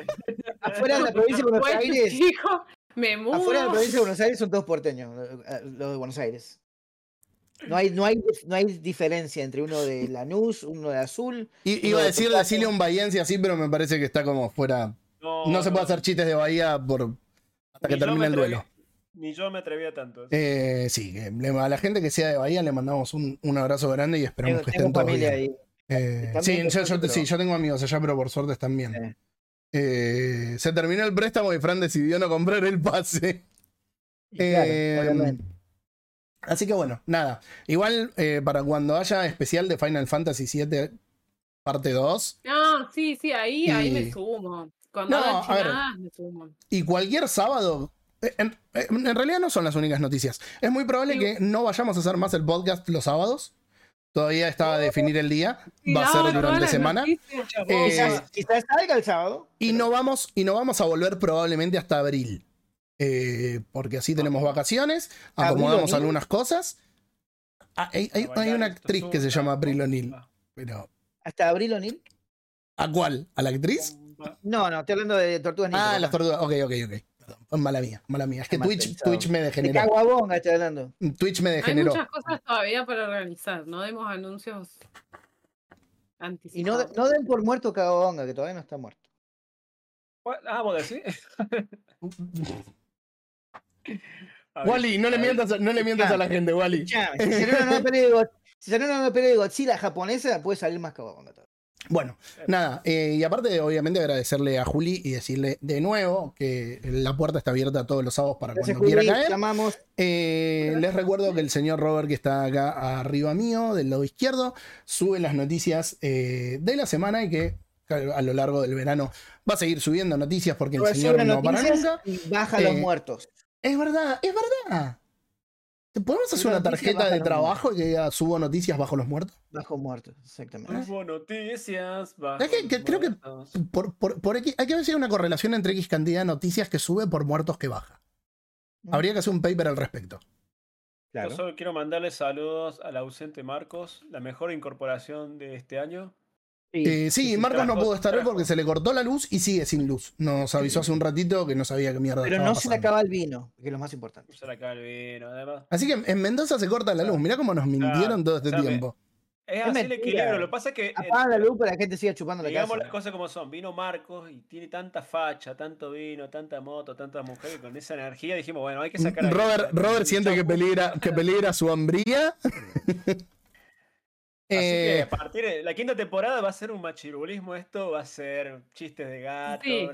afuera de la provincia de Buenos Bueno, Aires, chicos, me mudo. afuera de la provincia de Buenos Aires son todos porteños, eh, los de Buenos Aires. No hay, no hay, no hay diferencia entre uno de Lanús, uno de Azul. I- Iba a decir de Silion Bahiense así, pero me parece que está como fuera. No se puede hacer chistes de Bahía por hasta que termine el duelo. Ni yo me atrevía tanto. Eh, sí, que le- a la gente que sea de Bahía le mandamos un, un abrazo grande y esperamos Tengo, que estén todos familia bien. ahí. Eh, sí, bien yo, sí, yo tengo amigos allá, pero por suerte están bien. Sí. Eh, se terminó el préstamo y Fran decidió no comprar el pase. Claro, Eh, obviamente. Así que bueno, nada. Igual eh, para cuando haya especial de Final Fantasy VII parte 2 No, sí, sí, ahí, ahí Y- me sumo. Cuando No, hagan chinadas, me sumo. y cualquier sábado. eh, En, eh, en realidad no son las únicas noticias. Es muy probable Sí. que no vayamos a hacer más el podcast los sábados. Todavía está a definir el día. Va a no, ser durante las semana. noticias. Eh, Quizás, quizás salga el sábado. Y no vamos, y no vamos a volver probablemente hasta abril. Eh, porque así tenemos vacaciones, ¿Abril acomodamos algunas cosas. Ah, hay, hay- hay una actriz que se llama Abril O'Neill. Pero. ¿Hasta abril O'Neill? ¿A cuál? ¿A la actriz? No, no, estoy hablando de Tortugas Ninja. Ah, las tortugas. Ok, ok, ok. Perdón, mala mía, mala mía. Es que Twitch, pensado. Twitch me De degeneró. Caguabonga estoy hablando. Twitch me Hay degeneró. muchas cosas todavía para organizar. No demos anuncios Y no, anticipados. no den por muerto Caguabonga, que todavía no está muerto. Ah, vos decís. Ver, Wally, no le mientas, a- no le mientas a la gente, Wally. Escuchame, Si salió una nueva peli de Go- si Godzilla japonesa, puede salir más todavía. Bueno, nada, eh, y aparte, obviamente, agradecerle a Juli y decirle de nuevo que la puerta está abierta todos los sábados para Gracias, cuando quiera Juli. caer. Llamamos. Eh, les recuerdo que el señor Robert, que está acá arriba mío, del lado izquierdo, sube las noticias eh, de la semana y que a lo largo del verano va a seguir subiendo noticias porque el señor no para nunca. y baja los muertos. Es verdad, es verdad. ¿Te podemos hacer Una tarjeta bajo de trabajo y que diga subo noticias bajo los muertos? Bajo muertos, exactamente. Hubo noticias. Es que- que creo que-. Por, por- por X- hay que ver si hay una correlación entre X cantidad de noticias que sube por muertos que baja. Habría que hacer un paper al respecto. Claro. Yo solo quiero mandarle saludos al ausente Marcos, la mejor incorporación de este año. Sí, Eh, sí, sí, Marcos no pudo estar hoy porque se le cortó la luz y sigue sin luz. Nos avisó hace un ratito que no sabía qué mierda Pero no se le acaba el vino, que es lo más importante. Se la acaba el vino, además. Así que en Mendoza se corta la luz. Mirá cómo nos mintieron todo este sabe. tiempo. Es Es así el mentira. equilibrio. Lo que pasa es que. eh, Apagan la luz para que la gente siga chupando la Digamos casa. las cosas como son. Vino Marcos y tiene tanta facha, tanto vino, tanta moto, tanta mujer que con esa energía dijimos, bueno, hay que sacar. Robert, Robert siente que peligra, que peligra su hombría. Así que Eh, a partir de la quinta temporada va a ser un machirulismo esto, va a ser chistes de gato, Sí.